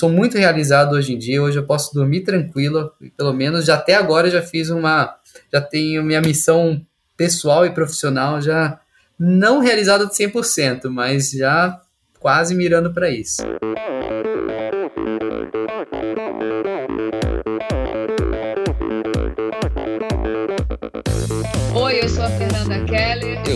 sou muito realizado hoje em dia. Hoje eu posso dormir tranquilo, pelo menos já até agora já fiz uma, já tenho minha missão pessoal e profissional já não realizada de 100%, mas já quase mirando para isso.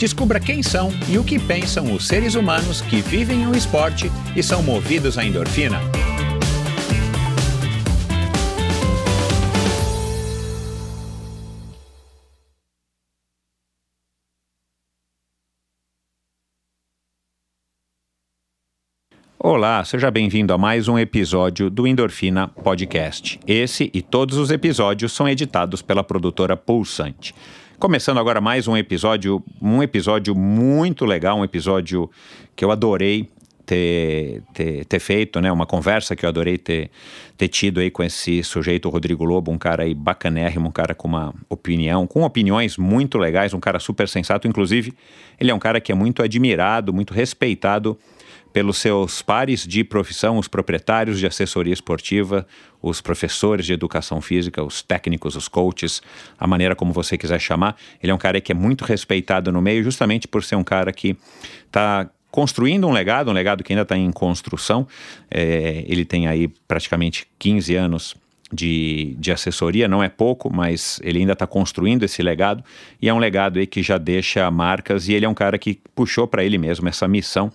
Descubra quem são e o que pensam os seres humanos que vivem o esporte e são movidos à endorfina. Olá, seja bem-vindo a mais um episódio do Endorfina Podcast. Esse e todos os episódios são editados pela produtora Pulsante. Começando agora mais um episódio, um episódio muito legal, um episódio que eu adorei ter, ter, ter, feito, né? Uma conversa que eu adorei ter, ter tido aí com esse sujeito, Rodrigo Lobo, um cara aí bacanérrimo, um cara com uma opinião, com opiniões muito legais, um cara super sensato. Inclusive, ele é um cara que é muito admirado, muito respeitado pelos seus pares de profissão, os proprietários de assessoria esportiva, os professores de educação física, os técnicos, os coaches, a maneira como você quiser chamar. Ele é um cara que é muito respeitado no meio, justamente por ser um cara que está construindo um legado, um legado que ainda está em construção. É, ele tem aí praticamente 15 anos de, de assessoria, não é pouco, mas ele ainda está construindo esse legado e é um legado aí que já deixa marcas e ele é um cara que puxou para ele mesmo essa missão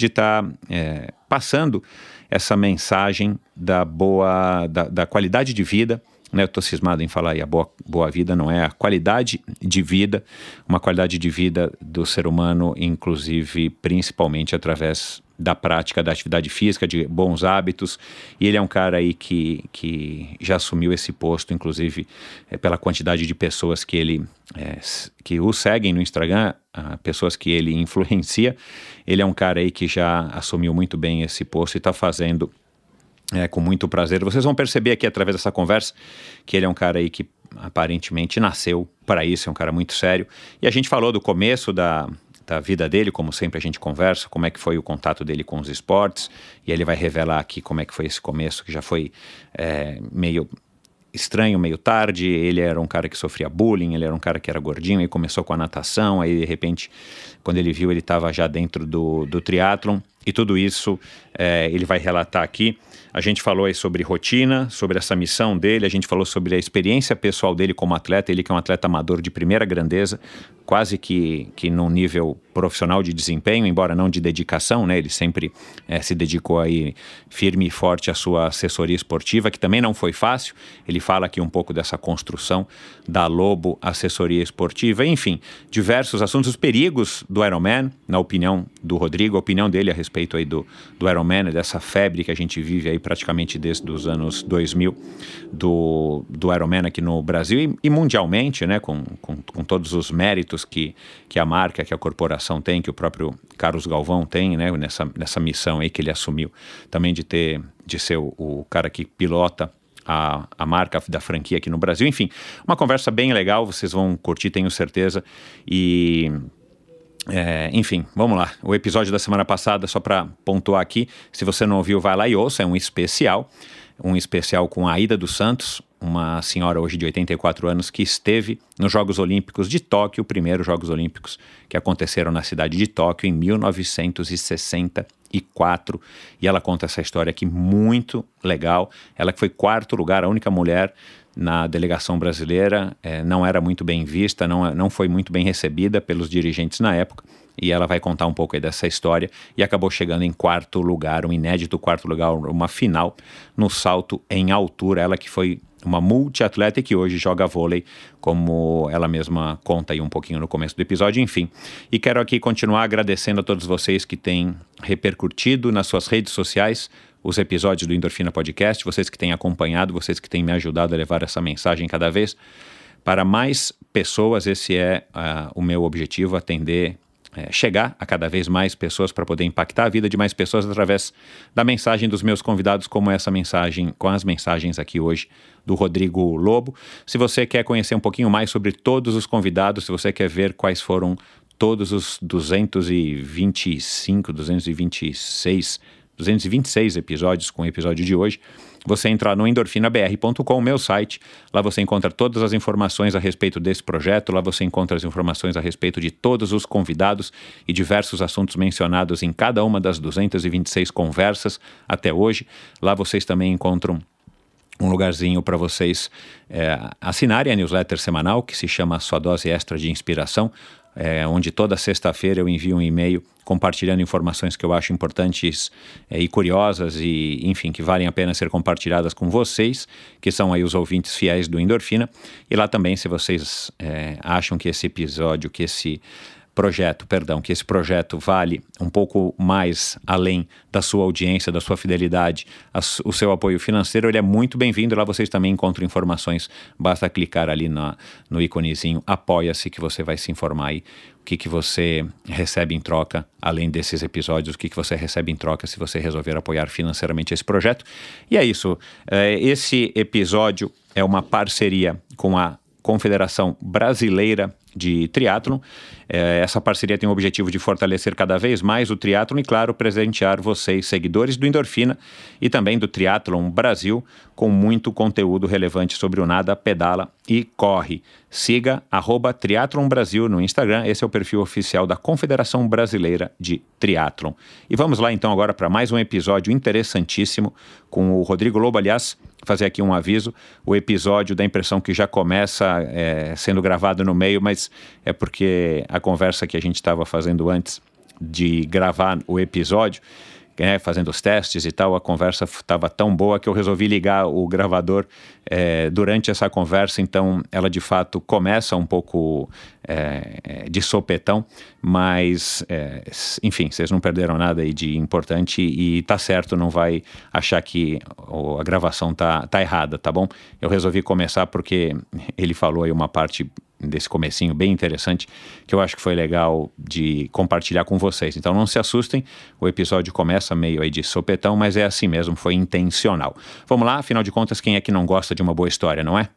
de estar tá, é, passando essa mensagem da boa, da, da qualidade de vida. Né? Eu estou cismado em falar aí, a boa, boa vida não é a qualidade de vida, uma qualidade de vida do ser humano, inclusive, principalmente através da prática da atividade física, de bons hábitos, e ele é um cara aí que, que já assumiu esse posto, inclusive é, pela quantidade de pessoas que ele é, que o seguem no Instagram, pessoas que ele influencia. Ele é um cara aí que já assumiu muito bem esse posto e está fazendo é, com muito prazer. Vocês vão perceber aqui através dessa conversa que ele é um cara aí que aparentemente nasceu para isso, é um cara muito sério. E a gente falou do começo da, da vida dele, como sempre a gente conversa, como é que foi o contato dele com os esportes, e ele vai revelar aqui como é que foi esse começo, que já foi é, meio estranho, meio tarde. Ele era um cara que sofria bullying, ele era um cara que era gordinho, e começou com a natação, aí de repente, quando ele viu, ele estava já dentro do, do triatlon, e tudo isso é, ele vai relatar aqui. A gente falou aí sobre rotina, sobre essa missão dele, a gente falou sobre a experiência pessoal dele como atleta, ele que é um atleta amador de primeira grandeza, quase que, que num nível profissional de desempenho, embora não de dedicação, né? Ele sempre é, se dedicou aí firme e forte à sua assessoria esportiva, que também não foi fácil. Ele fala aqui um pouco dessa construção da Lobo Assessoria Esportiva, enfim, diversos assuntos, os perigos do Ironman, na opinião do Rodrigo, a opinião dele a respeito aí do, do Ironman, dessa febre que a gente vive aí praticamente desde os anos 2000 do, do Ironman aqui no Brasil e, e mundialmente, né, com, com, com todos os méritos que, que a marca, que a corporação tem, que o próprio Carlos Galvão tem, né, nessa, nessa missão aí que ele assumiu, também de ter de ser o, o cara que pilota a, a, marca da franquia aqui no Brasil. Enfim, uma conversa bem legal, vocês vão curtir, tenho certeza. E é, enfim, vamos lá. O episódio da semana passada, só para pontuar aqui, se você não ouviu, vai lá e ouça, é um especial. Um especial com a Aida dos Santos, uma senhora hoje de 84 anos que esteve nos Jogos Olímpicos de Tóquio, primeiros Jogos Olímpicos que aconteceram na cidade de Tóquio em 1964. E ela conta essa história aqui muito legal. Ela que foi quarto lugar, a única mulher na delegação brasileira, é, não era muito bem vista, não, não foi muito bem recebida pelos dirigentes na época. E ela vai contar um pouco dessa história e acabou chegando em quarto lugar, um inédito quarto lugar, uma final no salto em altura. Ela que foi uma multiatleta e que hoje joga vôlei, como ela mesma conta aí um pouquinho no começo do episódio, enfim. E quero aqui continuar agradecendo a todos vocês que têm repercutido nas suas redes sociais os episódios do Endorfina Podcast, vocês que têm acompanhado, vocês que têm me ajudado a levar essa mensagem cada vez para mais pessoas. Esse é uh, o meu objetivo, atender é, chegar a cada vez mais pessoas para poder impactar a vida de mais pessoas através da mensagem dos meus convidados, como essa mensagem, com as mensagens aqui hoje do Rodrigo Lobo. Se você quer conhecer um pouquinho mais sobre todos os convidados, se você quer ver quais foram todos os 225, 226, 226 episódios com o episódio de hoje, você entra no endorfinabr.com, meu site. Lá você encontra todas as informações a respeito desse projeto. Lá você encontra as informações a respeito de todos os convidados e diversos assuntos mencionados em cada uma das 226 conversas até hoje. Lá vocês também encontram um lugarzinho para vocês é, assinarem a newsletter semanal que se chama Sua Dose Extra de Inspiração é, onde toda sexta-feira eu envio um e-mail compartilhando informações que eu acho importantes é, e curiosas e, enfim, que valem a pena ser compartilhadas com vocês, que são aí os ouvintes fiéis do Endorfina. E lá também, se vocês é, acham que esse episódio, que esse projeto, perdão, que esse projeto vale um pouco mais além da sua audiência, da sua fidelidade, o seu apoio financeiro, ele é muito bem-vindo. Lá vocês também encontram informações. Basta clicar ali na, no íconezinho Apoia-se que você vai se informar aí o que, que você recebe em troca, além desses episódios, o que, que você recebe em troca se você resolver apoiar financeiramente esse projeto. E é isso. É, esse episódio é uma parceria com a Confederação Brasileira de Triatlon. É, essa parceria tem o objetivo de fortalecer cada vez mais o triatlon e, claro, presentear vocês, seguidores do Endorfina e também do Triatlon Brasil, com muito conteúdo relevante sobre o nada, pedala e corre. Siga arroba Triathlon Brasil no Instagram, esse é o perfil oficial da Confederação Brasileira de Triatlon. E vamos lá então agora para mais um episódio interessantíssimo com o Rodrigo Lobo, aliás, fazer aqui um aviso, o episódio da impressão que já começa é, sendo gravado no meio, mas é porque a conversa que a gente estava fazendo antes de gravar o episódio né, fazendo os testes e tal, a conversa estava tão boa que eu resolvi ligar o gravador é, durante essa conversa, então ela de fato começa um pouco é, de sopetão, mas é, enfim, vocês não perderam nada aí de importante e tá certo, não vai achar que a gravação tá, tá errada, tá bom? Eu resolvi começar porque ele falou aí uma parte desse comecinho bem interessante que eu acho que foi legal de compartilhar com vocês. Então não se assustem, o episódio começa meio aí de sopetão, mas é assim mesmo, foi intencional. Vamos lá, afinal de contas, quem é que não gosta de uma boa história, não é?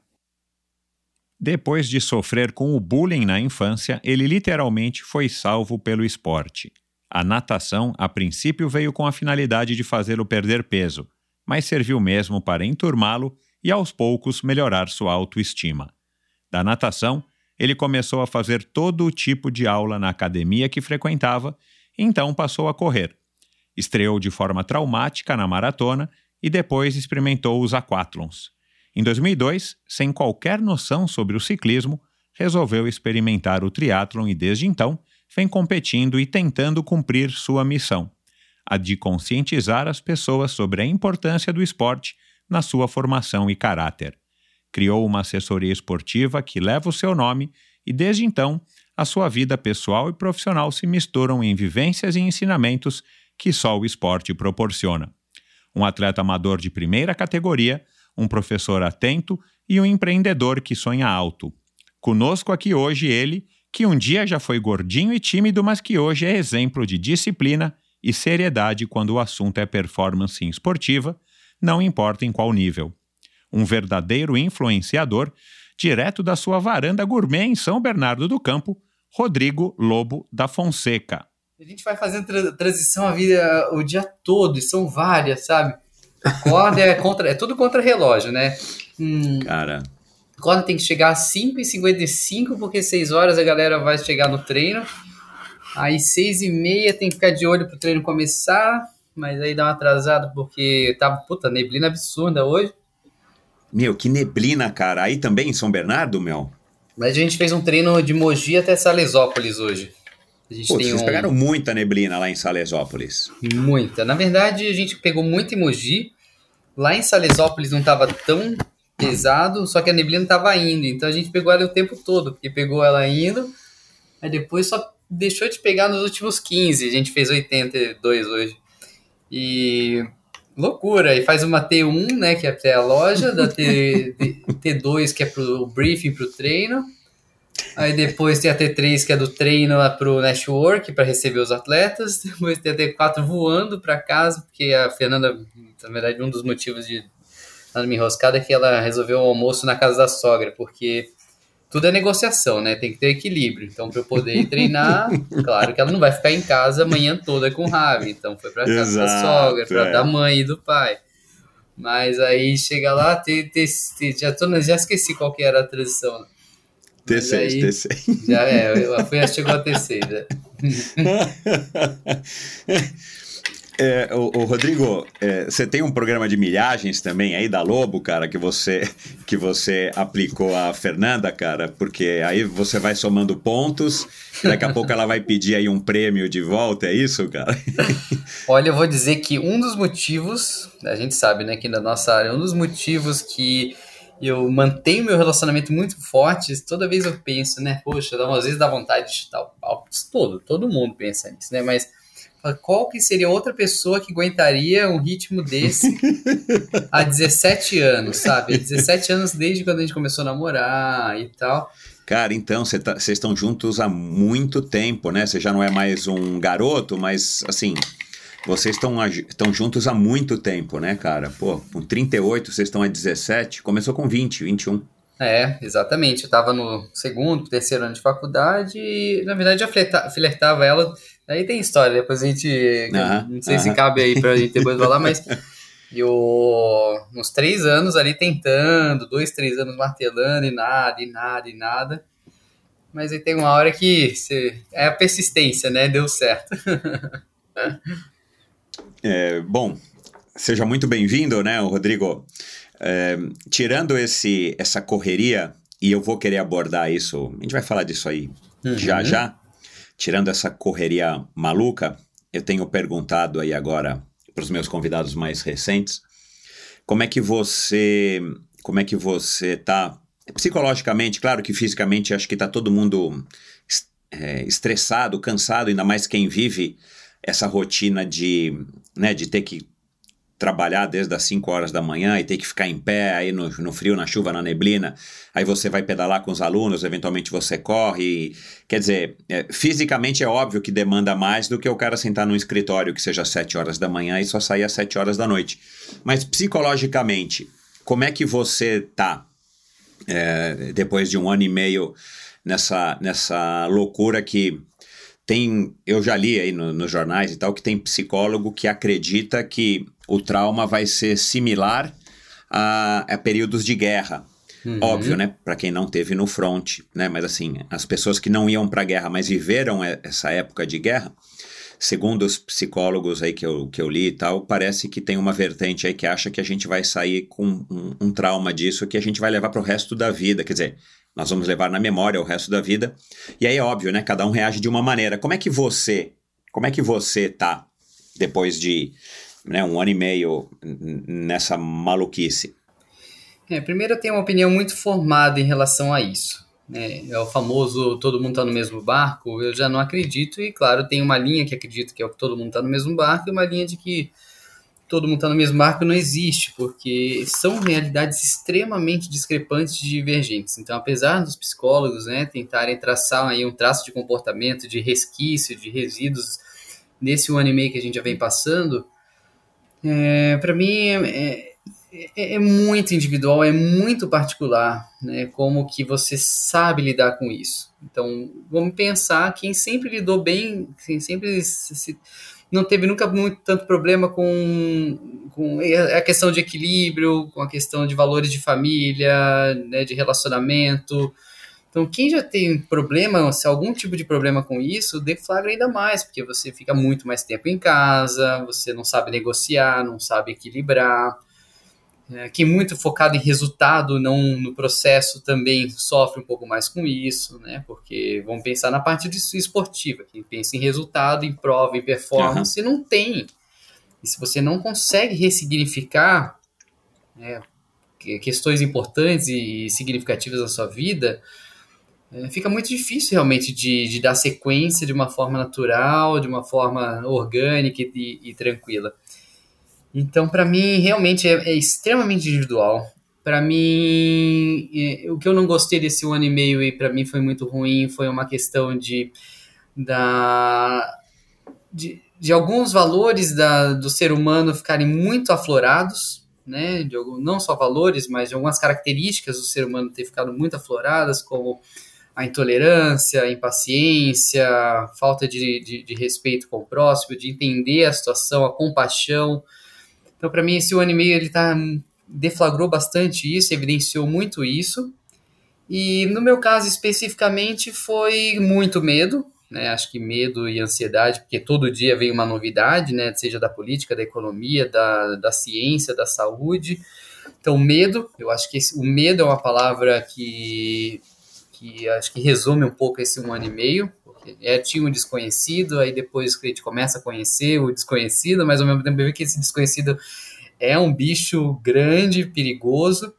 Depois de sofrer com o bullying na infância, ele literalmente foi salvo pelo esporte. A natação, a princípio, veio com a finalidade de fazê-lo perder peso, mas serviu mesmo para enturmá-lo e aos poucos melhorar sua autoestima. Da natação, ele começou a fazer todo o tipo de aula na academia que frequentava, então passou a correr. Estreou de forma traumática na maratona e depois experimentou os aquatlons. Em 2002, sem qualquer noção sobre o ciclismo, resolveu experimentar o triatlon e desde então vem competindo e tentando cumprir sua missão, a de conscientizar as pessoas sobre a importância do esporte na sua formação e caráter criou uma assessoria esportiva que leva o seu nome e, desde então, a sua vida pessoal e profissional se misturam em vivências e ensinamentos que só o esporte proporciona. Um atleta amador de primeira categoria, um professor atento e um empreendedor que sonha alto. Conosco aqui hoje ele, que um dia já foi gordinho e tímido, mas que hoje é exemplo de disciplina e seriedade quando o assunto é performance esportiva, não importa em qual nível um verdadeiro influenciador, direto da sua varanda gourmet em São Bernardo do Campo, Rodrigo Lobo da Fonseca. A gente vai fazendo tra transição a vida o dia todo, e são várias, sabe? Corda é, contra, é tudo contra relógio, né? Hum, Cara. Corda tem que chegar às 5h55, porque 6 horas a galera vai chegar no treino. Aí 6 e meia tem que ficar de olho pro treino começar, mas aí dá uma atrasada porque tava, puta, neblina absurda hoje. Meu, que neblina, cara. Aí também em São Bernardo, meu? Mas a gente fez um treino de Mogi até Salesópolis hoje. A gente vocês um... pegaram muita neblina lá em Salesópolis. Muita. Na verdade, a gente pegou muito em Mogi. Lá em Salesópolis não estava tão pesado, só que a neblina estava indo. Então a gente pegou ela o tempo todo, porque pegou ela indo, aí depois só deixou de pegar nos últimos 15. A gente fez 82 hoje. E loucura. E faz uma T1, né, que é até a loja, da T, T2, que é pro briefing, pro treino. Aí depois tem a T3, que é do treino pro network, para receber os atletas. Depois tem a T4 voando para casa, porque a Fernanda, na verdade, um dos motivos de ela me enroscada é que ela resolveu o almoço na casa da sogra, porque tudo é negociação, né? Tem que ter equilíbrio. Então, para eu poder treinar, claro que ela não vai ficar em casa a manhã toda com raiva. Então, foi para casa da sogra, para é. da mãe e do pai. Mas aí chega lá, te, te, te- já, tô, já esqueci qual que era a transição. Mas T6, aí- T6. Já é, foi, chegou a terceira. É, o, o Rodrigo, é, você tem um programa de milhagens também aí da Lobo, cara, que você que você aplicou a Fernanda, cara, porque aí você vai somando pontos e daqui a pouco ela vai pedir aí um prêmio de volta, é isso, cara? Olha, eu vou dizer que um dos motivos, a gente sabe, né, que na nossa área, um dos motivos que eu mantenho meu relacionamento muito forte, toda vez eu penso, né, poxa, às vezes dá vontade de chutar o pau, todo, todo mundo pensa nisso, né, mas qual que seria outra pessoa que aguentaria um ritmo desse há 17 anos, sabe? 17 anos desde quando a gente começou a namorar e tal. Cara, então, vocês tá, estão juntos há muito tempo, né? Você já não é mais um garoto, mas assim, vocês estão juntos há muito tempo, né, cara? Pô, com 38, vocês estão a 17, começou com 20, 21. É, exatamente. Eu tava no segundo, terceiro ano de faculdade e, na verdade, flerta- flertava ela. Aí tem história, depois a gente. Não sei se cabe aí pra gente depois falar, mas. Eu, uns três anos ali tentando, dois, três anos martelando e nada, e nada, e nada. Mas aí tem uma hora que você, é a persistência, né? Deu certo. É, bom, seja muito bem-vindo, né, Rodrigo? É, tirando esse, essa correria, e eu vou querer abordar isso, a gente vai falar disso aí já Uhum. já, tirando essa correria maluca, eu tenho perguntado aí agora para os meus convidados mais recentes, como é que você, como é que você tá psicologicamente, claro que fisicamente acho que tá todo mundo é, estressado, cansado, ainda mais quem vive essa rotina de, né, de ter que trabalhar desde as 5 horas da manhã e ter que ficar em pé aí no, no frio, na chuva, na neblina, aí você vai pedalar com os alunos, eventualmente você corre. quer dizer, é, fisicamente é óbvio que demanda mais do que o cara sentar num escritório que seja às 7 horas da manhã e só sair às 7 horas da noite. Mas psicologicamente, como é que você tá é, depois de um ano e meio nessa, nessa loucura que tem, eu já li aí no- nos jornais e tal, que tem psicólogo que acredita que o trauma vai ser similar a, a períodos de guerra. Óbvio, né? Para quem não teve no front, né? Mas assim, as pessoas que não iam para a guerra, mas viveram essa época de guerra, segundo os psicólogos aí que eu, que eu li e tal, parece que tem uma vertente aí que acha que a gente vai sair com um, um trauma disso que a gente vai levar para o resto da vida. Quer dizer, nós vamos levar na memória o resto da vida. E aí é óbvio, né? Cada um reage de uma maneira. Como é que você, como é que você tá depois de né, um ano e meio nessa maluquice? É, primeiro eu tenho uma opinião muito formada em relação a isso. né? É o famoso todo mundo está no mesmo barco, eu já não acredito, e claro, tem uma linha que acredito que é o que todo mundo está no mesmo barco, e uma linha de que todo mundo está no mesmo barco não existe, porque são realidades extremamente discrepantes e divergentes. Então, apesar dos psicólogos né, tentarem traçar aí um traço de comportamento, de resquício, de resíduos nesse um ano e meio que a gente já vem passando, é, para mim é, é, é muito individual, é muito particular, né? Como que você sabe lidar com isso. Então, vamos pensar quem sempre lidou bem, quem sempre se- não teve nunca muito tanto problema com, com a questão de equilíbrio, com a questão de valores de família, né, de relacionamento. Então, quem já tem problema, se algum tipo de problema com isso, deflagra ainda mais, porque você fica muito mais tempo em casa, você não sabe negociar, não sabe equilibrar. É, quem muito focado em resultado, não no processo, também sofre um pouco mais com isso, né? Porque vamos pensar na parte de esportiva. Quem pensa em resultado, em prova, em performance, não tem. E se você não consegue ressignificar né, que- questões importantes e significativas na sua vida, é, fica muito difícil realmente de, de dar sequência de uma forma natural, de uma forma orgânica e, e tranquila. Então, para mim, realmente é, é extremamente individual. Para mim, é, o que eu não gostei desse ano e meio e para mim foi muito ruim foi uma questão de da de, de alguns valores da, do ser humano ficarem muito aflorados, né? De, não só valores, mas de algumas características do ser humano ter ficado muito afloradas, como a intolerância, a impaciência, a falta de, de, de, respeito com o próximo, de entender a situação, a compaixão. Então, para mim, esse ano e meio ele tá, deflagrou bastante isso, evidenciou muito isso. E no meu caso especificamente foi muito medo, né? Acho que medo e ansiedade, porque todo dia vem uma novidade, né? Seja da política, da economia, da, da ciência, da saúde. Então, medo, eu acho que esse, o medo é uma palavra que que acho que resume um pouco esse um ano e meio. É, tinha um desconhecido, aí depois a gente começa a conhecer o desconhecido, mas ao mesmo tempo vê que esse desconhecido é um bicho grande, perigoso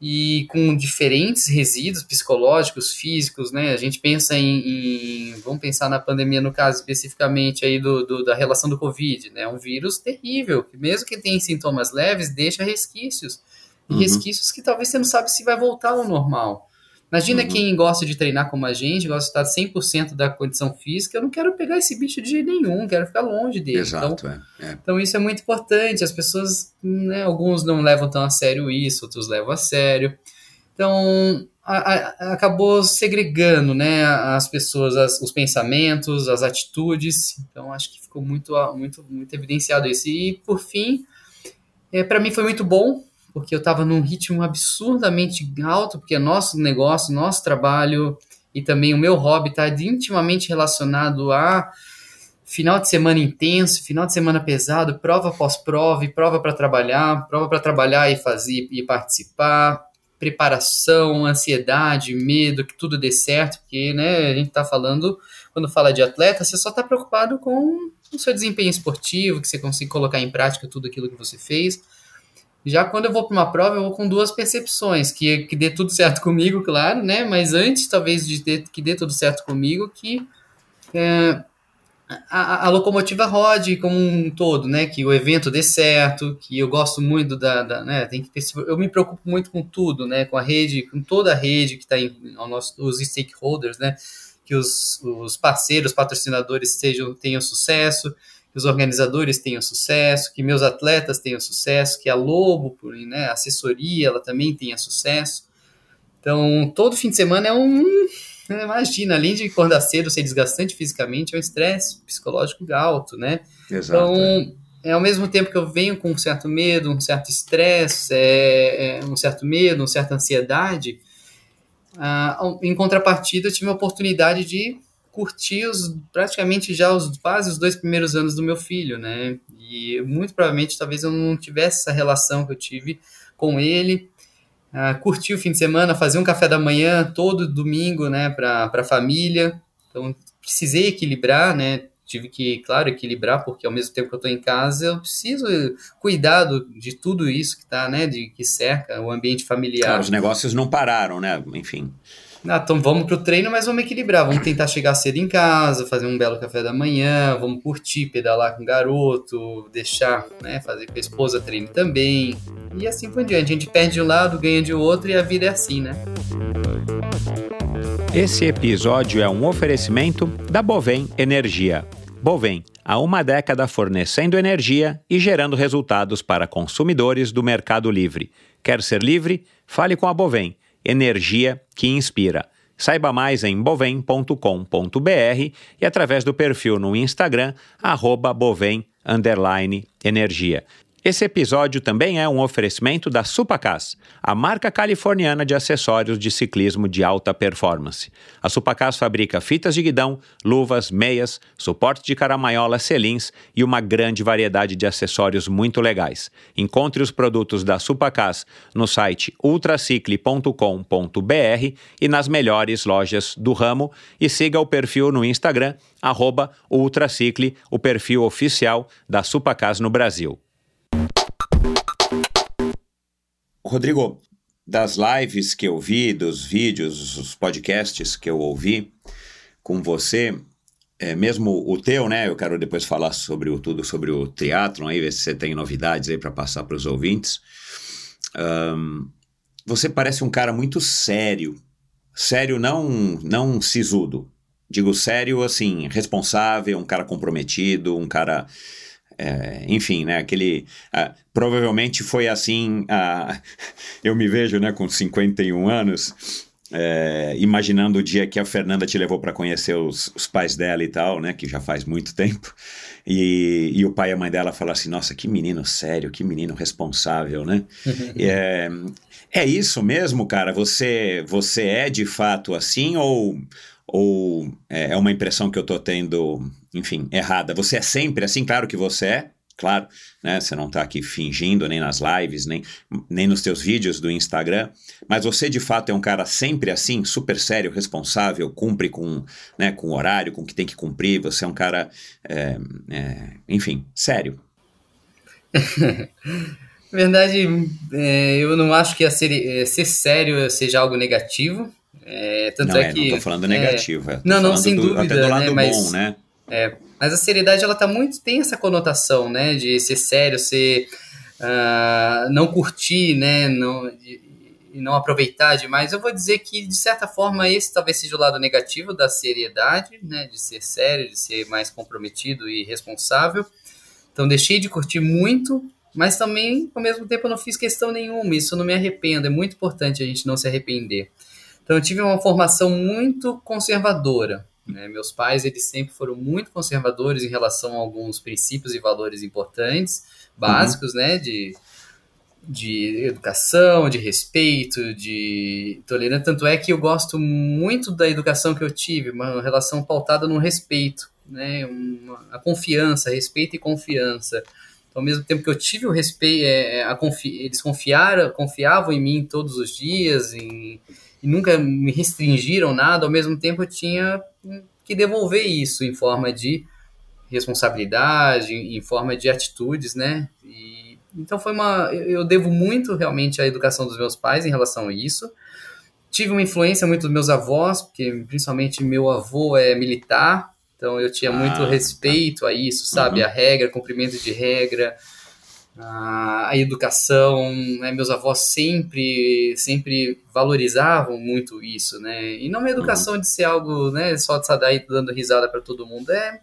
e com diferentes resíduos psicológicos, físicos, né? A gente pensa em, em vamos pensar na pandemia no caso especificamente aí do, do, da relação do Covid, né? É um vírus terrível, que mesmo que tenha sintomas leves, deixa resquícios. E uhum. resquícios que talvez você não sabe se vai voltar ao normal. Imagina uhum. quem gosta de treinar como a gente, gosta de estar 100% da condição física, eu não quero pegar esse bicho de jeito nenhum, quero ficar longe dele. Exato, então, é, é. então isso é muito importante, as pessoas, né, alguns não levam tão a sério isso, outros levam a sério. Então, a, a, acabou segregando, né, as pessoas, as, os pensamentos, as atitudes, então acho que ficou muito, muito, muito evidenciado isso. E, por fim, é, para mim foi muito bom, porque eu estava num ritmo absurdamente alto, porque é nosso negócio, nosso trabalho e também o meu hobby está intimamente relacionado a final de semana intenso, final de semana pesado, prova após prova e prova para trabalhar, prova para trabalhar e fazer e participar, preparação, ansiedade, medo que tudo dê certo, porque né, a gente está falando, quando fala de atleta, você só está preocupado com o seu desempenho esportivo, que você consiga colocar em prática tudo aquilo que você fez já quando eu vou para uma prova, eu vou com duas percepções, que, que dê tudo certo comigo, claro, né? Mas antes, talvez, de ter, que dê tudo certo comigo, que é, a, a, locomotiva rode como um todo, né? Que o evento dê certo, que eu gosto muito da, da né? Tem que eu me preocupo muito com tudo, né? Com a rede, com toda a rede que está em, os stakeholders, né? Que os, os parceiros, patrocinadores sejam tenham sucesso os organizadores tenham sucesso, que meus atletas tenham sucesso, que a Lobo, por, né, a assessoria, ela também tenha sucesso. Então, todo fim de semana é um. Né, imagina, além de acordar cedo ser desgastante fisicamente, é um estresse psicológico alto, né? Exato. Então, é. é ao mesmo tempo que eu venho com um certo medo, um certo estresse, é, é, um certo medo, uma certa ansiedade, ah, em contrapartida, eu tive a oportunidade de curti os, praticamente já os quase os dois primeiros anos do meu filho, né? E muito provavelmente talvez eu não tivesse essa relação que eu tive com ele. Uh, curti o fim de semana, fazer um café da manhã todo domingo, né, para a família. Então precisei equilibrar, né? Tive que, claro, equilibrar, porque ao mesmo tempo que eu estou em casa, eu preciso cuidar de tudo isso que está, né, de que cerca o ambiente familiar. Claro, os negócios não pararam, né? Enfim. Ah, então vamos pro treino, mas vamos equilibrar. Vamos tentar chegar cedo em casa, fazer um belo café da manhã, vamos curtir, pedalar com o garoto, deixar, né, fazer com a esposa treino também. E assim por diante. A gente perde de um lado, ganha de outro e a vida é assim, né? Esse episódio é um oferecimento da Bovem Energia. Bovem, há uma década fornecendo energia e gerando resultados para consumidores do Mercado Livre. Quer ser livre? Fale com a Bovem energia que inspira. Saiba mais em bovem.com.br e através do perfil no Instagram, arroba bovem, energia. Esse episódio também é um oferecimento da Supacas, a marca californiana de acessórios de ciclismo de alta performance. A Supacas fabrica fitas de guidão, luvas, meias, suporte de caramaiola, selins e uma grande variedade de acessórios muito legais. Encontre os produtos da Supacas no site ultracicle.com.br e nas melhores lojas do ramo e siga o perfil no Instagram, arroba Ultracicle, o perfil oficial da Supacas no Brasil. Rodrigo, das lives que eu vi, dos vídeos, os podcasts que eu ouvi com você, é, mesmo o teu, né? Eu quero depois falar sobre o tudo sobre o triatlon aí, ver se você tem novidades aí para passar para os ouvintes. Um, você parece um cara muito sério, sério não não sisudo, digo sério assim, responsável, um cara comprometido, um cara é, enfim, né, aquele, uh, provavelmente foi assim, uh, eu me vejo, né, com 51 anos, é, imaginando o dia que a Fernanda te levou para conhecer os, os, pais dela e tal, né? Que já faz muito tempo. E, e o pai e a mãe dela falaram assim: Nossa, que menino sério, que menino responsável, né? é, é isso mesmo, cara? Você, você é de fato assim ou, ou é, é uma impressão que eu tô tendo, enfim, errada? Você é sempre assim? Claro que você é, claro, né? Você não está aqui fingindo nem nas lives, nem, nem nos teus vídeos do Instagram, mas você de fato é um cara sempre assim, super sério, responsável, cumpre com, né, com o horário, com o que tem que cumprir, você é um cara, é, é, enfim, sério. Verdade, é, eu não acho que ser, é, ser sério seja algo negativo. É, tanto não, é, que. Não tô falando negativo. É, não, não, sem do, dúvida. Até do lado né, bom, mas, né? É, mas a seriedade, ela tá muito. tem essa conotação, né? De ser sério, ser. Uh, não curtir, né? Não, e não aproveitar demais. Eu vou dizer que, de certa forma, esse talvez seja o lado negativo da seriedade, né? De ser sério, de ser mais comprometido e responsável. Então, deixei de curtir muito, mas também, ao mesmo tempo, eu não fiz questão nenhuma. Isso eu não me arrependo. É muito importante a gente não se arrepender. Então, eu tive uma formação muito conservadora. Né? Meus pais, eles sempre foram muito conservadores em relação a alguns princípios e valores importantes, básicos, uhum. né? De, de educação, de respeito, de tolerância. Tanto é que eu gosto muito da educação que eu tive, uma relação pautada no respeito, né? Uma, a confiança, respeito e confiança. Então, ao mesmo tempo que eu tive o respeito, é, é confi eles confiaram, confiavam em mim todos os dias, em, e nunca me restringiram nada, ao mesmo tempo eu tinha que devolver isso em forma de responsabilidade, em forma de atitudes, né? E, então foi uma, eu devo muito realmente à educação dos meus pais em relação a isso. Tive uma influência muito dos meus avós, porque principalmente meu avô é militar, então eu tinha ah, muito tá. respeito a isso, sabe? Uhum. A regra, cumprimento de regra, a, a educação, né? meus avós sempre sempre valorizavam muito isso, né? E não uma educação uhum. de ser algo, né, só de daí dando risada para todo mundo, é,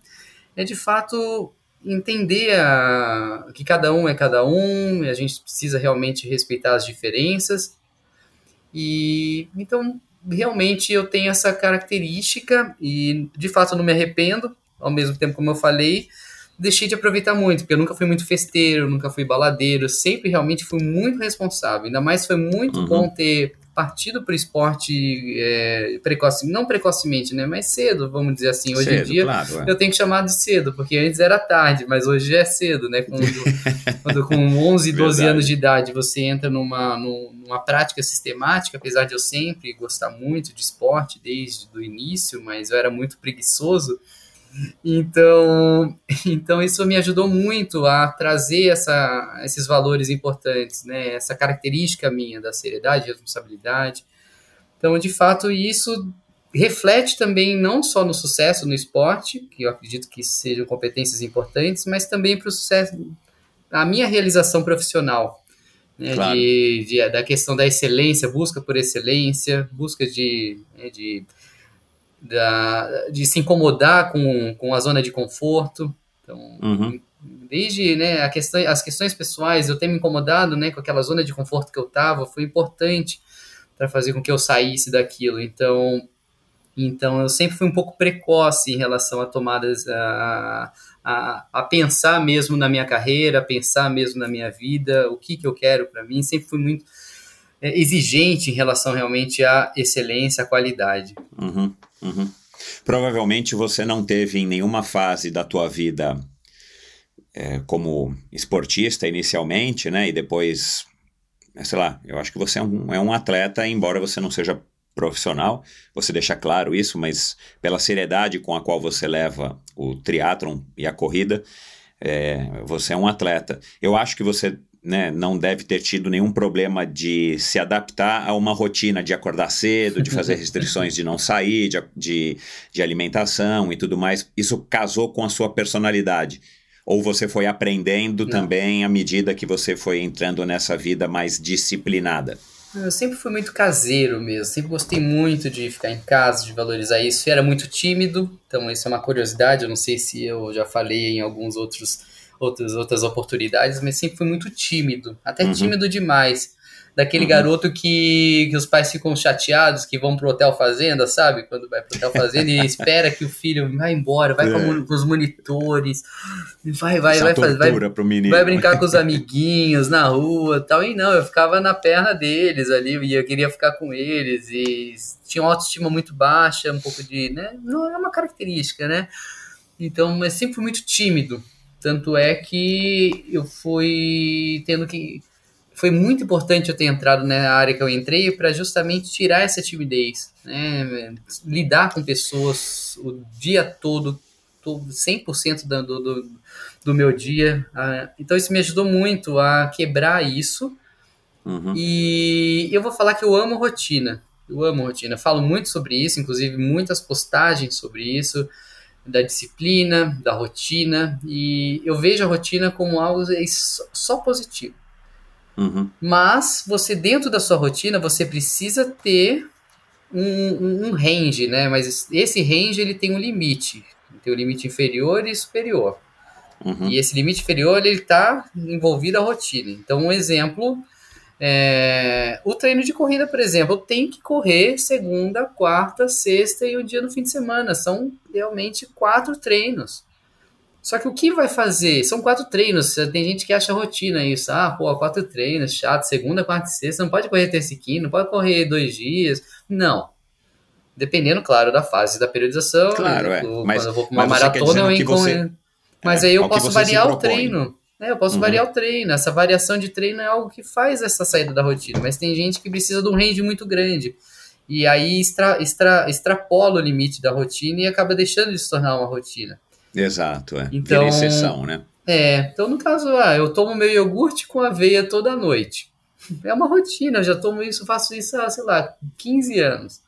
é de fato entender a, que cada um é cada um, e a gente precisa realmente respeitar as diferenças. E então realmente eu tenho essa característica e de fato não me arrependo, ao mesmo tempo como eu falei, deixei de aproveitar muito, porque eu nunca fui muito festeiro, nunca fui baladeiro, sempre realmente fui muito responsável. Ainda mais foi muito uhum. bom ter partido para o esporte é, precoce, não precocemente, né, mas cedo, vamos dizer assim. Hoje cedo, em dia claro, é. eu tenho que chamar de cedo, porque antes era tarde, mas hoje é cedo, né? Quando, quando com 11, 12 Verdade. anos de idade você entra numa, numa prática sistemática, apesar de eu sempre gostar muito de esporte desde o início, mas eu era muito preguiçoso. Então, então isso me ajudou muito a trazer essa, esses valores importantes, né? Essa característica minha da seriedade, responsabilidade. Então, de fato, isso reflete também não só no sucesso no esporte, que eu acredito que sejam competências importantes, mas também para o sucesso, a minha realização profissional, né, claro. de, de, da questão da excelência, busca por excelência, busca de, né, de da, de se incomodar com, com a zona de conforto. Então, uhum. desde né, questão, as questões pessoais, eu ter me incomodado né, com aquela zona de conforto que eu estava, foi importante para fazer com que eu saísse daquilo. Então, então, eu sempre fui um pouco precoce em relação a tomadas, a, a, a pensar mesmo na minha carreira, a pensar mesmo na minha vida, o que, que eu quero para mim. Sempre fui muito é, exigente em relação realmente à excelência, à qualidade. Uhum. Uhum. Provavelmente você não teve em nenhuma fase da tua vida é, como esportista inicialmente, né? E depois, sei lá, eu acho que você é um, é um atleta, embora você não seja profissional, você deixa claro isso, mas pela seriedade com a qual você leva o triatlon e a corrida, é, você é um atleta. Eu acho que você né, não deve ter tido nenhum problema de se adaptar a uma rotina de acordar cedo, de fazer restrições de não sair, de, de, de alimentação e tudo mais. Isso casou com a sua personalidade? Ou você foi aprendendo Não. também à medida que você foi entrando nessa vida mais disciplinada? Eu sempre fui muito caseiro mesmo, sempre gostei muito de ficar em casa, de valorizar isso. Eu era muito tímido, então isso é uma curiosidade, eu não sei se eu já falei em alguns outros, outros outras oportunidades, mas sempre fui muito tímido, até Uhum. tímido demais. Daquele Uhum. garoto que, que os pais ficam chateados, que vão pro hotel fazenda, sabe? Quando vai pro hotel fazenda e espera que o filho vá embora, vai É. com os monitores, vai, vai, Essa vai, fazer, vai, tortura pro menino. vai brincar com os amiguinhos na rua e tal. E não, eu ficava na perna deles ali e eu queria ficar com eles. E tinha uma autoestima muito baixa, um pouco de. Né? Não é uma característica, né? Então, mas sempre fui muito tímido. Tanto é que eu fui tendo que. Foi muito importante eu ter entrado na área que eu entrei para justamente tirar essa timidez, né? Lidar com pessoas o dia todo, todo 100% do, do, do meu dia. Ah, Então isso me ajudou muito a quebrar isso. Uhum. E eu vou falar que eu amo rotina. Eu amo rotina. Falo muito sobre isso, inclusive muitas postagens sobre isso, da disciplina, da rotina. E eu vejo a rotina como algo só- positivo. Uhum. Mas você, dentro da sua rotina, você precisa ter um, um- um range, né? Mas esse range ele tem um limite. Tem o limite inferior e superior. Uhum. E esse limite inferior ele está envolvido à rotina. Então, um exemplo é o treino de corrida, por exemplo. Eu tenho que correr segunda, quarta, sexta e um dia no fim de semana. São realmente quatro treinos. Só que o que vai fazer? São quatro treinos. Tem gente que acha rotina isso. Ah, pô, quatro treinos, chato. Segunda, quarta e sexta. Não pode correr terça e quinta, não pode correr dois dias. Não. Dependendo, claro, da fase da periodização. Claro, é. Quando Mas- eu vou pra uma maratona, eu encontro. você- Mas É, aí eu posso variar o treino. É, eu posso Uhum. variar o treino. Essa variação de treino é algo que faz essa saída da rotina. Mas tem gente que precisa de um range muito grande. E aí extra, extra, extrapola o limite da rotina e acaba deixando de se tornar uma rotina. Exato, é. Então- exceção, né? É, então no caso, ah, eu tomo meu iogurte com aveia toda noite. É uma rotina, eu já tomo isso, faço isso há, sei lá, 15 anos.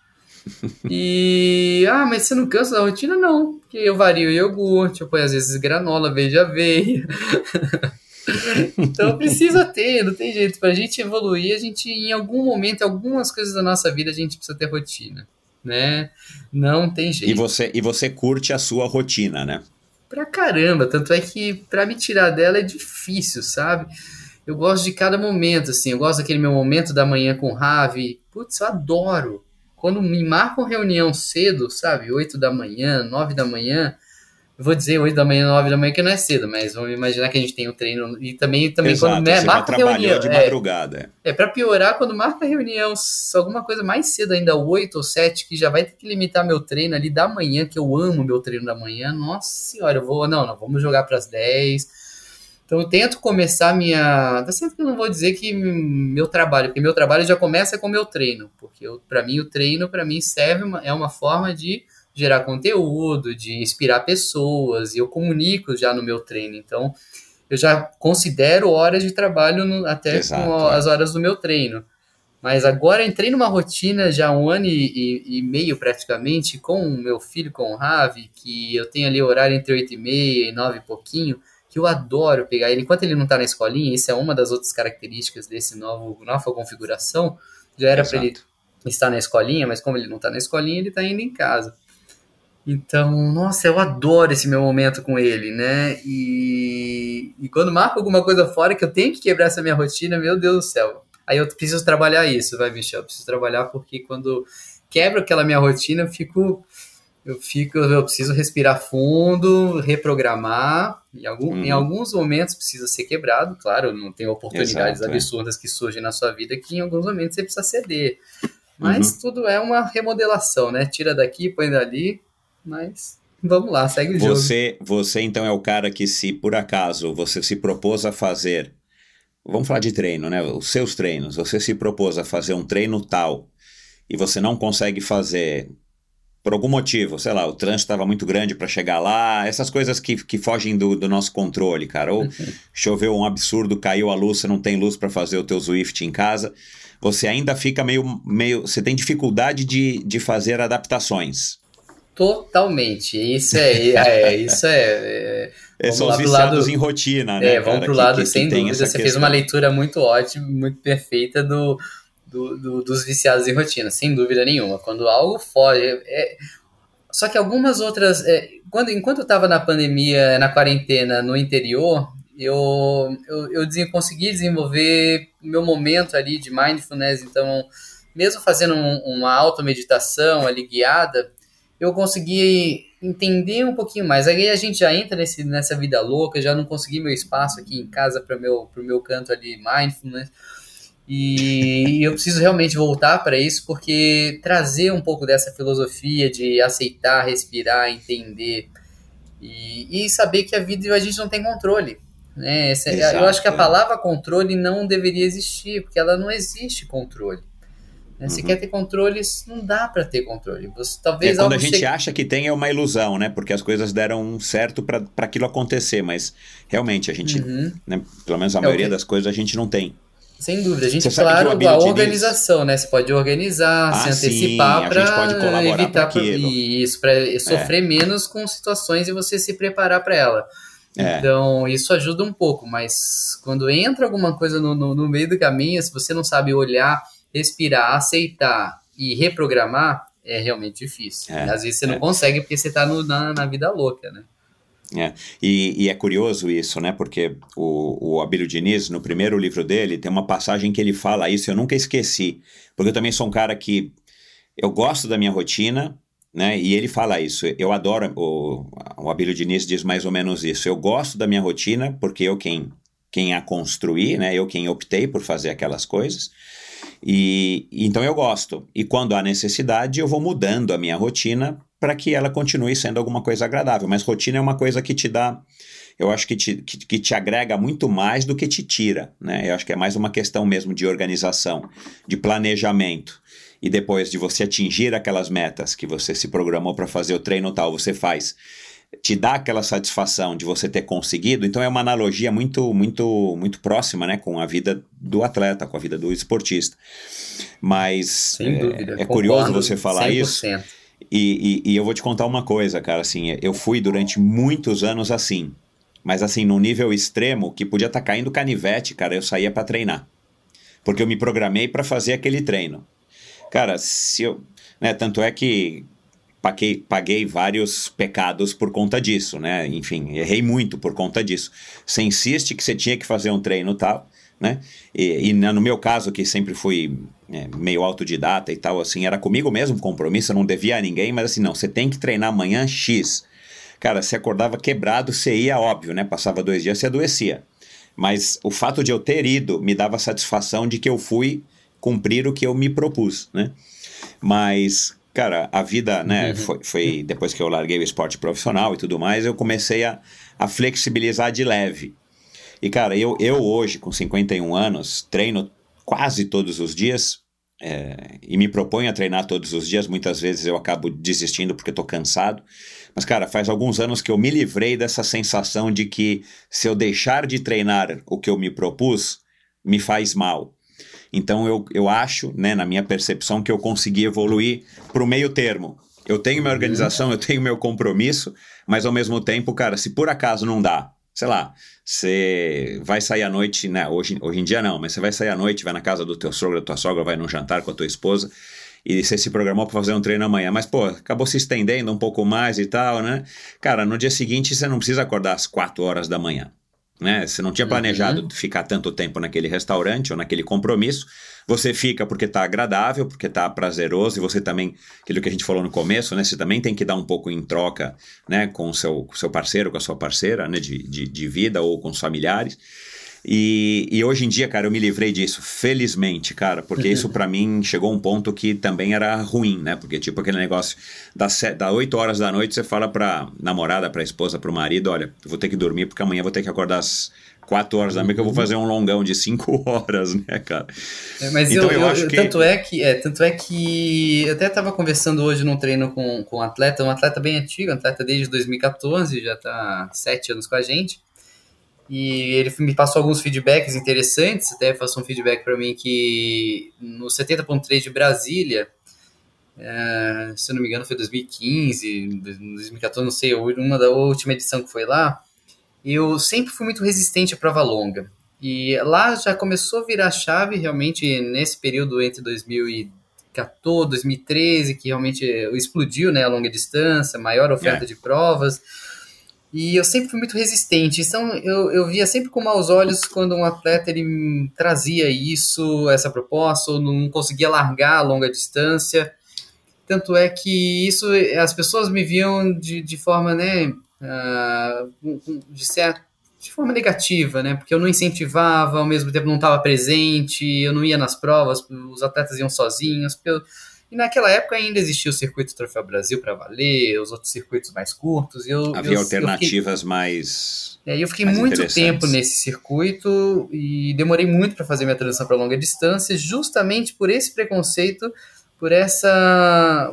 E, ah, mas você não cansa da rotina? Não, porque eu vario iogurte, eu ponho às vezes granola, aveia de aveia. então precisa ter, não tem jeito. Pra gente evoluir, a gente, em algum momento, em algumas coisas da nossa vida, a gente precisa ter rotina, né? Não tem jeito. E você, e você curte a sua rotina, né? Pra caramba, tanto é que pra me tirar dela é difícil, sabe? Eu gosto de cada momento, assim, eu gosto daquele meu momento da manhã com o Ravi. Putz, eu adoro. Quando me marcam reunião cedo, sabe? 8 da manhã, 9 da manhã. Eu vou dizer 8 da manhã, 9 da manhã, que não é cedo, mas vamos imaginar que a gente tem um treino. E também, também Exato, quando marca reunião. de é, madrugada. é, pra piorar, quando marca reunião, alguma coisa mais cedo ainda, 8 ou 7, que já vai ter que limitar meu treino ali da manhã, que eu amo meu treino da manhã. Nossa senhora, eu vou. Não, não, vamos jogar pras 10. Então eu tento começar minha. Tá certo que eu não vou dizer que meu trabalho, porque meu trabalho já começa com meu treino. Porque pra mim, o treino, pra mim, serve, uma- é uma forma de gerar conteúdo, de inspirar pessoas, e eu comunico já no meu treino. Então, eu já considero horas de trabalho no- até Exato, com é. as horas do meu treino. Mas agora entrei numa rotina já um ano e, e- e meio praticamente com o meu filho, com o Ravi, que eu tenho ali horário entre 8 e meia e 9 e pouquinho, que eu adoro pegar ele. Enquanto ele não está na escolinha, isso é uma das outras características desse novo nova configuração. Já era para ele estar na escolinha, mas como ele não está na escolinha, ele está indo em casa. Então, nossa, eu adoro esse meu momento com ele, né? E, e quando marco alguma coisa fora que eu tenho que quebrar essa minha rotina, meu Deus do céu. Aí eu preciso trabalhar isso, vai, Michel? Eu preciso trabalhar porque quando quebro aquela minha rotina, eu fico. Eu fico, eu preciso respirar fundo, reprogramar. Em, algum, Uhum. em alguns momentos precisa ser quebrado, claro, não tem oportunidades Exato, é. absurdas que surgem na sua vida que em alguns momentos você precisa ceder. Mas Uhum. tudo é uma remodelação, né? Tira daqui, põe dali, mas vamos lá, segue o jogo. Você, você então é o cara que se por acaso você se propôs a fazer, vamos falar de treino, né? Os seus treinos, você se propôs a fazer um treino tal e você não consegue fazer por algum motivo, sei lá, o trânsito estava muito grande para chegar lá, essas coisas que, que fogem do, do nosso controle, cara. Ou choveu um absurdo, caiu a luz, você não tem luz para fazer o teu Swift em casa, você ainda fica meio. meio você tem dificuldade de, de fazer adaptações. Totalmente. Isso é. é isso é, é são os viciados lado, em rotina, né? É, vamos para o lado, que, sem que dúvida. Você questão. fez uma leitura muito ótima, muito perfeita do, do, do, dos viciados em rotina, sem dúvida nenhuma. Quando algo foge. É, só que algumas outras. É, quando, enquanto eu estava na pandemia, na quarentena no interior, eu, eu, eu consegui desenvolver meu momento ali de mindfulness. Então, mesmo fazendo um, uma automeditação ali guiada, eu consegui entender um pouquinho mais. Aí a gente já entra nesse, nessa vida louca, já não consegui meu espaço aqui em casa para meu meu canto ali mindfulness. E eu preciso realmente voltar para isso porque trazer um pouco dessa filosofia de aceitar, respirar, entender e, e saber que a vida a gente não tem controle. Né? Essa, eu acho que a palavra controle não deveria existir, porque ela não existe controle. Né? Você uhum. quer ter controles, não dá para ter controle. Você, talvez é, quando a gente che... acha que tem é uma ilusão, né? Porque as coisas deram certo para aquilo acontecer, mas realmente a gente, uhum. né, pelo menos a é maioria das coisas a gente não tem. Sem dúvida. A gente, claro, a organização, né? Você pode organizar, ah, se antecipar para evitar pra isso, para sofrer é. menos com situações e você se preparar para ela. É. Então, isso ajuda um pouco, mas quando entra alguma coisa no, no, no meio do caminho, se você não sabe olhar respirar, aceitar e reprogramar é realmente difícil. É, Às vezes você não é. consegue porque você está na, na vida louca, né? É. E, e, é curioso isso, né? Porque o, o Abílio Diniz, no primeiro livro dele, tem uma passagem que ele fala isso, eu nunca esqueci. Porque eu também sou um cara que eu gosto da minha rotina, né? E ele fala isso. Eu adoro, o, o Abílio Diniz diz mais ou menos isso. Eu gosto da minha rotina porque eu quem, quem a construí, né? Eu quem optei por fazer aquelas coisas. E então eu gosto. E quando há necessidade, eu vou mudando a minha rotina para que ela continue sendo alguma coisa agradável. Mas rotina é uma coisa que te dá, eu acho que te, que, que te agrega muito mais do que te tira. Né? Eu acho que é mais uma questão mesmo de organização, de planejamento. E depois de você atingir aquelas metas que você se programou para fazer o treino tal, você faz te dá aquela satisfação de você ter conseguido, então é uma analogia muito, muito, muito próxima, né, com a vida do atleta, com a vida do esportista. Mas é, dúvida, é, curioso você falar 100%. isso. E, e, e, eu vou te contar uma coisa, cara, assim, eu fui durante muitos anos assim, mas assim, num nível extremo que podia estar tá caindo canivete, cara, eu saía para treinar. Porque eu me programei para fazer aquele treino. Cara, se eu, né, tanto é que paguei, paguei vários pecados por conta disso, né? Enfim, errei muito por conta disso. Você insiste que você tinha que fazer um treino tal, né? E, e no meu caso, que sempre fui é, meio autodidata e tal, assim, era comigo mesmo compromisso, eu não devia a ninguém, mas assim, não, você tem que treinar amanhã X. Cara, se acordava quebrado, você ia, óbvio, né? Passava dois dias, você adoecia. Mas o fato de eu ter ido me dava satisfação de que eu fui cumprir o que eu me propus, né? Mas cara, a vida, né, uhum. foi, foi, depois que eu larguei o esporte profissional e tudo mais, eu comecei a, a flexibilizar de leve. E, cara, eu, eu hoje, com 51 anos, treino quase todos os dias é, e me proponho a treinar todos os dias. Muitas vezes eu acabo desistindo porque estou cansado. Mas, cara, faz alguns anos que eu me livrei dessa sensação de que se eu deixar de treinar o que eu me propus, me faz mal. Então eu, eu acho, né, na minha percepção, que eu consegui evoluir para o meio termo. Eu tenho minha organização, eu tenho meu compromisso, mas ao mesmo tempo, cara, se por acaso não dá, sei lá, você vai sair à noite, né? Hoje, hoje em dia não, mas você vai sair à noite, vai na casa do teu sogro, da tua sogra, vai num jantar com a tua esposa e você se programou para fazer um treino amanhã, mas pô, acabou se estendendo um pouco mais e tal, né? Cara, no dia seguinte você não precisa acordar às 4 horas da manhã né? Você não tinha planejado uhum. ficar tanto tempo naquele restaurante ou naquele compromisso. Você fica porque está agradável, porque está prazeroso, e você também, aquilo que a gente falou no começo, né? Você também tem que dar um pouco em troca, né? Com o seu, seu parceiro, com a sua parceira, né? De, de, de vida ou com os familiares. E, e, hoje em dia, cara, eu me livrei disso, felizmente, cara, porque isso para mim chegou a um ponto que também era ruim, né? Porque, tipo, aquele negócio das, das 8 horas da noite, você fala pra namorada, pra esposa, pro marido: olha, vou ter que dormir porque amanhã vou ter que acordar às quatro horas da manhã que eu vou fazer um longão de cinco horas, né, cara? É, mas Então, eu, eu eu- acho eu- que- tanto é que é, tanto é que eu até estava conversando hoje num treino com, com um atleta, um atleta bem antigo, um atleta desde 2014, já está sete anos com a gente. E ele me passou alguns feedbacks interessantes, até passou um feedback para mim que no 70.3 de Brasília, é, se eu não me engano foi 2015, 2014, não sei, uma da última edição que foi lá, eu sempre fui muito resistente à prova longa. E lá já começou a virar chave realmente nesse período entre 2014, 2013, que realmente explodiu né, a longa distância, maior oferta É. de provas. E eu sempre fui muito resistente. Então eu, eu via sempre com maus olhos quando um atleta ele me trazia isso, essa proposta, ou não conseguia largar a longa distância. Tanto é que isso, as pessoas me viam de, de forma, né, ah, de certa de forma negativa, né? Porque eu não incentivava, ao mesmo tempo não estava presente, eu não ia nas provas, os atletas iam sozinhos. eu- E naquela época ainda existia o circuito Troféu Brasil para valer, os outros circuitos mais curtos. Eu, Havia eu fiquei- alternativas mais. é, eu fiquei mais muito tempo nesse circuito e demorei muito para fazer minha transição para longa distância, justamente por esse preconceito, por essa.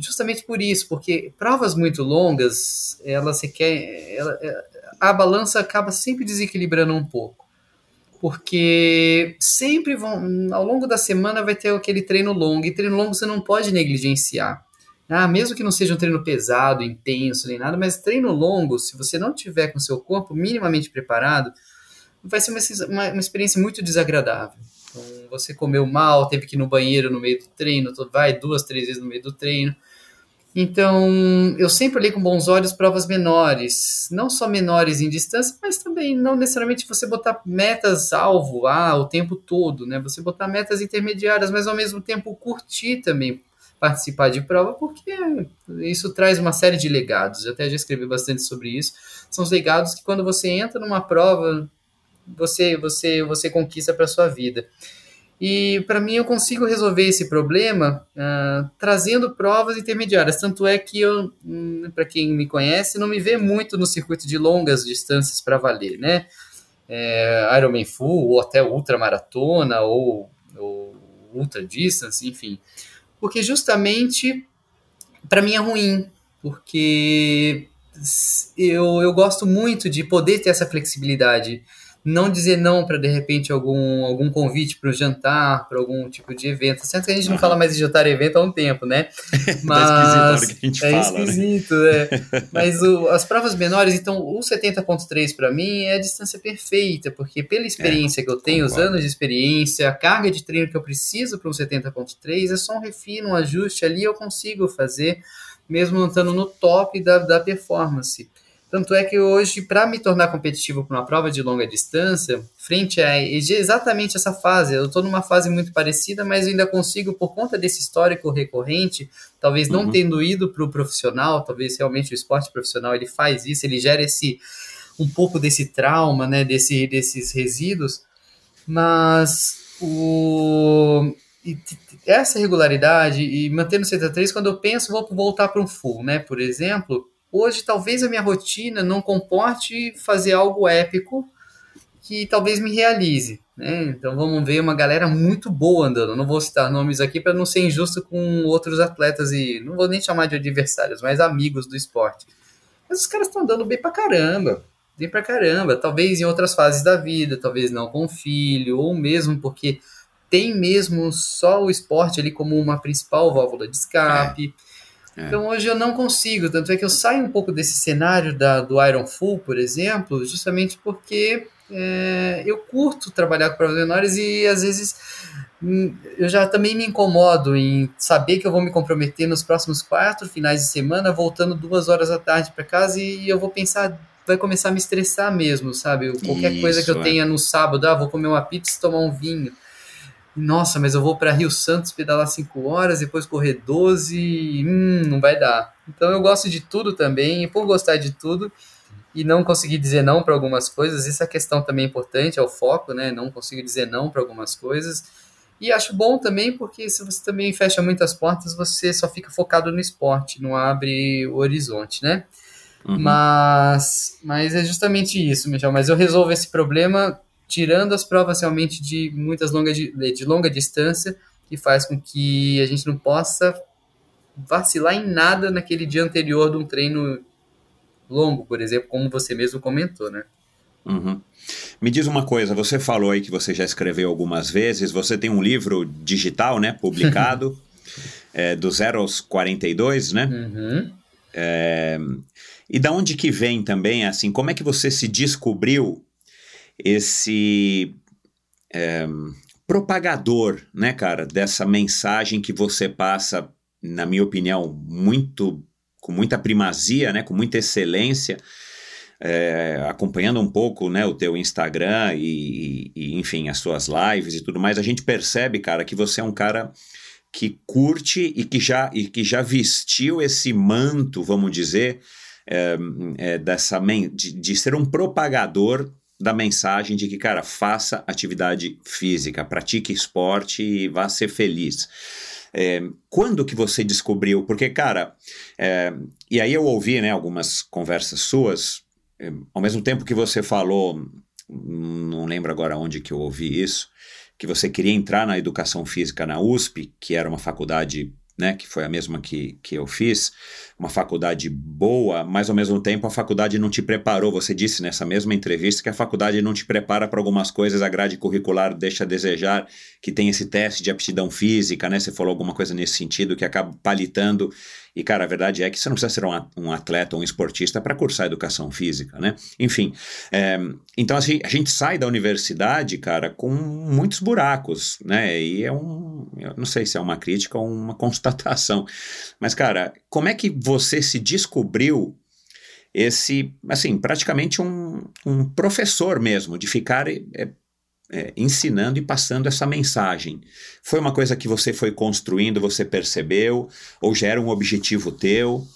Justamente por isso, porque provas muito longas, elas requer, ela, a balança acaba sempre desequilibrando um pouco. Porque sempre vão, ao longo da semana vai ter aquele treino longo, e treino longo você não pode negligenciar. Ah, mesmo que não seja um treino pesado, intenso, nem nada, mas treino longo, se você não tiver com seu corpo minimamente preparado, vai ser uma, uma, uma experiência muito desagradável. Então, você comeu mal, teve que ir no banheiro no meio do treino, vai duas, três vezes no meio do treino. Então, eu sempre olhei com bons olhos provas menores, não só menores em distância, mas também não necessariamente você botar metas alvo ah, o tempo todo, né? Você botar metas intermediárias, mas ao mesmo tempo curtir também participar de prova, porque isso traz uma série de legados. Eu até já escrevi bastante sobre isso. São os legados que quando você entra numa prova, você você você conquista para sua vida. E para mim eu consigo resolver esse problema uh, trazendo provas intermediárias. Tanto é que eu, hum, para quem me conhece, não me vê muito no circuito de longas distâncias para valer, né? É, Ironman Full, ou até ultramaratona, ou, ou ultra distance, enfim. Porque justamente para mim é ruim, porque eu, eu gosto muito de poder ter essa flexibilidade não dizer não para de repente algum, algum convite para o jantar, para algum tipo de evento. Certo que a gente não fala mais de jantar e evento há um tempo, né? Mas tá esquisito que a gente é fala, esquisito, né? é. Mas o, as provas menores, então o 70.3 para mim é a distância perfeita, porque pela experiência é, que eu tenho, concordo. os anos de experiência, a carga de treino que eu preciso para um 70.3 é só um refino, um ajuste ali eu consigo fazer, mesmo estando no top da, da performance. Tanto é que hoje, para me tornar competitivo para uma prova de longa distância, frente a exatamente essa fase, eu estou numa fase muito parecida, mas ainda consigo, por conta desse histórico recorrente, talvez não uhum. tendo ido para o profissional, talvez realmente o esporte profissional ele faz isso, ele gera esse um pouco desse trauma, né, desse, desses resíduos, mas o essa regularidade e mantendo o 73, quando eu penso, vou voltar para um full, né, por exemplo, Hoje, talvez a minha rotina não comporte fazer algo épico que talvez me realize. Né? Então, vamos ver uma galera muito boa andando. Não vou citar nomes aqui para não ser injusto com outros atletas e não vou nem chamar de adversários, mas amigos do esporte. Mas os caras estão andando bem pra caramba. Bem pra caramba. Talvez em outras fases da vida, talvez não com filho, ou mesmo porque tem mesmo só o esporte ali como uma principal válvula de escape. É. Então hoje eu não consigo, tanto é que eu saio um pouco desse cenário da, do Iron Full, por exemplo, justamente porque é, eu curto trabalhar com provas menores e às vezes hum, eu já também me incomodo em saber que eu vou me comprometer nos próximos quatro finais de semana, voltando duas horas da tarde para casa e eu vou pensar, vai começar a me estressar mesmo, sabe? Qualquer Isso, coisa que eu é. tenha no sábado, ah, vou comer uma pizza e tomar um vinho nossa, mas eu vou para Rio Santos pedalar 5 horas, depois correr 12, hum, não vai dar. Então eu gosto de tudo também, e por gostar de tudo e não conseguir dizer não para algumas coisas, essa questão também é importante, é o foco, né? Não consigo dizer não para algumas coisas. E acho bom também porque se você também fecha muitas portas, você só fica focado no esporte, não abre o horizonte, né? Uhum. Mas, mas é justamente isso, Michel. Mas eu resolvo esse problema tirando as provas realmente de muitas longas de, de longa distância, que faz com que a gente não possa vacilar em nada naquele dia anterior de um treino longo, por exemplo, como você mesmo comentou, né? Uhum. Me diz uma coisa, você falou aí que você já escreveu algumas vezes, você tem um livro digital, né, publicado, é, do 0 aos 42, né? Uhum. É, e da onde que vem também, assim, como é que você se descobriu esse é, propagador, né, cara, dessa mensagem que você passa, na minha opinião, muito com muita primazia, né, com muita excelência, é, acompanhando um pouco, né, o teu Instagram e, e, enfim, as suas lives e tudo mais, a gente percebe, cara, que você é um cara que curte e que já, e que já vestiu esse manto, vamos dizer, é, é, dessa de, de ser um propagador da mensagem de que, cara, faça atividade física, pratique esporte e vá ser feliz. É, quando que você descobriu? Porque, cara, é, e aí eu ouvi né, algumas conversas suas, é, ao mesmo tempo que você falou, não lembro agora onde que eu ouvi isso, que você queria entrar na educação física na USP, que era uma faculdade né, que foi a mesma que, que eu fiz, uma faculdade boa, mas ao mesmo tempo a faculdade não te preparou. Você disse nessa mesma entrevista que a faculdade não te prepara para algumas coisas, a grade curricular deixa a desejar, que tem esse teste de aptidão física, né? Você falou alguma coisa nesse sentido que acaba palitando e, cara, a verdade é que você não precisa ser um atleta ou um esportista para cursar educação física, né? Enfim, é, então assim, a gente sai da universidade, cara, com muitos buracos, né? E é um, eu não sei se é uma crítica ou uma constatação, mas, cara, como é que você se descobriu esse, assim, praticamente um, um professor mesmo, de ficar é, é, ensinando e passando essa mensagem. Foi uma coisa que você foi construindo, você percebeu, ou já era um objetivo teu?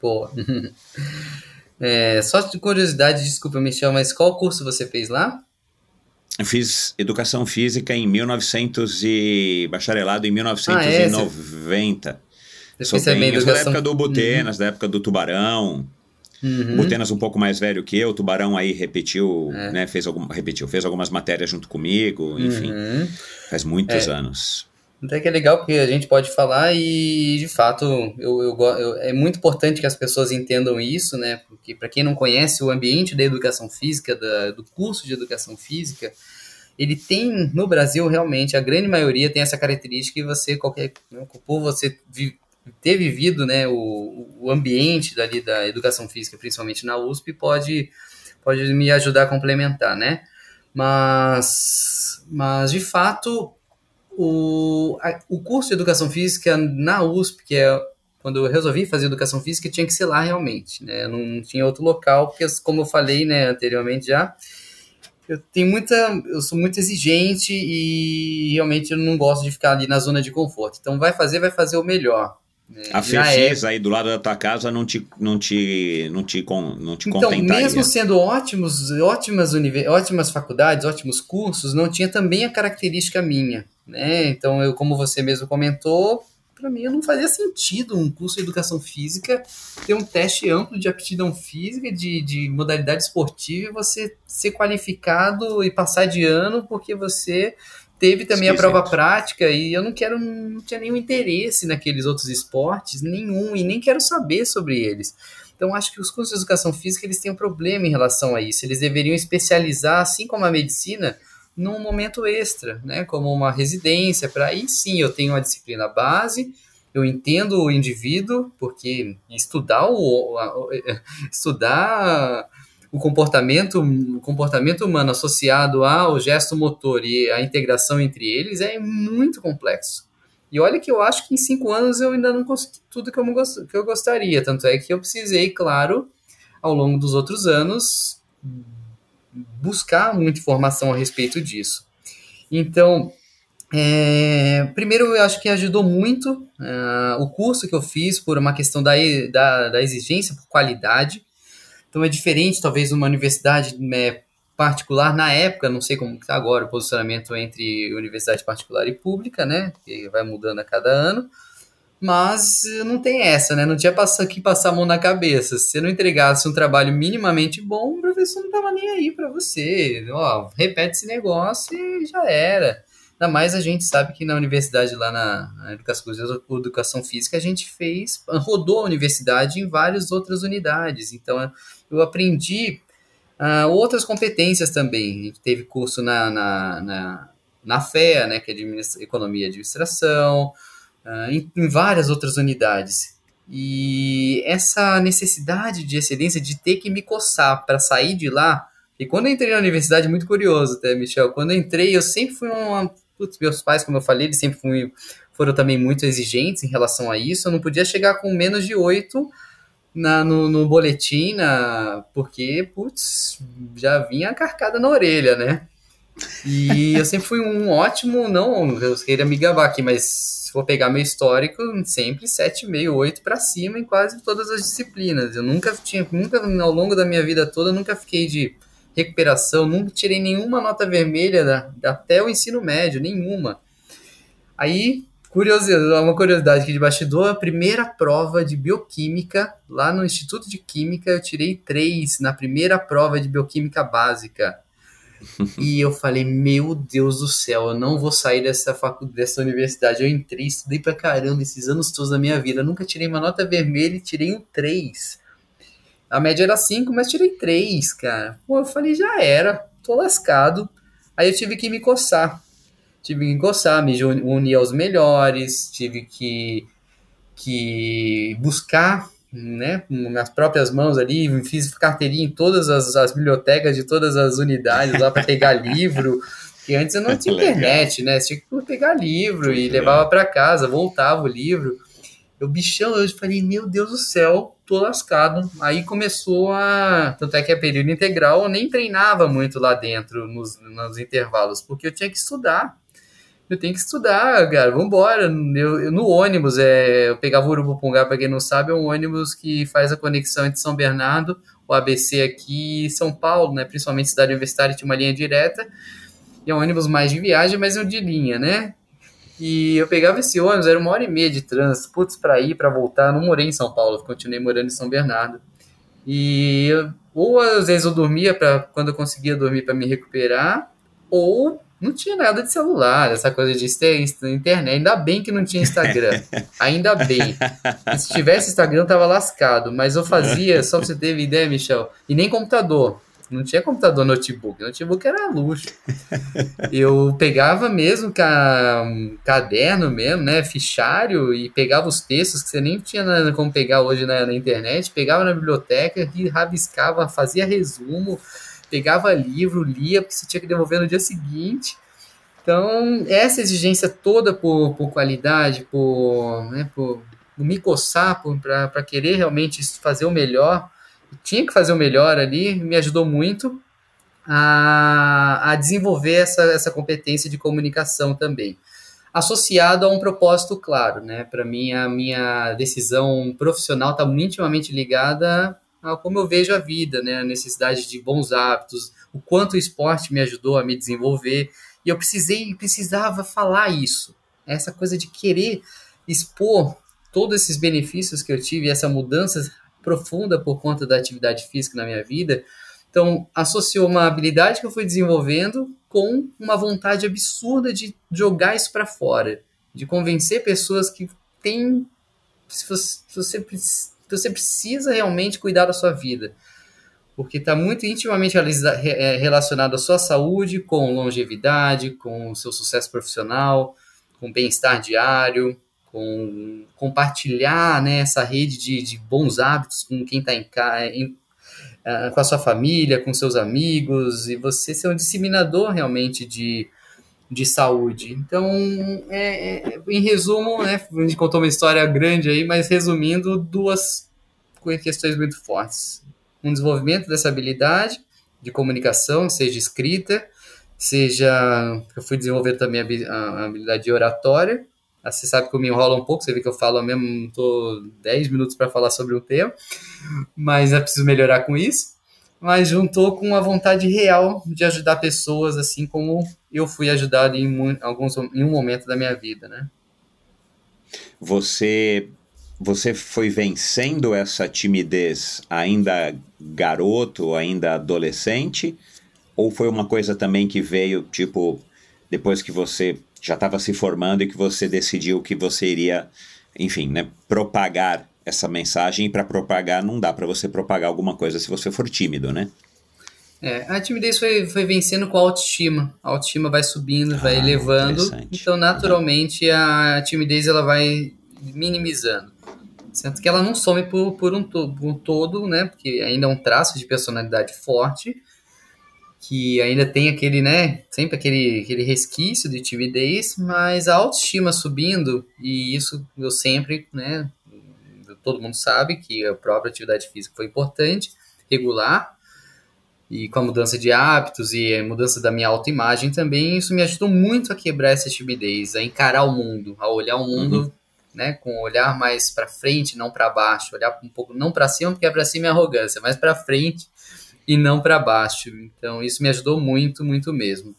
Pô. é, só de curiosidade, desculpa, Michel, mas qual curso você fez lá? Eu fiz educação física em 1900 e bacharelado em 1990. Ah, é? Sou bem, educação... da época do Butenas, uhum. da época do Tubarão. Uhum. Butenas um pouco mais velho que eu, o Tubarão aí repetiu, é. né, fez, algum, repetiu, fez algumas matérias junto comigo, enfim, uhum. faz muitos é. anos. Até que é legal porque a gente pode falar e, de fato, eu, eu, eu, é muito importante que as pessoas entendam isso, né? Porque, para quem não conhece o ambiente da educação física, da, do curso de educação física, ele tem, no Brasil, realmente, a grande maioria tem essa característica que você, qualquer, né, por você ter vivido né, o, o ambiente dali da educação física, principalmente na USP, pode, pode me ajudar a complementar, né? Mas, mas de fato, o, a, o curso de educação física na USP, que é quando eu resolvi fazer educação física, tinha que ser lá realmente, né? Não tinha outro local, porque como eu falei, né, anteriormente já, eu tenho muita, eu sou muito exigente e realmente eu não gosto de ficar ali na zona de conforto. Então vai fazer, vai fazer o melhor. É, a Fefis é... aí do lado da tua casa não te, não te, não te, não te então, mesmo sendo ótimos, ótimas, ótimas faculdades, ótimos cursos, não tinha também a característica minha, né? Então, eu, como você mesmo comentou, para mim não fazia sentido um curso de educação física ter um teste amplo de aptidão física, de, de modalidade esportiva, e você ser qualificado e passar de ano porque você Teve também a prova prática e eu não quero, não tinha nenhum interesse naqueles outros esportes, nenhum, e nem quero saber sobre eles. Então acho que os cursos de educação física eles têm um problema em relação a isso. Eles deveriam especializar, assim como a medicina, num momento extra, né, como uma residência, para aí sim eu tenho uma disciplina base, eu entendo o indivíduo, porque estudar o, estudar o comportamento, o comportamento humano associado ao gesto motor e a integração entre eles é muito complexo. E olha que eu acho que em cinco anos eu ainda não consegui tudo que eu, que eu gostaria. Tanto é que eu precisei, claro, ao longo dos outros anos, buscar muita informação a respeito disso. Então, é, primeiro eu acho que ajudou muito uh, o curso que eu fiz por uma questão da, da, da exigência por qualidade. Então é diferente, talvez, uma universidade né, particular na época, não sei como está agora o posicionamento entre universidade particular e pública, né? Que vai mudando a cada ano. Mas não tem essa, né? Não tinha que passar a mão na cabeça. Se você não entregasse um trabalho minimamente bom, o professor não tava nem aí para você. Ó, repete esse negócio e já era. Ainda mais a gente sabe que na universidade, lá na, na educação, educação Física, a gente fez, rodou a universidade em várias outras unidades. Então, eu aprendi uh, outras competências também. A gente teve curso na, na, na, na FEA, né, que é Economia e Administração, uh, em, em várias outras unidades. E essa necessidade de excelência, de ter que me coçar para sair de lá, e quando eu entrei na universidade, muito curioso até, Michel, quando eu entrei, eu sempre fui uma putz, meus pais, como eu falei, eles sempre fui, foram também muito exigentes em relação a isso. Eu não podia chegar com menos de oito na, no, no boletim, na, porque, putz, já vinha a carcada na orelha, né? E eu sempre fui um ótimo, não, eu queria me gabar aqui, mas se for pegar meu histórico, sempre 7,5, 8 para cima em quase todas as disciplinas. Eu nunca tinha, nunca ao longo da minha vida toda, nunca fiquei de recuperação, nunca tirei nenhuma nota vermelha da, até o ensino médio, nenhuma. Aí, curiosidade, uma curiosidade aqui de bastidor, a primeira prova de bioquímica, lá no Instituto de Química, eu tirei três na primeira prova de bioquímica básica. e eu falei, meu Deus do céu, eu não vou sair dessa faculdade, dessa universidade. Eu entrei, estudei pra caramba esses anos todos da minha vida. Eu nunca tirei uma nota vermelha e tirei um 3. A média era 5, mas tirei 3, cara. Pô, eu falei, já era, tô lascado. Aí eu tive que me coçar. Tive que me coçar, me unir aos melhores, tive que, que buscar, né, com minhas próprias mãos ali, fiz carteirinha em todas as, as bibliotecas de todas as unidades lá para pegar livro. Que antes eu não tinha internet, né? Você tinha que pegar livro e levava para casa, voltava o livro. Eu bichão, eu falei, meu Deus do céu, tô lascado. Aí começou a. Tanto é que é período integral, eu nem treinava muito lá dentro nos, nos intervalos, porque eu tinha que estudar. Eu tenho que estudar, cara, vambora. Eu, eu, no ônibus, é, eu pegava o Urubupungá, pra quem não sabe, é um ônibus que faz a conexão entre São Bernardo, o ABC aqui e São Paulo, né? Principalmente cidade universitária, tinha uma linha direta. E é um ônibus mais de viagem, mas é um de linha, né? E eu pegava esse ônibus, era uma hora e meia de trânsito, putz, pra ir, pra voltar. Não morei em São Paulo, continuei morando em São Bernardo. E ou às vezes eu dormia para quando eu conseguia dormir para me recuperar, ou não tinha nada de celular, essa coisa de internet. Ainda bem que não tinha Instagram. Ainda bem. se tivesse Instagram, eu tava lascado. Mas eu fazia, só pra você ter ideia, Michel, e nem computador. Não tinha computador notebook, notebook era luxo. Eu pegava mesmo ca... caderno mesmo, né, fichário e pegava os textos que você nem tinha como pegar hoje na, na internet, pegava na biblioteca e rabiscava, fazia resumo, pegava livro, lia porque você tinha que devolver no dia seguinte. Então, essa exigência toda por, por qualidade, por, né, por me coçar, para querer realmente fazer o melhor, tinha que fazer o melhor ali, me ajudou muito a, a desenvolver essa, essa competência de comunicação também. Associado a um propósito claro, né? Para mim, a minha decisão profissional está intimamente ligada a como eu vejo a vida, né? A necessidade de bons hábitos, o quanto o esporte me ajudou a me desenvolver. E eu precisei, precisava falar isso. Essa coisa de querer expor todos esses benefícios que eu tive, essa mudança profunda por conta da atividade física na minha vida. Então, associou uma habilidade que eu fui desenvolvendo com uma vontade absurda de jogar isso para fora, de convencer pessoas que têm. Se você, se você precisa realmente cuidar da sua vida, porque está muito intimamente é, relacionado à sua saúde, com longevidade, com o seu sucesso profissional, com bem-estar diário, com compartilhar né, essa rede de, de bons hábitos com quem está em, em uh, com a sua família, com seus amigos, e você ser um disseminador realmente de, de saúde. Então, é, é, em resumo, né, a gente contou uma história grande aí, mas resumindo, duas questões muito fortes. Um desenvolvimento dessa habilidade de comunicação, seja escrita, seja. Eu fui desenvolver também a habilidade de oratória, ah, você sabe que eu me enrolo um pouco, você vê que eu falo mesmo, não tô 10 minutos para falar sobre o tema, mas é preciso melhorar com isso. Mas juntou com a vontade real de ajudar pessoas, assim como eu fui ajudado em, alguns, em um momento da minha vida, né? você você foi vencendo essa timidez ainda garoto, ainda adolescente? Ou foi uma coisa também que veio, tipo, depois que você já estava se formando e que você decidiu que você iria, enfim, né, propagar essa mensagem? Para propagar, não dá para você propagar alguma coisa se você for tímido, né? É, a timidez foi, foi vencendo com a autoestima. A autoestima vai subindo, vai Ah, elevando. interessante. Então, naturalmente, a timidez ela vai minimizando. Sendo que ela não some por, por, um, to- por um todo, né? Porque ainda é um traço de personalidade forte, que ainda tem aquele, né? Sempre aquele, aquele resquício de timidez, mas a autoestima subindo, e isso eu sempre, né? Todo mundo sabe que a própria atividade física foi importante, regular, e com a mudança de hábitos e a mudança da minha autoimagem também, isso me ajudou muito a quebrar essa timidez, a encarar o mundo, a olhar o mundo, né, com um olhar mais para frente, não para baixo, olhar um pouco não para cima, porque para cima é arrogância, mas para frente e não para baixo. Então isso me ajudou muito, muito mesmo.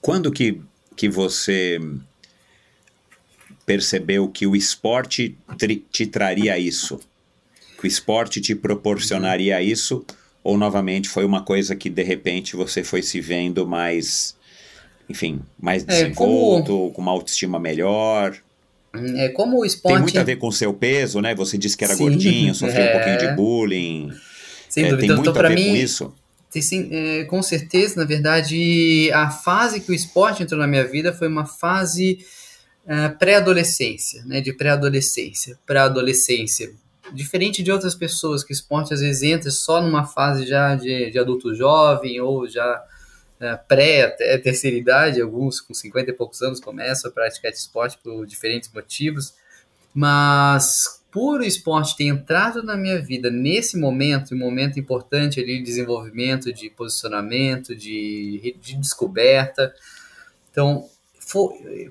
Quando que, que você percebeu que o esporte te traria isso? Que o esporte te proporcionaria isso? Ou novamente foi uma coisa que de repente você foi se vendo mais, enfim, mais É, desenvolto, com uma autoestima melhor? É como o esporte Tem muito a ver com o seu peso, né? Você disse que era Sim, gordinho, sofreu um é. pouquinho de bullying. sem É, tem muito então a ver mim com isso? Sim, é, com certeza, na verdade, a fase que o esporte entrou na minha vida foi uma fase é, pré-adolescência, né, de pré-adolescência para adolescência. Diferente de outras pessoas que o esporte às vezes entra só numa fase já de, de adulto jovem ou já é, pré até terceira idade, alguns com 50 e poucos anos começam a praticar esporte por diferentes motivos, mas por o esporte ter entrado na minha vida nesse momento, um momento importante ali de desenvolvimento, de posicionamento, de, de descoberta. Então,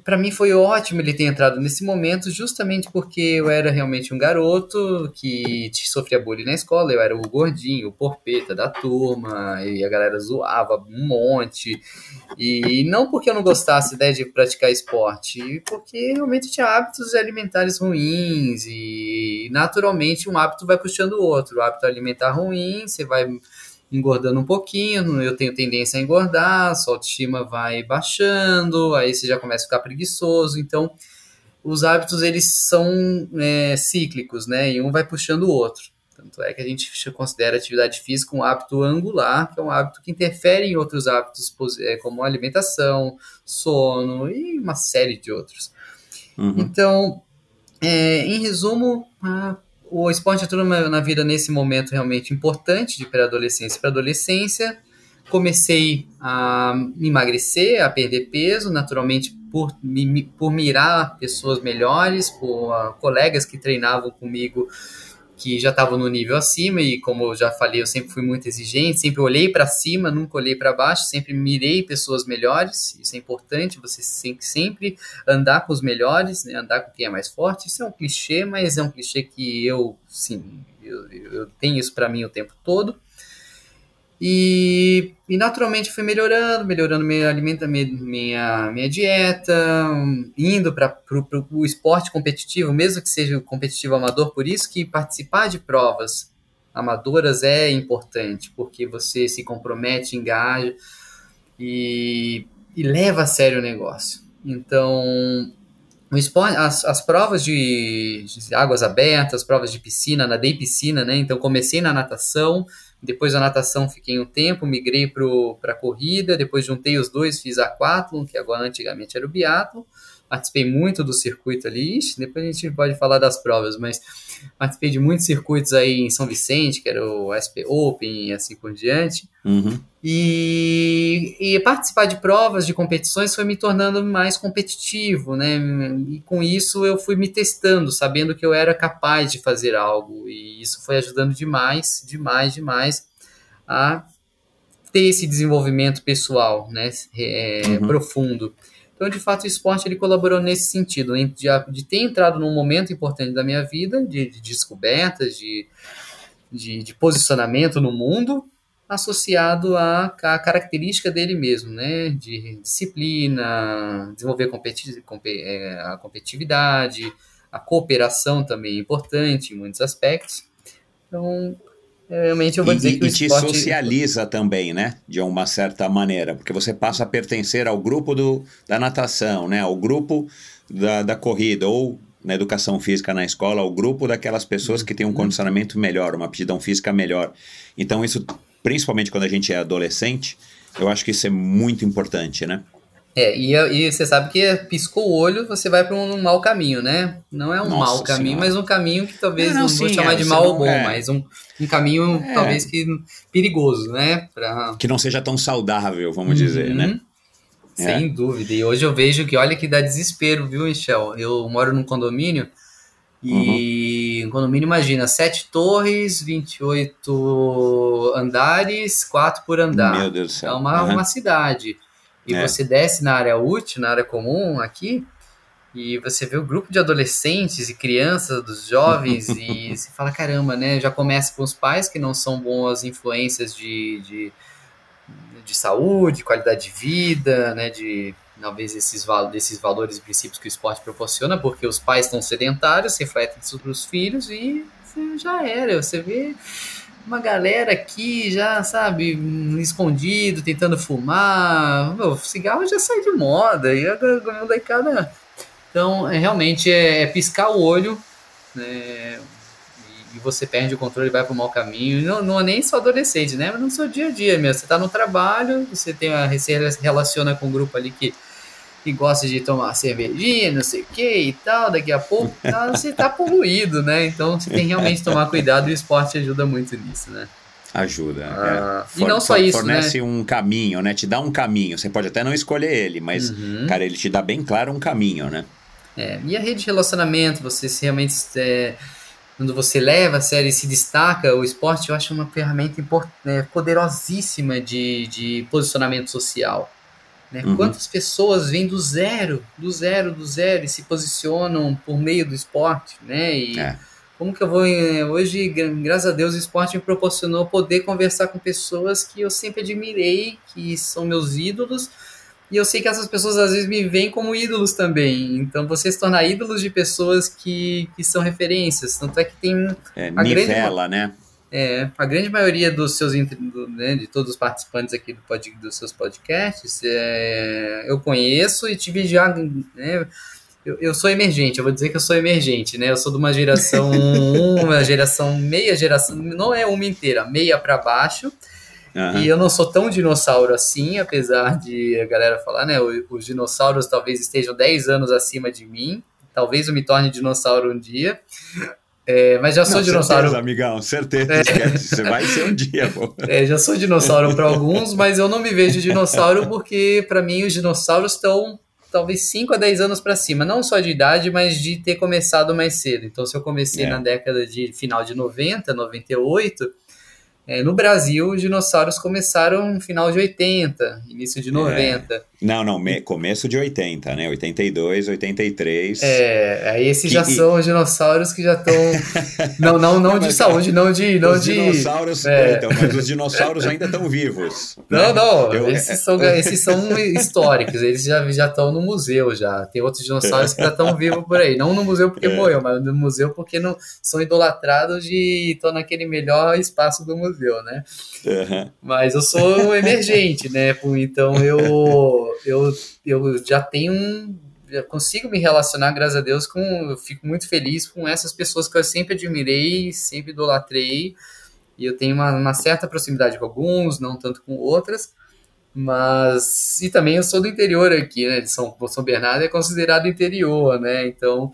para mim foi ótimo ele ter entrado nesse momento, justamente porque eu era realmente um garoto que sofria bullying na escola, eu era o gordinho, o porpeta da turma, e a galera zoava um monte. E não porque eu não gostasse da ideia de praticar esporte, porque realmente tinha hábitos alimentares ruins e naturalmente um hábito vai puxando o outro. O hábito alimentar ruim, você vai engordando um pouquinho, eu tenho tendência a engordar, sua autoestima vai baixando, aí você já começa a ficar preguiçoso, então os hábitos eles são é, cíclicos, né, e um vai puxando o outro. Tanto é que a gente considera a atividade física um hábito angular, que é um hábito que interfere em outros hábitos, como alimentação, sono e uma série de outros. Uhum. Então, é, em resumo, a o esporte entrou na vida nesse momento realmente importante de pré-adolescência para adolescência. Comecei a emagrecer, a perder peso, naturalmente por, por mirar pessoas melhores, por uh, colegas que treinavam comigo que já estavam no nível acima e como eu já falei, eu sempre fui muito exigente, sempre olhei para cima, nunca olhei para baixo, sempre mirei pessoas melhores, isso é importante, você sempre, sempre andar com os melhores, né, andar com quem é mais forte, isso é um clichê, mas é um clichê que eu, sim, eu, eu tenho isso para mim o tempo todo, e, e, naturalmente fui melhorando, melhorando minha alimenta, minha, minha dieta, indo para o esporte competitivo, mesmo que seja competitivo amador, por isso que participar de provas amadoras é importante, porque você se compromete, engaja e, e leva a sério o negócio. Então, o esporte, as, as provas de, de águas abertas, provas de piscina, nadei piscina, né? Então comecei na natação, depois da natação fiquei um tempo, migrei para a corrida, depois juntei os dois, fiz aquatlon, que agora antigamente era o biathlon, participei muito do circuito ali, depois a gente pode falar das provas, mas participei de muitos circuitos aí em São Vicente, que era o SP Open e assim por diante, uhum. e, e, participar de provas, de competições foi me tornando mais competitivo, né, e com isso eu fui me testando, sabendo que eu era capaz de fazer algo, e isso foi ajudando demais, demais, demais a ter esse desenvolvimento pessoal, né, é, uhum. profundo. Então, de fato, o esporte ele colaborou nesse sentido, de, de, ter entrado num momento importante da minha vida, de, de descobertas, de, de, de, posicionamento no mundo, associado à, à característica dele mesmo, né? De disciplina, desenvolver competi é, a competitividade, a cooperação também é importante em muitos aspectos. Então, realmente eu vou dizer e, que o e te esporte... socializa também, né? De uma certa maneira, porque você passa a pertencer ao grupo do, da natação, né? Ao grupo da, da corrida, ou na educação física na escola, ao grupo daquelas pessoas que têm um condicionamento melhor, uma aptidão física melhor. Então, isso principalmente quando a gente é adolescente, eu acho que isso é muito importante, né? É, e, e você sabe que piscou o olho, você vai para um, um mau caminho, né? Não é um Nossa mau caminho, senhora. mas um caminho que talvez É, não, não, vou sim, chamar é, de não- ou bom, é. mas um, um caminho É. talvez que perigoso, né? Pra, Que não seja tão saudável, vamos dizer, Uhum. né? Sem dúvida. E hoje eu vejo que olha que dá desespero, viu, Michel? Eu moro num condomínio e um condomínio, imagina, sete torres, 28 andares, quatro por andar. Meu Deus do É céu. uma, Aham. uma cidade. E É. você desce na área útil, na área comum aqui, e você vê o grupo de adolescentes e crianças, dos jovens, e você fala, caramba, né? Já começa com os pais que não são boas influências de, de, de saúde, qualidade de vida, né? De talvez esses, desses valores e princípios que o esporte proporciona, porque os pais estão sedentários, refletem sobre os filhos e você já era. Você vê uma galera aqui já, sabe, escondido, tentando fumar. Meu, cigarro já sai de moda e a molecada. Então, é, realmente é, é piscar o olho, né? E, e você perde o controle vai para o mau caminho. Não, não é nem só adolescente, né? Mas no seu dia a dia mesmo. Você está no trabalho, você tem a, se relaciona com um grupo ali que, que gosta de tomar cervejinha, não sei o que e tal. Daqui a pouco tá, você está poluído, né? Então você tem que realmente tomar cuidado e o esporte ajuda muito nisso, né? Ajuda. Ah, é. e não só isso, Fornece um caminho, né? Te dá um caminho. Você pode até não escolher ele, mas, Uhum. cara, ele te dá bem claro um caminho, né? É, e a rede de relacionamento, você se realmente. é, quando você leva a sério e se destaca, o esporte eu acho uma ferramenta import- é, poderosíssima de, de posicionamento social. Né? Uhum. Quantas pessoas vêm do zero, do zero, do zero e se posicionam por meio do esporte, né? E É. como que eu vou. eh, Hoje, gra- graças a Deus, o esporte me proporcionou poder conversar com pessoas que eu sempre admirei, que são meus ídolos. E eu sei que essas pessoas às vezes me veem como ídolos também. Então, você se tornar ídolos de pessoas que, que são referências. Tanto é que tem É, grande- nivela, né? É, a grande maioria dos seus do, né, de todos os participantes aqui do pod, dos seus podcasts é, eu conheço e tive já né, eu, eu sou emergente eu vou dizer que eu sou emergente né eu sou de uma geração uma geração meia geração não é uma inteira meia para baixo Aham. e eu não sou tão dinossauro assim apesar de a galera falar né os dinossauros talvez estejam 10 anos acima de mim talvez eu me torne dinossauro um dia É, mas já sou Não, dinossauro Certeza, amigão, certeza. esquece. Você vai ser um dia, pô. é, já sou dinossauro para alguns, mas eu não me vejo dinossauro porque, para mim, os dinossauros estão talvez 5 a 10 anos para cima. Não só de idade, mas de ter começado mais cedo. Então, se eu comecei É. na década de final de 90, 98, é, no Brasil, os dinossauros começaram no final de 80, início de 90. Não, não, me- começo de 80, né? 82, 83. É, aí esses Que- já são os dinossauros que já estão. não, não, não de saúde, não de. Não os de dinossauros, é. então, mas os dinossauros ainda estão vivos. Não, né? não, Eu- esses, são, esses são históricos, eles já já estão no museu já. Tem outros dinossauros que já estão vivos por aí. Não no museu porque É. morreu, mas no museu porque não são idolatrados e estão naquele melhor espaço do museu, né? Aham. Mas eu sou um emergente, né? Então eu, eu, eu já tenho um. Já consigo me relacionar, graças a Deus, com. Eu fico muito feliz com essas pessoas que eu sempre admirei, sempre idolatrei. E eu tenho uma, uma certa proximidade com alguns, não tanto com outras. Mas. E também eu sou do interior aqui, né? De São, São Bernardo é considerado interior, né? Então.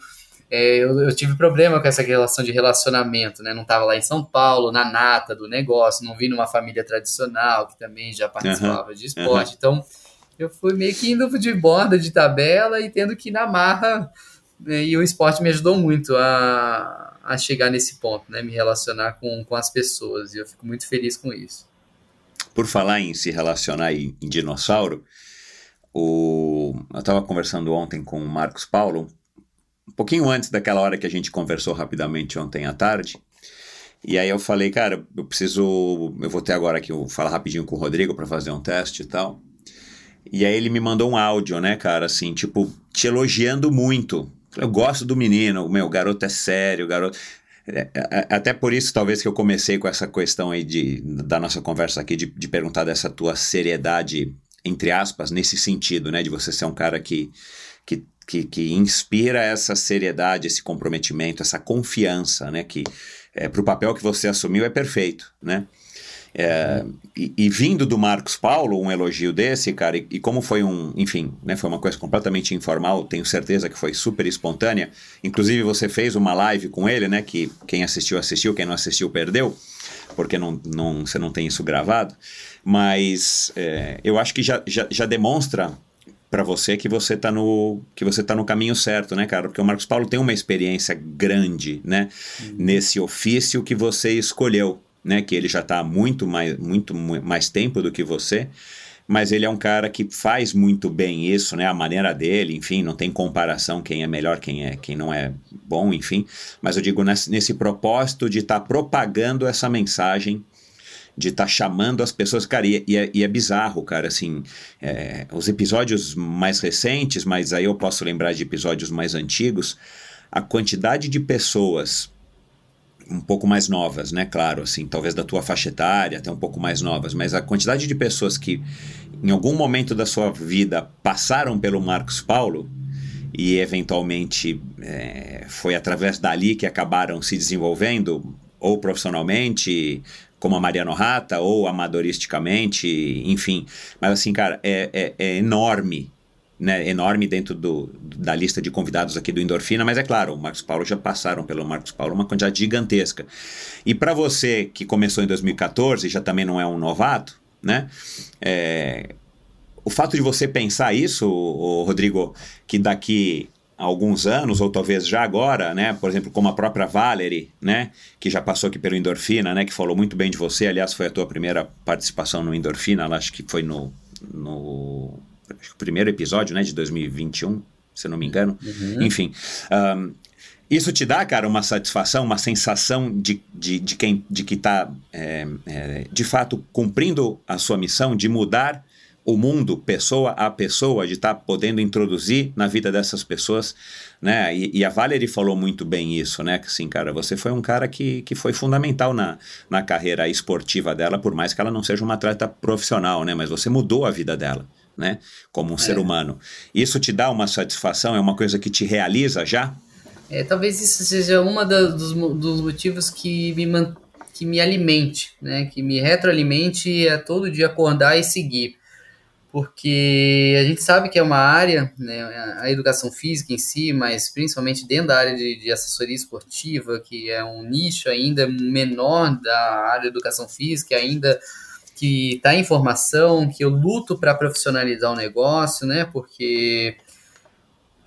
É, eu, eu tive problema com essa relação de relacionamento, né? Não estava lá em São Paulo, na nata do negócio, não vim numa família tradicional que também já participava de esporte. Então, eu fui meio que indo de borda de tabela e tendo que ir na marra. né? E o esporte me ajudou muito a, a chegar nesse ponto, né? Me relacionar com, com as pessoas. E eu fico muito feliz com isso. Por falar em se relacionar em, em dinossauro, o, eu estava conversando ontem com o Marcos Paulo, um pouquinho antes daquela hora que a gente conversou rapidamente ontem à tarde, E aí eu falei, cara, eu preciso. Eu vou ter agora aqui, eu falar rapidinho com o Rodrigo para fazer um teste e tal. E aí ele me mandou um áudio, né, cara, assim, tipo, te elogiando muito. Eu gosto do menino, meu, o garoto é sério, o garoto. É, é, até por isso, talvez, que eu comecei com essa questão aí de, da nossa conversa aqui, de, de perguntar dessa tua seriedade, entre aspas, nesse sentido, né? De você ser um cara que, que, que, que inspira essa seriedade, esse comprometimento, essa confiança, né? Que é, para o papel que você assumiu é perfeito, né? É, e, e, vindo do Marcos Paulo, um elogio desse, cara, e, e, como foi um, enfim, né, foi uma coisa completamente informal, tenho certeza que foi super espontânea. Inclusive, você fez uma live com ele, né? Que quem assistiu, assistiu, quem não assistiu, perdeu, porque não, não, você não tem isso gravado. Mas é, eu acho que já, já, já demonstra para você que você está no que você tá no caminho certo, né, cara? Porque o Marcos Paulo tem uma experiência grande, né, uhum. nesse ofício que você escolheu né, que ele já está muito mais, muito mais tempo do que você, mas ele é um cara que faz muito bem isso, né, a maneira dele, enfim, não tem comparação quem é melhor, quem é, quem não é bom, enfim, mas eu digo nesse, nesse propósito de estar tá propagando essa mensagem de estar tá chamando as pessoas, cara, e, e, é, e, é, bizarro, cara, assim, é, os episódios mais recentes, mas aí eu posso lembrar de episódios mais antigos, a quantidade de pessoas um pouco mais novas, né? Claro, assim, talvez da tua faixa etária, até um pouco mais novas, mas a quantidade de pessoas que em algum momento da sua vida passaram pelo Marcos Paulo e eventualmente é, foi através dali que acabaram se desenvolvendo, ou profissionalmente, como a Mariano Rata, ou amadoristicamente, enfim. Mas assim, cara, é, é, é enorme né, enorme dentro do, da lista de convidados aqui do Endorfina, mas é claro, o Marcos Paulo já passaram pelo Marcos Paulo uma quantidade gigantesca. E para você que começou em 2014 já também não é um novato, né? É, o fato de você pensar isso, Rodrigo, que daqui alguns anos, ou talvez já agora, né? Por exemplo, como a própria Valerie, né? Que já passou aqui pelo Endorfina, né? Que falou muito bem de você. Aliás, foi a tua primeira participação no Endorfina, acho que foi no, no primeiro episódio, né, de 2021, se não me engano. Uhum. Enfim, um, isso te dá, cara, uma satisfação, uma sensação de, de, de quem de que está, é, é, de fato, cumprindo a sua missão de mudar o mundo, pessoa a pessoa, de estar tá podendo introduzir na vida dessas pessoas, né? E, e, a Valerie falou muito bem isso, né? Que assim, cara, você foi um cara que, que foi fundamental na, na carreira esportiva dela, por mais que ela não seja uma atleta profissional, né? Mas você mudou a vida dela né? Como um é. ser humano. Isso te dá uma satisfação? É uma coisa que te realiza já? É, talvez isso seja um dos, dos motivos que me, man, que me alimente, né? Que me retroalimente a todo dia acordar e seguir. Porque a gente sabe que é uma área, né, a educação física em si, mas principalmente dentro da área de, de assessoria esportiva, que é um nicho ainda menor da área de educação física, ainda que está em formação, que eu luto para profissionalizar o negócio, né? Porque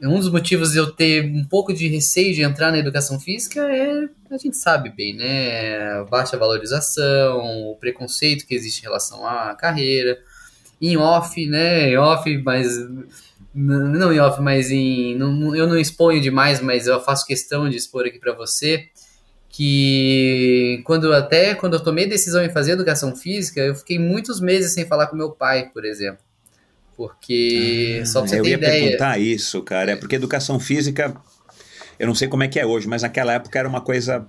um dos motivos de eu ter um pouco de receio de entrar na educação física é, a gente sabe bem, né? Baixa valorização, o preconceito que existe em relação à carreira. Em off, né? Em off, mas. Não em off, mas em. Não, eu não exponho demais, mas eu faço questão de expor aqui para você que quando até quando eu tomei decisão em fazer educação física, eu fiquei muitos meses sem falar com meu pai, por exemplo. Porque, ah, só pra você eu ter ia ideia. perguntar isso, cara. É porque educação física, eu não sei como é que é hoje, mas naquela época era uma coisa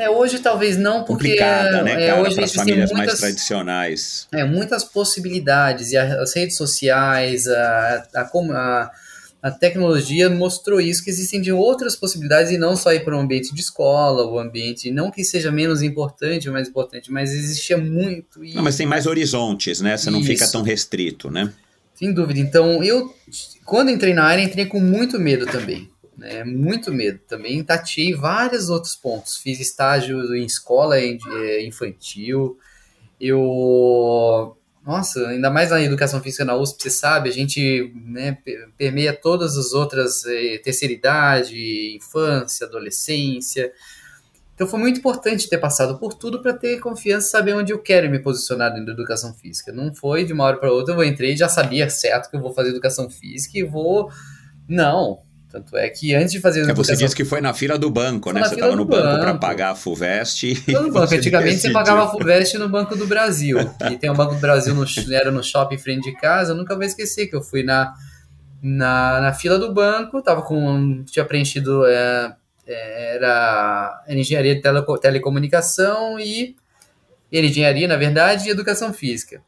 é, hoje talvez não, porque complicada, né, é, cara, hoje para as famílias muitas, mais tradicionais. É, muitas possibilidades, e as redes sociais, a, a, a, a tecnologia mostrou isso, que existem de outras possibilidades e não só ir para um ambiente de escola, o ambiente, não que seja menos importante ou mais importante, mas existia muito. E... Não, mas tem mais horizontes, né? Você não fica tão restrito, né? Sem dúvida. Então, eu, quando entrei na área, entrei com muito medo também. Né? Muito medo. Também tateei vários outros pontos. Fiz estágio em escola eh, infantil. Eu nossa, ainda mais na educação física na USP, você sabe, a gente né, permeia todas as outras, eh, terceira idade, infância, adolescência. Então foi muito importante ter passado por tudo para ter confiança e saber onde eu quero me posicionar dentro da educação física. Não foi de uma hora para outra, eu entrei e já sabia certo que eu vou fazer educação física e vou. Não. Tanto é que antes de fazer É, você disse que foi na fila do banco, né? Você estava no do banco para banco. pagar a FUVEST. Todo banco. você Antigamente você decidiu. pagava a FUVEST no Banco do Brasil. E tem o Banco do Brasil, no, era no shopping em frente de casa. Eu nunca vou esquecer que eu fui na, na, na fila do banco, tava com. tinha preenchido. é, é, era engenharia de teleco- telecomunicação e. era engenharia, na verdade, e educação física.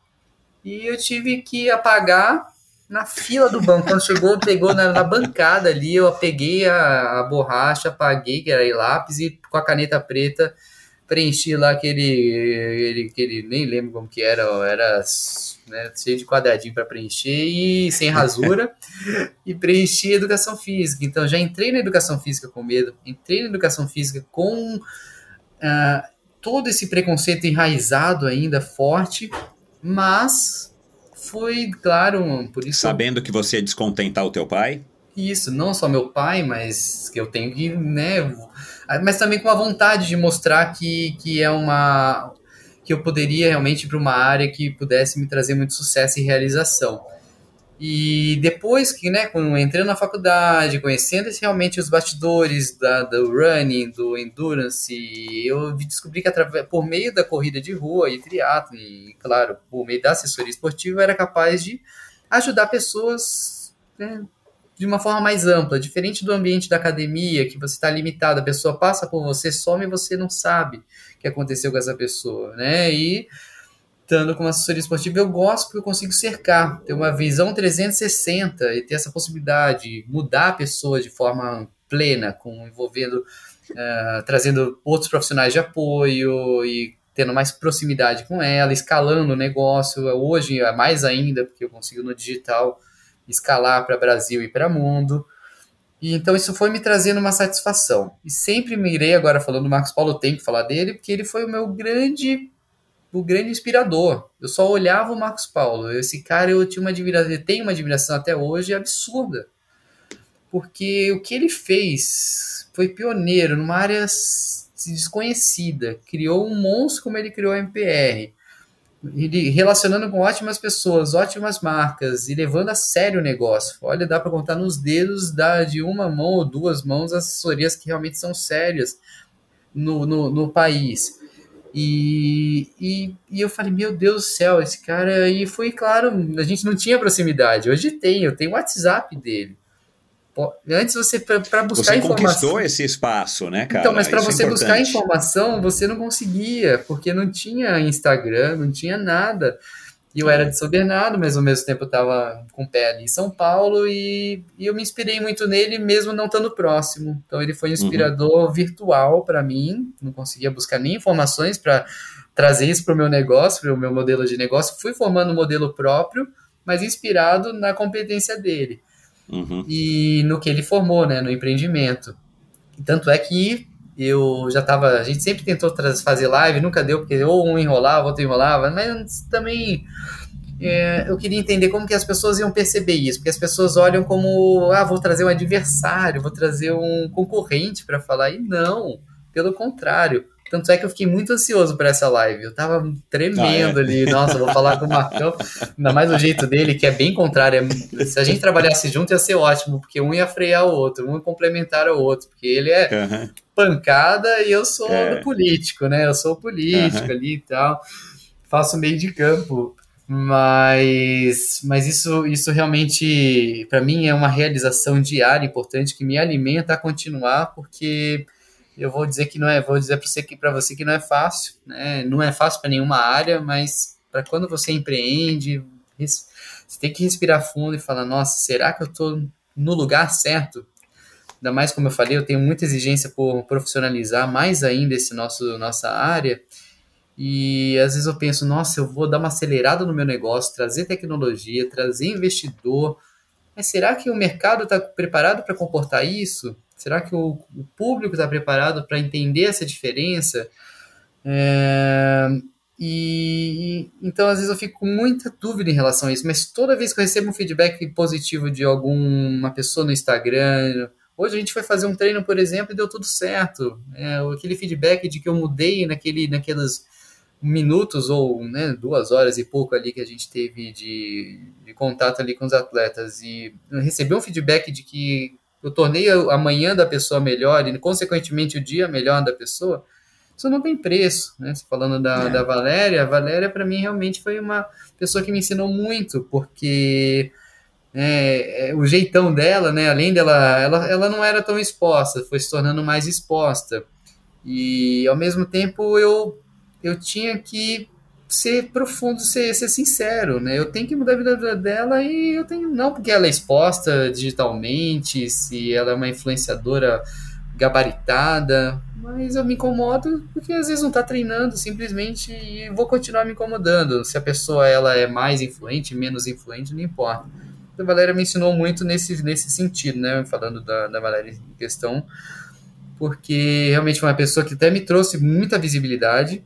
E eu tive que apagar na fila do banco. Quando chegou, pegou na, na bancada ali, eu peguei a, a borracha, apaguei, que era lápis, e com a caneta preta preenchi lá aquele, aquele, aquele nem lembro como que era, era né, cheio de quadradinho para preencher e sem rasura, e preenchi educação física. Então já entrei na educação física com medo, entrei na educação física com ah, todo esse preconceito enraizado ainda forte, mas foi, claro, por isso Sabendo que você ia descontentar o teu pai? isso, não só meu pai, mas que eu tenho que, né, mas também com a vontade de mostrar que, que é uma que eu poderia realmente ir para uma área que pudesse me trazer muito sucesso e realização. E depois que, né, entrei na faculdade, conhecendo realmente os bastidores da, do running, do endurance, eu descobri que através, por meio da corrida de rua e triatlo, e claro, por meio da assessoria esportiva, eu era capaz de ajudar pessoas né, de uma forma mais ampla, diferente do ambiente da academia, que você está limitado, a pessoa passa por você, some e você não sabe o que aconteceu com essa pessoa, né? E estando com uma assessoria esportiva, eu gosto porque eu consigo cercar, ter uma visão 360 e ter essa possibilidade, mudar a pessoa de forma plena, com envolvendo, uh, trazendo outros profissionais de apoio e tendo mais proximidade com ela, escalando o negócio, hoje mais ainda, porque eu consigo no digital escalar para Brasil e para mundo. E então isso foi me trazendo uma satisfação. E sempre me irei agora falando do Marcos Paulo, tem que falar dele, porque ele foi o meu grande o grande inspirador. Eu só olhava o Marcos Paulo. Esse cara eu tinha uma admiração, tenho uma admiração até hoje absurda. Porque o que ele fez foi pioneiro numa área desconhecida. Criou um monstro como ele criou a MPR ele relacionando com ótimas pessoas, ótimas marcas e levando a sério o negócio. Olha, dá para contar nos dedos da, de uma mão ou duas mãos as assessorias que realmente são sérias no, no, no país. E, e, e, eu falei, meu Deus do céu, esse cara. E foi claro, a gente não tinha proximidade. Hoje tem, eu tenho o WhatsApp dele. Antes você, para buscar você informação. Você conquistou esse espaço, né, cara? Então, mas para Isso você é buscar informação, você não conseguia, porque não tinha Instagram, não tinha nada. E eu era de São Bernardo, mas ao mesmo tempo eu estava com o pé ali em São Paulo e, e, eu me inspirei muito nele, mesmo não estando próximo. Então, ele foi um inspirador uhum. virtual para mim. Não conseguia buscar nem informações para trazer isso para o meu negócio, para o meu modelo de negócio. Fui formando um modelo próprio, mas inspirado na competência dele. Uhum. E no que ele formou, né, no empreendimento. Tanto é que eu já estava. A gente sempre tentou fazer live, nunca deu, porque ou um enrolava, outro enrolava, mas também é, eu queria entender como que as pessoas iam perceber isso, porque as pessoas olham como, ah, vou trazer um adversário, vou trazer um concorrente para falar, e não, pelo contrário. Tanto é que eu fiquei muito ansioso para essa live. Eu tava tremendo ah, é? ali. Nossa, vou falar com o Marcão. Ainda mais o jeito dele, que é bem contrário. É, se a gente trabalhasse junto, ia ser ótimo, porque um ia frear o outro, um ia complementar o outro. Porque ele é uhum. pancada e eu sou é. político, né? Eu sou político uhum. ali e tal. Faço meio de campo. Mas, mas isso, isso realmente, para mim, é uma realização diária importante que me alimenta a continuar, porque eu vou dizer que não é, vou dizer para você que para você que não é fácil, né? Não é fácil para nenhuma área, mas para quando você empreende, você tem que respirar fundo e falar, nossa, será que eu estou no lugar certo? Ainda mais como eu falei, eu tenho muita exigência por profissionalizar mais ainda esse nosso nossa área. E às vezes eu penso, nossa, eu vou dar uma acelerada no meu negócio, trazer tecnologia, trazer investidor. Mas será que o mercado está preparado para comportar isso? Será que o, o público está preparado para entender essa diferença? É, e então às vezes eu fico com muita dúvida em relação a isso, mas toda vez que eu recebo um feedback positivo de alguma pessoa no Instagram, hoje a gente foi fazer um treino, por exemplo, e deu tudo certo. É, aquele feedback de que eu mudei naquele, naqueles minutos ou né, duas horas e pouco ali que a gente teve de, de contato ali com os atletas e receber um feedback de que eu tornei a manhã da pessoa melhor e, consequentemente, o dia melhor da pessoa, isso não tem preço, né? Falando da, é. da Valéria, a Valéria, para mim, realmente foi uma pessoa que me ensinou muito, porque é, é, o jeitão dela, né? Além dela, ela, ela não era tão exposta, foi se tornando mais exposta. E, ao mesmo tempo, eu, eu tinha que ser profundo, ser, ser sincero, né? Eu tenho que mudar a vida dela e eu tenho não porque ela é exposta digitalmente, se ela é uma influenciadora gabaritada, mas eu me incomodo porque às vezes não está treinando simplesmente e vou continuar me incomodando. Se a pessoa ela é mais influente, menos influente, não importa. A Valéria me ensinou muito nesse, nesse sentido, né? Falando da, da Valéria em questão, porque realmente foi uma pessoa que até me trouxe muita visibilidade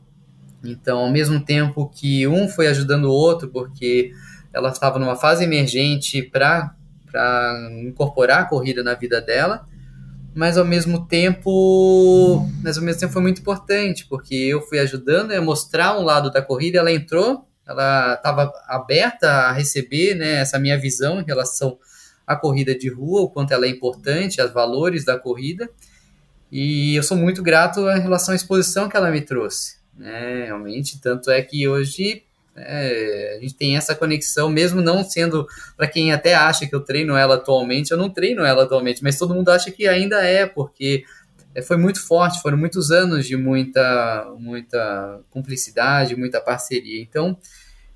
então, ao mesmo tempo que um foi ajudando o outro, porque ela estava numa fase emergente para incorporar a corrida na vida dela, mas ao mesmo tempo, mas ao mesmo tempo foi muito importante, porque eu fui ajudando a mostrar um lado da corrida, ela entrou, ela estava aberta a receber né, essa minha visão em relação à corrida de rua, o quanto ela é importante, os valores da corrida, e eu sou muito grato em relação à exposição que ela me trouxe né? Realmente, tanto é que hoje é, a gente tem essa conexão, mesmo não sendo para quem até acha que eu treino ela atualmente, eu não treino ela atualmente, mas todo mundo acha que ainda é, porque é, foi muito forte, foram muitos anos de muita, muita cumplicidade, muita parceria. Então,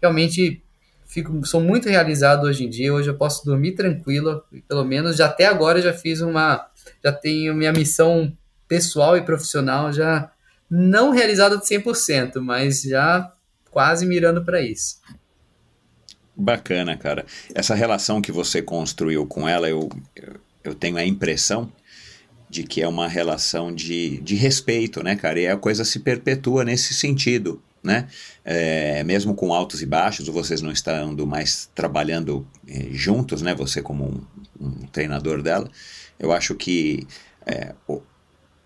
realmente fico, sou muito realizado hoje em dia. Hoje eu posso dormir tranquilo, pelo menos já até agora já fiz uma, já tenho minha missão pessoal e profissional já não realizada de 100%, mas já quase mirando para isso. Bacana, cara. Essa relação que você construiu com ela, eu, eu tenho a impressão de que é uma relação de, de respeito, né, cara? E a coisa se perpetua nesse sentido, né? É, mesmo com altos e baixos, vocês não estando mais trabalhando é, juntos, né? Você como um, um, treinador dela, eu acho que é,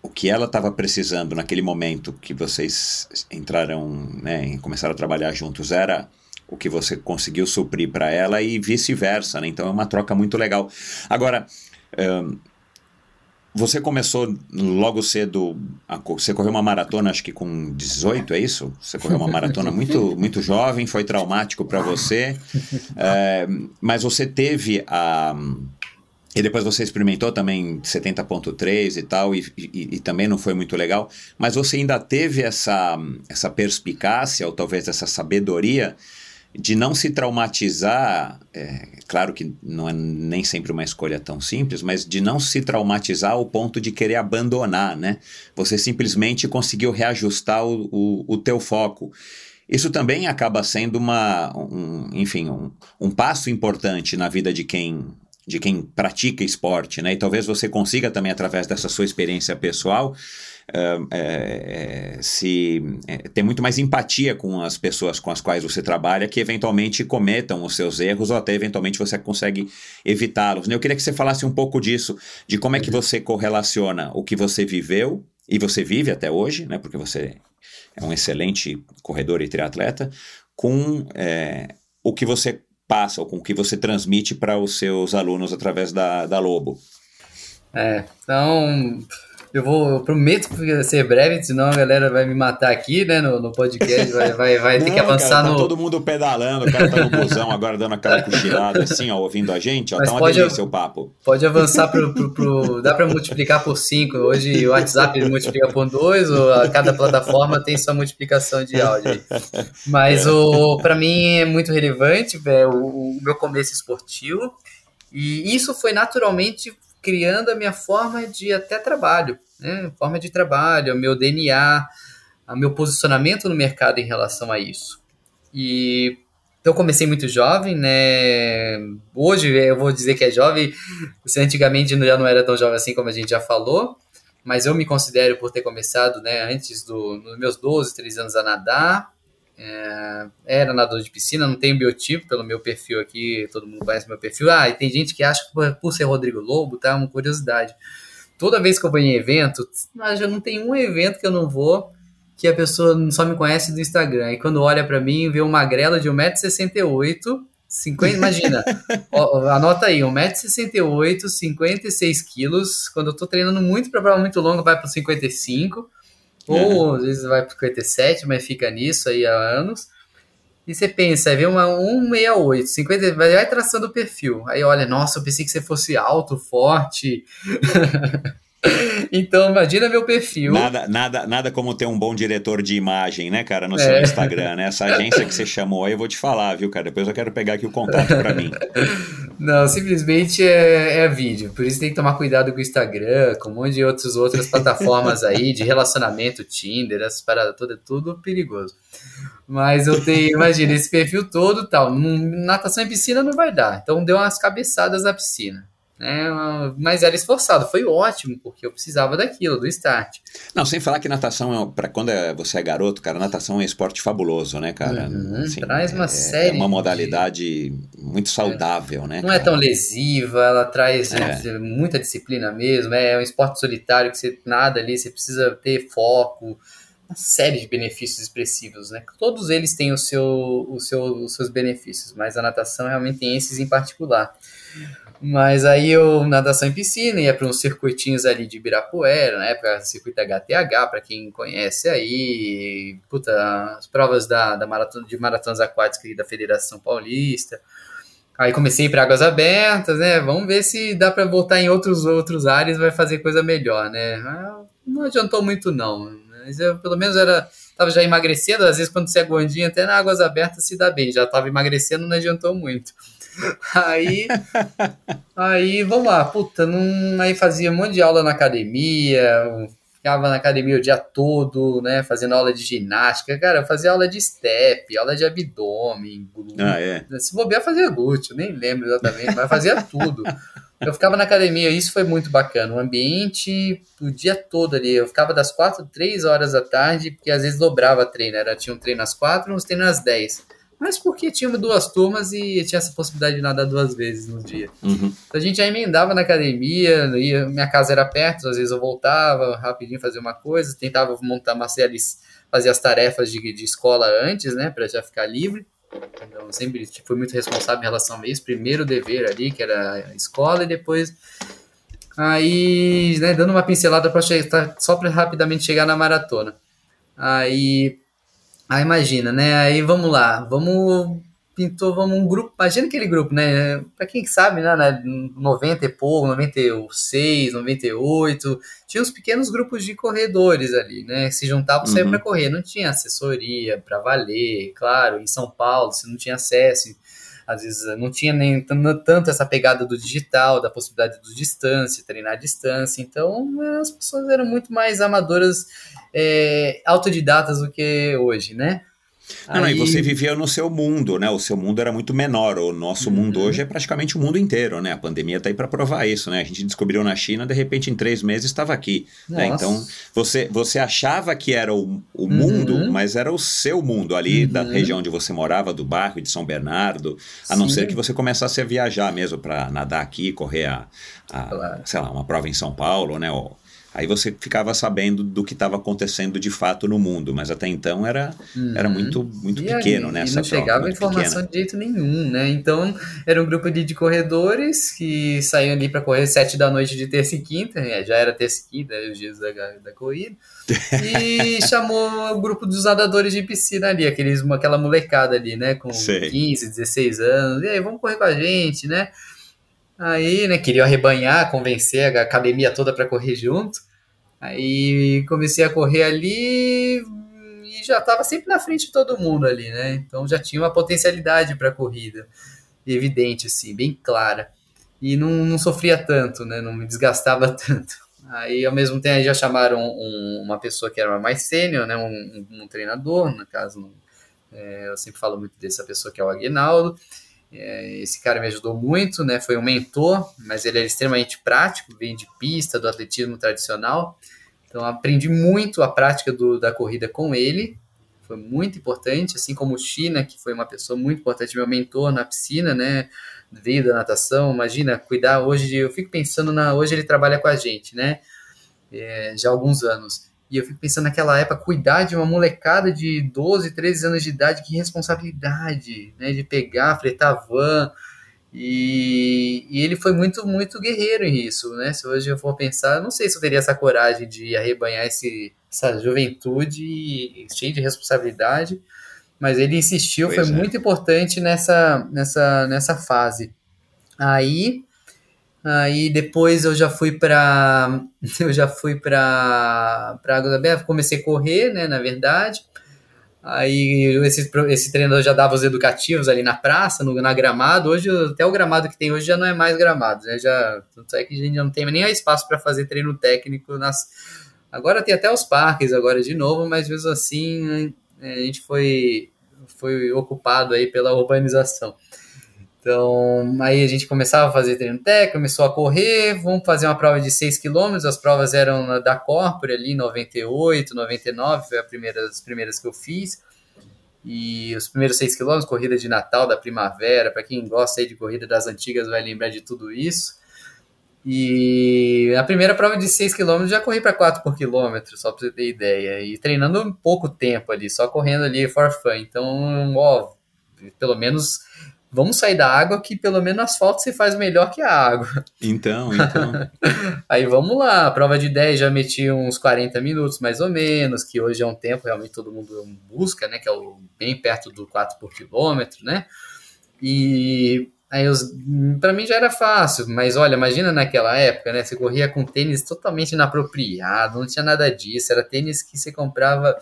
que ela estava precisando naquele momento que vocês entraram, né, começaram a trabalhar juntos era o que você conseguiu suprir para ela e vice-versa, né? Então é uma troca muito legal. Agora, um, você começou logo cedo, a, você correu uma maratona, acho que com 18, é isso? Você correu uma maratona muito, muito jovem, foi traumático para você, é, mas você teve a e depois você experimentou também 70.3 e tal, e, e, e, também não foi muito legal. Mas você ainda teve essa, essa perspicácia, ou talvez essa sabedoria, de não se traumatizar. É, claro que não é nem sempre uma escolha tão simples, mas de não se traumatizar ao ponto de querer abandonar, né? Você simplesmente conseguiu reajustar o, o, o teu foco. Isso também acaba sendo uma, um, enfim, um, um passo importante na vida de quem de quem pratica esporte, né? E talvez você consiga também, através dessa sua experiência pessoal, uh, é, se é, ter muito mais empatia com as pessoas com as quais você trabalha, que eventualmente cometam os seus erros ou até eventualmente você consegue evitá-los. Né? Eu queria que você falasse um pouco disso, de como é que você correlaciona o que você viveu e você vive até hoje, né? Porque você é um excelente corredor e triatleta, com é, o que você passa ou com o que você transmite para os seus alunos através da, da Lobo. É, então eu vou, eu prometo ser breve, senão a galera vai me matar aqui, né, no, no podcast, vai, vai, vai ter que avançar cara, tá no... todo mundo pedalando, o cara tá no busão agora dando aquela cochilada assim, ó, ouvindo a gente, ó, Mas tá uma pode, delícia o papo. Pode avançar pro, pro, pro dá para multiplicar por 5, hoje o WhatsApp multiplica por 2, cada plataforma tem sua multiplicação de áudio aí. Mas o para mim é muito relevante, é, o, o meu começo esportivo, e isso foi naturalmente criando a minha forma de até trabalho né? forma de trabalho, o meu DNA, o meu posicionamento no mercado em relação a isso. E então eu comecei muito jovem, né? Hoje eu vou dizer que é jovem, antigamente já não era tão jovem assim como a gente já falou, mas eu me considero por ter começado, né, antes do, nos meus 12, 13 anos a nadar. É, era nadador de piscina, não tenho biotipo pelo meu perfil aqui, todo mundo conhece meu perfil. Ah, e tem gente que acha que por, por ser Rodrigo Lobo, tá? Uma curiosidade toda vez que eu vou em evento, já não tem um evento que eu não vou que a pessoa só me conhece do Instagram. E quando olha para mim, vê um magrelo de 1,68m 50, imagina, ó, anota aí, 1,68m, 56 quilos. Quando eu tô treinando muito para prova muito longa, vai para 55. Ou às vezes vai para 57, mas fica nisso aí há anos. E você pensa, aí vem uma 168, 50, vai traçando o perfil. Aí olha, nossa, eu pensei que você fosse alto, forte. então, imagina meu perfil. Nada, nada, nada como ter um bom diretor de imagem, né, cara, no seu É. Instagram, né? Essa agência que você chamou aí, eu vou te falar, viu, cara? Depois eu quero pegar aqui o contato pra mim. Não, simplesmente é, é vídeo. Por isso tem que tomar cuidado com o Instagram, com um monte de outros, outras plataformas aí de relacionamento, Tinder, essas paradas todas, é tudo perigoso. Mas eu tenho, imagina, esse perfil todo tal. Natação em piscina não vai dar. Então deu umas cabeçadas na piscina. Né? Mas era esforçado, foi ótimo, porque eu precisava daquilo, do start. Não, sem falar que natação, é, para quando é- você é garoto, cara, natação é um esporte fabuloso, né, cara? Uhum, traz uma é, série É uma de- modalidade muito saudável, né? Não é cara? tão lesiva, ela traz É. né, muita disciplina mesmo. É um esporte solitário que você nada ali, você precisa ter foco, uma série de benefícios expressivos, né? Todos eles têm o seu, o seu, os seus benefícios, mas a natação realmente tem esses em particular. Mas aí eu, natação em piscina, ia para uns circuitinhos ali de Ibirapuera, na época, circuito HTH, para quem conhece aí, puta, as provas da, da maratona, de maratonas aquáticas da Federação Paulista. Aí comecei para águas abertas, né? Vamos ver se dá para voltar em outros outros áreas, vai fazer coisa melhor, né? Ah, Não adiantou muito não, mas eu pelo menos era tava já emagrecendo, às vezes quando você é gordinho até na águas abertas se dá bem, já tava emagrecendo, não adiantou muito. Aí, aí vamos lá, puta, não, aí fazia um monte de aula na academia, ficava na academia o dia todo, né, fazendo aula de ginástica, cara, eu fazia aula de step, aula de abdômen, glúteo, Ah, é. se bobear, fazia glúteo, nem lembro exatamente, mas fazia tudo. Eu ficava na academia, isso foi muito bacana. O ambiente, o dia todo ali. Eu ficava das quatro, três horas da tarde, porque às vezes dobrava treino. Era, tinha um treino às quatro e uns treinos às dez. Mas porque tinha duas turmas e tinha essa possibilidade de nadar duas vezes no dia. Uhum. Então a gente já emendava na academia, ia, minha casa era perto, às vezes eu voltava rapidinho fazer uma coisa, tentava montar série, fazer as tarefas de, de escola antes, né, para já ficar livre. Então, sempre tipo, fui muito responsável em relação a isso. Primeiro o dever ali, que era a escola, e depois. Aí, né, dando uma pincelada para chegar, só para rapidamente chegar na maratona. Aí, aí imagina, né? Aí vamos lá, vamos pintou vamos um grupo, imagina aquele grupo, né? Para quem sabe, né, né, 90 e pouco, 96, 98, tinha uns pequenos grupos de corredores ali, né? Que se juntavam sempre Uhum. para correr, não tinha assessoria para valer, claro, em São Paulo você não tinha acesso, às vezes não tinha nem tan- tanto essa pegada do digital, da possibilidade do distância, treinar à distância, então as pessoas eram muito mais amadoras, é, autodidatas do que hoje, né? Não, não, e Aí- você vivia no seu mundo, né? O seu mundo era muito menor. O nosso mundo Uhum. hoje é praticamente o mundo inteiro, né? A pandemia tá aí para provar isso, né? A gente descobriu na China, de repente em três meses estava aqui. né? Então você, você achava que era o, o Uhum. mundo, mas era o seu mundo ali da Uhum. região onde você morava, do bairro de São Bernardo. A não Sim. ser que você começasse a viajar mesmo para nadar aqui, correr a, a, Claro. sei lá, uma prova em São Paulo, né? Ou- Aí você ficava sabendo do que estava acontecendo de fato no mundo, mas até então era, era Uhum. muito, muito E pequeno, aí, né? E não chegava informação pequena. de jeito nenhum, né? Então, era um grupo de, corredores que saíam ali para correr sete da noite de terça e quinta, né? já era terça e quinta, né, os dias da, da corrida, e chamou o grupo dos nadadores de piscina ali, aqueles, aquela molecada ali, né? Com Sei. 15, 16 anos, e aí, vamos correr com a gente, né? Aí, né, queria arrebanhar, convencer a academia toda para correr junto. Aí comecei a correr ali e já estava sempre na frente de todo mundo ali, né? Então já tinha uma potencialidade para a corrida, evidente, assim, bem clara. E não, não sofria tanto, né? Não me desgastava tanto. Aí, ao mesmo tempo, já chamaram um- uma pessoa que era mais sênior, né? Um, um- um treinador, no caso, é, eu sempre falo muito dessa pessoa que é o Aguinaldo. É, esse cara me ajudou muito, né? Foi um mentor, mas ele é extremamente prático, vem de pista, do atletismo tradicional. Então aprendi muito a prática do- da corrida com ele. Foi muito importante, assim como o China, que foi uma pessoa muito importante, meu mentor na piscina, né? Veio da natação, imagina, cuidar hoje, eu fico pensando na, hoje ele trabalha com a gente, né? É, já há alguns anos. E eu fico pensando naquela época, cuidar de uma molecada de 12, 13 anos de idade, que responsabilidade, né? De pegar, fretar van. E, e, ele foi muito, muito guerreiro nisso, né? Se hoje eu for pensar, não sei se eu teria essa coragem de arrebanhar esse, essa juventude cheia de responsabilidade, mas ele insistiu, pois foi é. muito importante nessa, nessa, nessa fase. Aí, aí depois eu já fui para eu já fui para para Água da Bela, comecei a correr, né, na verdade. Aí esse, esse treinador já dava os educativos ali na praça, no, na gramado. Hoje, até o gramado que tem hoje já não é mais gramado, né? Já, tanto é que a gente não tem nem espaço para fazer treino técnico nas. Agora tem até os parques agora de novo, mas mesmo assim é, a gente foi, foi ocupado aí pela urbanização. Então, aí a gente começava a fazer treino técnico, começou a correr, vamos fazer uma prova de 6 km, as provas eram da Corpore ali, 98, 99, foi a primeira, as primeiras que eu fiz. E os primeiros 6 km, corrida de Natal, da primavera, para quem gosta aí de corrida das antigas vai lembrar de tudo isso. E a primeira prova de 6 km já corri para 4 por quilômetro, só para você ter ideia. E treinando pouco tempo ali, só correndo ali for fun. Então, ó, pelo menos vamos sair da água que pelo menos asfalto você faz melhor que a água. Então, então. Aí vamos lá, a prova de 10 já meti uns 40 minutos mais ou menos, que hoje é um tempo realmente todo mundo busca, né, que é o, bem perto do 4 por quilômetro, né? E aí para mim já era fácil, mas olha, imagina naquela época, né, você corria com tênis totalmente inapropriado, não tinha nada disso, era tênis que você comprava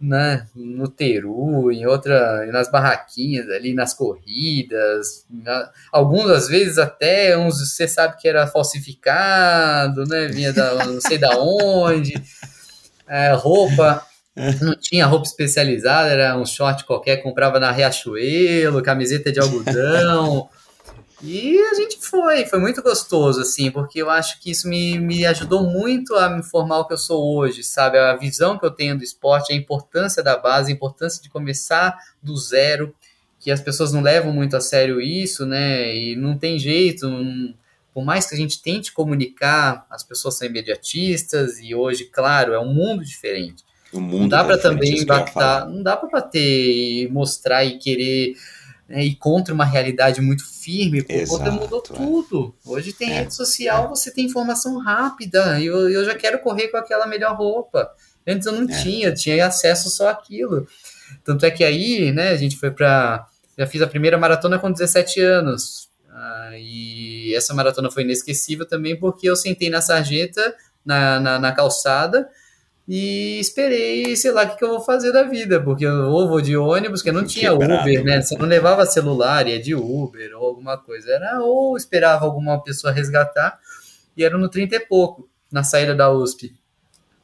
né, no Teru, em outra, nas barraquinhas ali, nas corridas, na, alguns às vezes até uns você sabe que era falsificado, né, vinha da não sei da onde, é, roupa não tinha roupa especializada, era um short qualquer, comprava na Riachuelo, camiseta de algodão, e a gente foi, foi muito gostoso, assim, porque eu acho que isso me, me ajudou muito a me formar o que eu sou hoje, sabe? A visão que eu tenho do esporte, a importância da base, a importância de começar do zero, que as pessoas não levam muito a sério isso, né? E não tem jeito, não, por mais que a gente tente comunicar, as pessoas são imediatistas e hoje, claro, é um mundo diferente. O mundo não dá para também impactar, não dá para bater e mostrar e querer né, e contra uma realidade muito firme, por conta mudou é. tudo. Hoje tem é. rede social, você tem informação rápida, e eu, eu já quero correr com aquela melhor roupa. Antes eu não é. tinha, tinha acesso só àquilo. Tanto é que aí, né, a gente foi para já fiz a primeira maratona com 17 anos. Ah, e essa maratona foi inesquecível também porque eu sentei na sarjeta, na, na, na calçada, e esperei, sei lá, o que, que, eu vou fazer da vida, porque eu ou vou de ônibus, que não tinha Uber, né? Você não levava celular, ia de Uber ou alguma coisa. Era ou esperava alguma pessoa resgatar, e era no 30 e pouco, na saída da USP.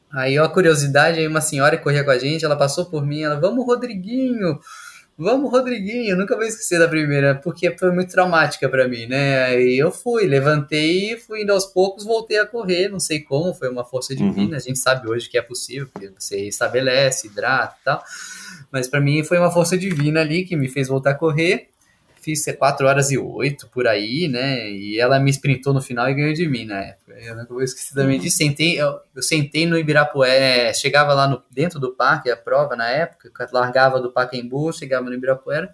Aí, a curiosidade, aí uma senhora que corria com a gente, ela passou por mim, ela, vamos, Rodriguinho, Vamos, Rodriguinho, nunca vou esquecer da primeira, porque foi muito traumática para mim, né? Aí eu fui, levantei, fui indo aos poucos, voltei a correr, não sei como, foi uma força uhum. divina. Uhum. A gente sabe hoje que é possível, porque você estabelece, hidrata e tal. Mas para mim foi uma força divina ali que me fez voltar a correr fiz 4 horas e 8 por aí, né? E ela me sprintou no final e ganhou de mim na época. Eu nunca vou esquecer também disso. Sentei, eu, eu, sentei no Ibirapuera, chegava lá no, dentro do parque, a prova na época, largava do Pacaembu, chegava no Ibirapuera.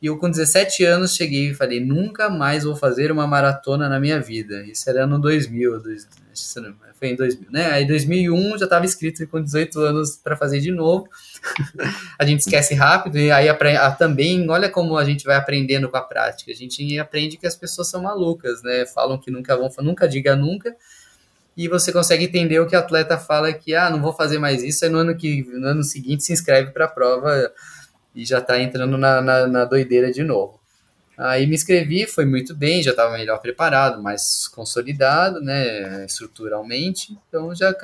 E eu, com 17 anos, cheguei e falei: nunca mais vou fazer uma maratona na minha vida. Isso era no 2000, dois, foi em 2000, né? Aí, em 2001, já estava inscrito com 18 anos para fazer de novo. a gente esquece rápido e aí também, olha como a gente vai aprendendo com a prática. A gente aprende que as pessoas são malucas, né? Falam que nunca vão, nunca diga nunca. E você consegue entender o que o atleta fala que, ah, não vou fazer mais isso, aí no ano, que, no ano seguinte se inscreve para a prova e já está entrando na, na, na doideira de novo. Aí me inscrevi, foi muito bem, já estava melhor preparado, mais consolidado, né, estruturalmente. Então já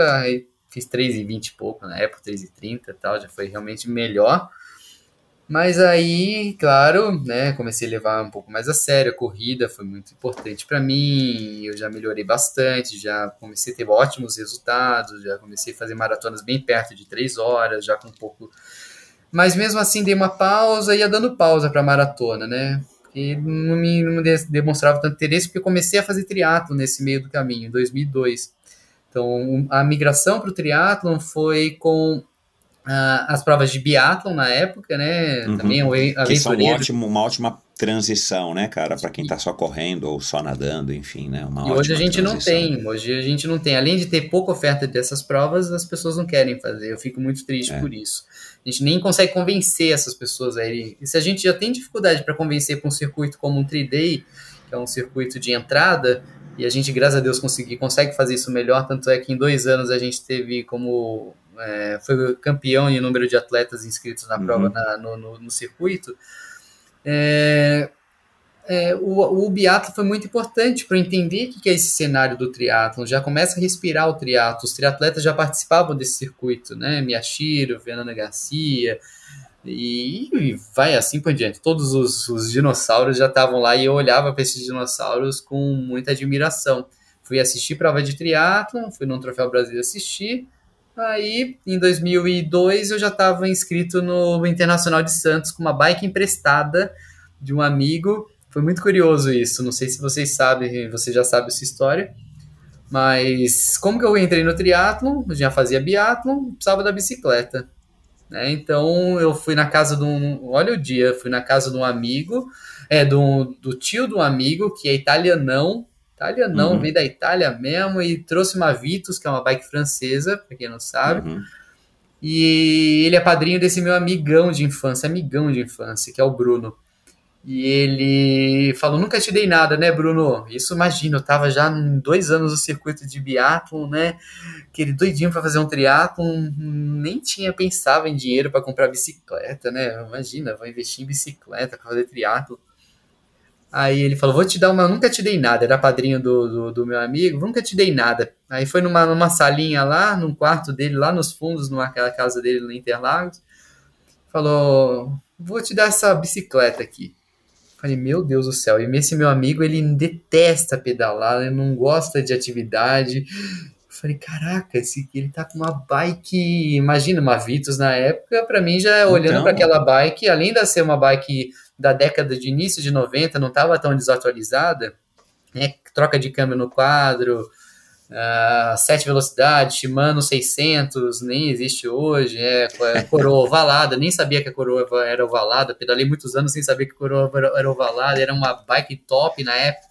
fiz 3,20 e pouco na época, 3,30 e tal, já foi realmente melhor. Mas aí, claro, né, comecei a levar um pouco mais a sério a corrida, foi muito importante para mim, eu já melhorei bastante, já comecei a ter ótimos resultados, já comecei a fazer maratonas bem perto de 3 horas, já com um pouco mas mesmo assim dei uma pausa ia dando pausa para maratona, né? E não me, não me demonstrava tanto interesse porque eu comecei a fazer triatlo nesse meio do caminho, em 2002. Então, a migração para o triatlon foi com ah, as provas de biatlon na época, né? Uhum. Também o Que são um ótimo, uma ótima transição, né, cara? Para quem tá só correndo ou só nadando, enfim, né? Uma E hoje a gente não transição. tem, hoje a gente não tem. Além de ter pouca oferta dessas provas, as pessoas não querem fazer. Eu fico muito triste É. por isso. A gente nem consegue convencer essas pessoas a irem. E se a gente já tem dificuldade para convencer para um circuito como um 3-day, que é um circuito de entrada, e a gente, graças a Deus, consegui, consegue fazer isso melhor, tanto é que em dois anos a gente teve como. é, foi campeão em número de atletas inscritos na Uhum. prova na- no, no- no circuito. É, é, o, o biatlo foi muito importante para entender o que é esse cenário do triatlo. Já começa a respirar o triatlo. Os triatletas já participavam desse circuito, né? Miyashiro, Fernanda Garcia e, e vai assim por diante. Todos os, os dinossauros já estavam lá e eu olhava para esses dinossauros com muita admiração. Fui assistir prova de triatlo, fui no Troféu Brasil assistir. Aí, em 2002, eu já estava inscrito no Internacional de Santos com uma bike emprestada de um amigo. Foi muito curioso isso. Não sei se vocês sabem, você já sabe essa história. Mas como que eu entrei no triatlon? Eu já fazia biatlon, precisava da bicicleta. Né? Então eu fui na casa de um. Olha o dia, fui na casa de um amigo, é, do, do tio de um amigo, que é italianão. Italianão, Uhum. veio da Itália mesmo, e trouxe uma Vitus, que é uma bike francesa, pra quem não sabe. Uhum. E ele é padrinho desse meu amigão de infância, amigão de infância, que é o Bruno. E ele falou: Nunca te dei nada, né, Bruno? Isso, imagina, eu tava já dois anos no circuito de biatlon, né? Aquele doidinho pra fazer um triatlon, nem tinha pensava em dinheiro pra comprar bicicleta, né? Imagina, vou investir em bicicleta pra fazer triatlon. Aí ele falou: Vou te dar uma. Nunca te dei nada. Era padrinho do, do, do meu amigo, nunca te dei nada. Aí foi numa, numa salinha lá, num quarto dele, lá nos fundos, naquela casa dele no Interlagos. Falou: Vou te dar essa bicicleta aqui. Falei, meu Deus do céu. E esse meu amigo, ele detesta pedalar, ele não gosta de atividade. Falei, caraca, esse, ele tá com uma bike, imagina, uma Vitus na época, pra mim já olhando Então. para aquela bike, além de ser uma bike da década de início de 90, não tava tão desatualizada, né? Troca de câmbio no quadro, ah, sete velocidades, Shimano 600, nem existe hoje, é, é coroa ovalada, nem sabia que a coroa era ovalada, pedalei muitos anos sem saber que a coroa era- ovalada, era uma bike top na época,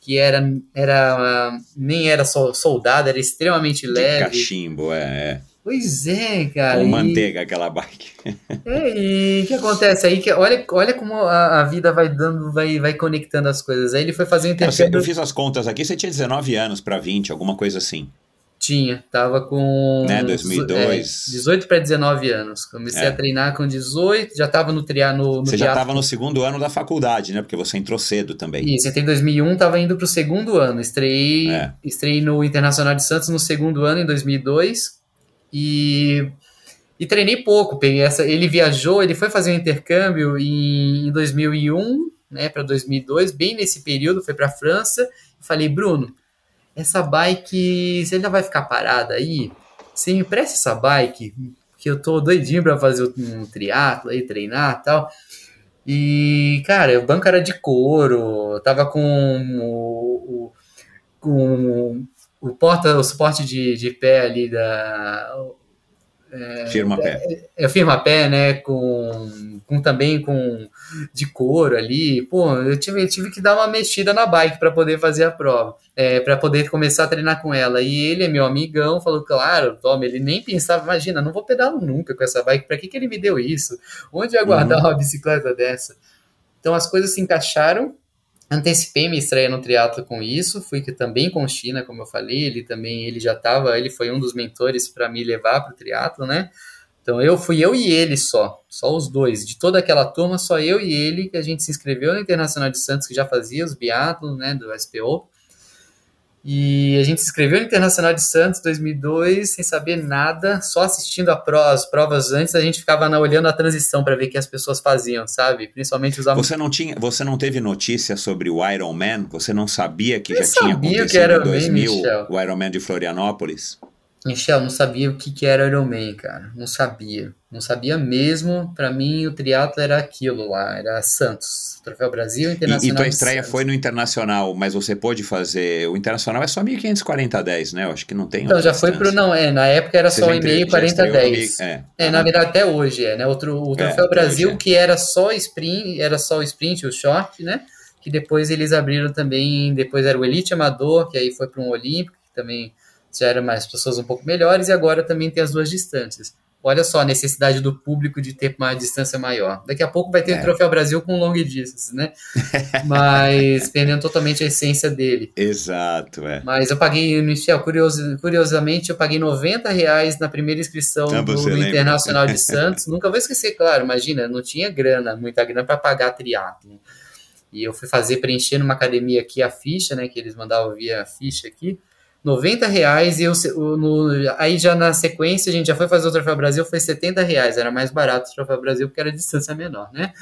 que era, era nem era sol- soldada, era extremamente De leve. cachimbo, é, é. Pois é, cara. Com e- manteiga aquela bike. é, e o que acontece aí? Que, olha, olha como a, a vida vai dando, vai, vai conectando as coisas. Aí ele foi fazer um você- intercâmbio. eu fiz as contas aqui, você tinha 19 anos para 20, alguma coisa assim. Tinha, tava com. Né, 2002. é, 18 para 19 anos. Comecei É. a treinar com 18, já tava no triar no, no Você já estava no segundo ano da faculdade, né? Porque você entrou cedo também. Isso, entrei em 2001, tava indo pro segundo ano. Estreiei, É. estreiei no Internacional de Santos no segundo ano, em 2002. E, e treinei pouco. Peguei essa, ele viajou, ele foi fazer um intercâmbio em, em 2001, né, para 2002, bem nesse período, foi para França. Falei, Bruno, essa bike, você ainda vai ficar parada aí? Você me empresta essa bike? Que eu tô doidinho para fazer um triatlo aí, treinar tal. E, cara, o banco era de couro, tava com o, o- com o porta, o suporte de, de pé ali da Firma pé. é firma pé, né, com, com também com de couro ali. Pô, eu tive, eu tive que dar uma mexida na bike para poder fazer a prova, é, para poder começar a treinar com ela. E ele é meu amigão, falou, claro, toma, ele nem pensava, imagina, não vou pedalar nunca com essa bike, para que, que ele me deu isso? Onde ia guardar uma bicicleta dessa? Então as coisas se encaixaram. Antecipei minha estreia no triatlo com isso, fui que também com China, como eu falei, ele também, ele já estava, ele foi um dos mentores para me levar para o triatlo, né? Então eu fui eu e ele só, só os dois. De toda aquela turma, só eu e ele que a gente se inscreveu no Internacional de Santos, que já fazia os biatlos, né, do SPO. E a gente se inscreveu no Internacional de Santos 2002, sem saber nada, só assistindo a pro, as provas antes, a gente ficava na, olhando a transição para ver o que as pessoas faziam, sabe? Principalmente os Você não tinha, você não teve notícia sobre o Iron Man? Você não sabia que Eu já tinha sabia acontecido que era em Man, 2000 Michel. o Iron Man de Florianópolis? Michel, não sabia o que, que era Ironman, cara. Não sabia. Não sabia mesmo. Para mim, o triatlo era aquilo lá. Era Santos. Troféu Brasil Internacional. E, e tua estreia foi no Internacional, mas você pôde fazer. O Internacional é só 1540 a 10, né? Eu acho que não tem. Então, já foi pro. Não, é. Na época era Você só já entre- 1,5 já 40 estreou no 10. mi- é. É, na verdade, até hoje é, né? Outro, o Troféu até Brasil, hoje é. que era só sprint, era só o sprint, o short, né? Que depois eles abriram também, depois era o Elite Amador, que aí foi para um Olímpico, que também já eram mais pessoas um pouco melhores, e agora também tem as duas distâncias. Olha só a necessidade do público de ter uma distância maior. Daqui a pouco vai ter É. o Troféu Brasil com long distance, né? Mas perdendo totalmente a essência dele. Exato, é. Mas eu paguei, Michel, curioso, curiosamente, eu paguei 90 reais na primeira inscrição Ah, do, do? Internacional de Santos. Nunca vou esquecer, claro, imagina, não tinha grana, muita grana para pagar triatlo. E eu fui fazer, preencher numa academia aqui a ficha, né, que eles mandavam via ficha aqui, 90 reais, e eu, no, aí já na sequência a gente já foi fazer o Troféu Brasil, foi 70 reais, era mais barato o Troféu Brasil porque era distância menor, né?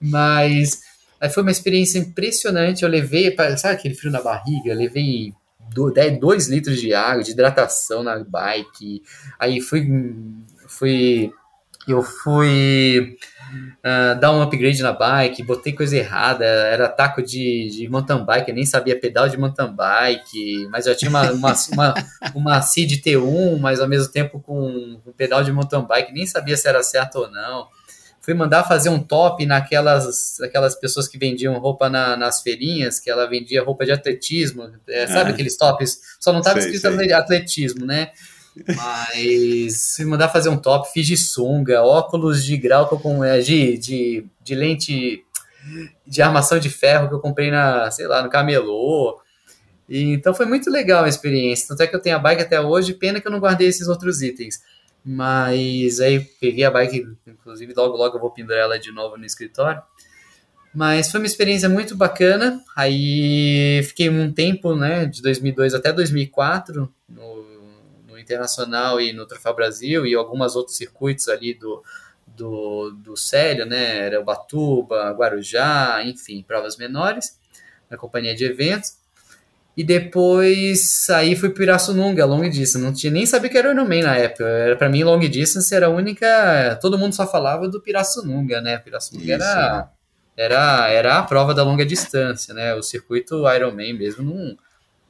Mas aí foi uma experiência impressionante, eu levei, sabe aquele frio na barriga? Eu levei 2 litros de água, de hidratação na bike, aí fui, fui eu fui ah, dar um upgrade na bike, botei coisa errada, era taco de, de mountain bike, eu nem sabia pedal de mountain bike, mas eu tinha uma, uma, uma, uma Seed T1, mas ao mesmo tempo com um pedal de mountain bike, nem sabia se era certo ou não. Fui mandar fazer um top naquelas aquelas pessoas que vendiam roupa na- nas feirinhas, que ela vendia roupa de atletismo, é, sabe Ah. aqueles tops? Só não estava Sei, escrito sei. atletismo, né? Mas se mandar fazer um top, fiz de sunga, óculos de grau que eu com é, de, de, de lente de armação de ferro que eu comprei na, sei lá, no camelô. E, então foi muito legal a experiência. Tanto é que eu tenho a bike até hoje, pena que eu não guardei esses outros itens. Mas aí peguei a bike, inclusive logo logo eu vou pendurar ela de novo no escritório. Mas foi uma experiência muito bacana. Aí fiquei um tempo, né, de 2002 até 2004 no, Internacional e no Troféu Brasil e alguns outros circuitos ali do, do, do Célio, né, era Ubatuba, Guarujá, enfim, provas menores, na companhia de eventos. E depois aí fui para Pirassununga, long distance. Não tinha nem sabia que era Ironman na época. Era para mim long distance era a única, todo mundo só falava do Pirassununga, né? Pirassununga Isso, era era era a prova da longa distância, né? O circuito Ironman mesmo não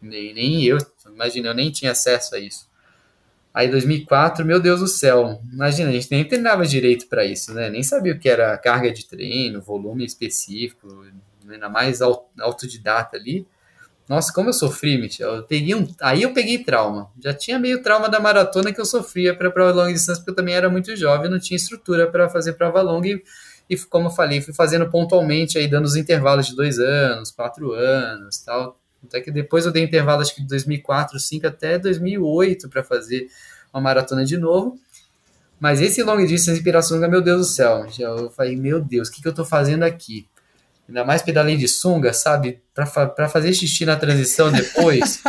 nem, nem eu, imagina, eu nem tinha acesso a isso. Aí 2004, meu Deus do céu. Imagina, a gente nem treinava direito para isso, né? Nem sabia o que era carga de treino, volume específico, ainda mais au- autodidata ali. Nossa, como eu sofri, Michel. Eu peguei um, aí eu peguei trauma. Já tinha meio trauma da maratona que eu sofria para prova longa distância, porque eu também era muito jovem, não tinha estrutura para fazer prova longa. E, e, como eu falei, fui fazendo pontualmente, aí dando os intervalos de dois anos, quatro anos tal. Até que depois eu dei intervalo, acho que de 2004, 2005 até 2008 para fazer uma maratona de novo. Mas esse long distance em Pirassununga, meu Deus do céu. Eu falei, meu Deus, o que, que eu tô fazendo aqui? Ainda mais pedalei de sunga, sabe? Pra fazer xixi na transição depois.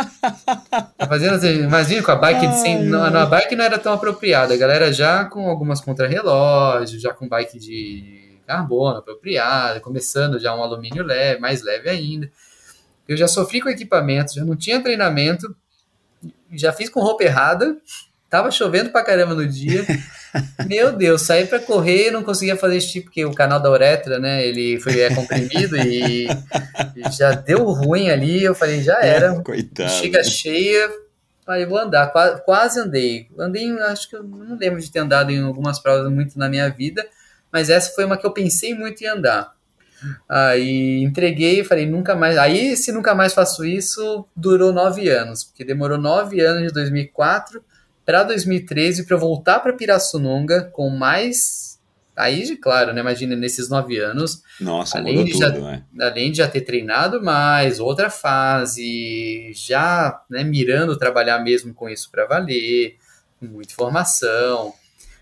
Fazendo, imagina com a bike sem. Na, na bike não era tão apropriada. A galera já com algumas contra-relógios, já com bike de carbono apropriada, começando já um alumínio leve, mais leve ainda. Eu já sofri com equipamento, já não tinha treinamento, já fiz com roupa errada, tava chovendo pra caramba no dia. Meu Deus, saí pra correr, não conseguia fazer xixi, porque o canal da uretra, né, ele foi é comprimido e, e já deu ruim ali, eu falei, já era. Coitado. Chega cheia, falei, vou andar, quase, quase andei. Andei, acho que eu não lembro de ter andado em algumas provas muito na minha vida, mas essa foi uma que eu pensei muito em andar. Aí entreguei e falei, nunca mais. Aí, se nunca mais faço isso, durou nove anos, porque demorou nove anos de 2004 para 2013 para eu voltar para Pirassununga com mais. Aí, claro, né? Imagina, nesses nove anos, Nossa, além de tudo, já- né? além de já ter treinado mais, outra fase, já né, mirando trabalhar mesmo com isso para valer, com muita informação,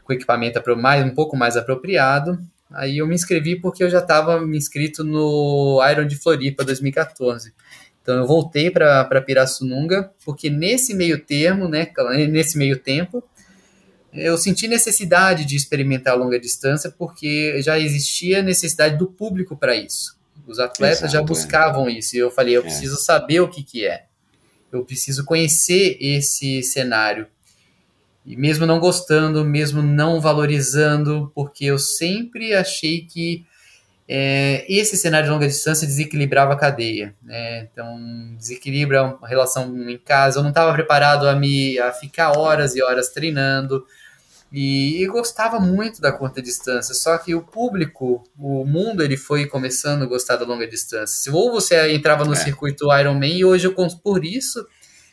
com equipamento mais, um pouco mais apropriado. Aí eu me inscrevi porque eu já estava me inscrito no Iron de Floripa 2014. Então eu voltei para Pirassununga, porque nesse meio termo, né, nesse meio tempo, eu senti necessidade de experimentar a longa distância, porque já existia necessidade do público para isso. Os atletas Exato, já é. buscavam isso, e eu falei, eu É. preciso saber o que, que é. Eu preciso conhecer esse cenário. E mesmo não gostando, mesmo não valorizando, porque eu sempre achei que é, esse cenário de longa distância desequilibrava a cadeia. Né? Então, desequilibra a relação em casa. Eu não estava preparado a me a ficar horas e horas treinando. E, e, gostava muito da curta distância, só que o público, o mundo, ele foi começando a gostar da longa distância. Ou você entrava no é. circuito Ironman, e hoje eu, por isso,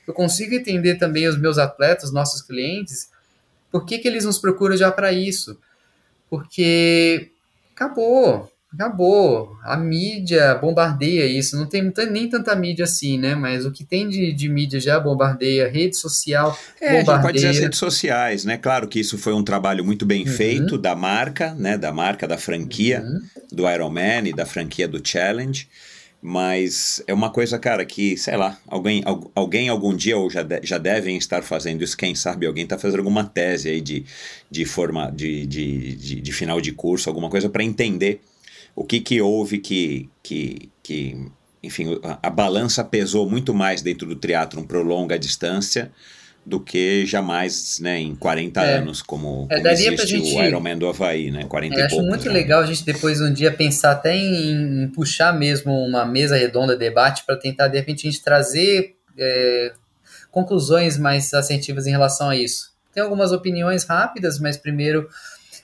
eu consigo entender também os meus atletas, nossos clientes, por que, que eles nos procuram já para isso. Porque acabou, acabou. A mídia bombardeia isso. Não tem nem tanta mídia assim, né? Mas o que tem de, de mídia já bombardeia, rede social é, bombardeia. pode dizer as redes sociais, né? Claro que isso foi um trabalho muito bem uhum. feito da marca, né? Da marca, da franquia uhum. do Ironman e da franquia do Challenge. Mas é uma coisa, cara, que, sei lá, alguém, alguém algum dia ou já, de, já devem estar fazendo isso, quem sabe alguém está fazendo alguma tese aí de, de, forma, de, de, de, de final de curso, alguma coisa para entender o que, que houve que, que, que enfim, a, a balança pesou muito mais dentro do triatlon para longa distância do que jamais, né, em 40 é. anos, como, é, como existe gente, o Ironman do Havaí, né, 40 é, Acho poucos, muito né? legal a gente depois um dia pensar até em, em puxar mesmo uma mesa redonda de debate para tentar, de repente, a gente trazer é, conclusões mais assertivas em relação a isso. Tem algumas opiniões rápidas, mas primeiro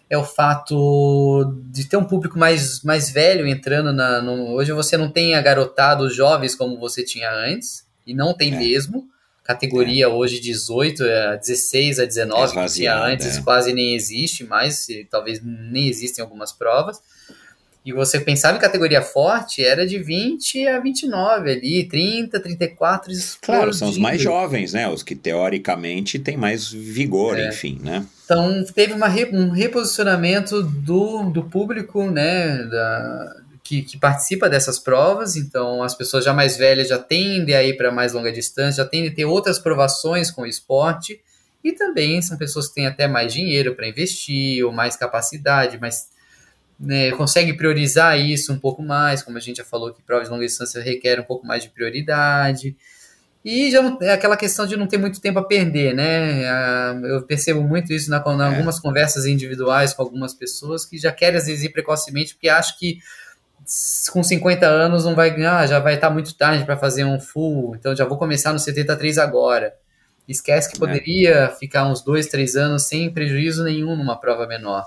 é o fato de ter um público mais, mais velho entrando na. No, hoje você não tem agarotados jovens como você tinha antes, e não tem é. mesmo. Categoria é. hoje 18, 16 a 19, é que tinha antes, é. quase nem existe mais, talvez nem existem algumas provas. E você pensava em categoria forte, era de 20 a 29 ali, 30, 34. Claro, são os mais jovens, né? Os que teoricamente têm mais vigor, é. enfim, né? Então teve uma, um reposicionamento do, do público, né? Da, que, que, participa dessas provas, então as pessoas já mais velhas já tendem a ir para mais longa distância, já tendem a ter outras provações com o esporte, e também são pessoas que têm até mais dinheiro para investir, ou mais capacidade, mais né, consegue priorizar isso um pouco mais, como a gente já falou que provas de longa distância requerem um pouco mais de prioridade. E já não, é aquela questão de não ter muito tempo a perder, né? Eu percebo muito isso na, na é. algumas conversas individuais com algumas pessoas que já querem às vezes ir precocemente porque acham que com 50 anos não vai ganhar, já vai estar muito tarde para fazer um full, então já vou começar no 73 agora. Esquece que é. poderia é. ficar uns dois, três anos sem prejuízo nenhum numa prova menor.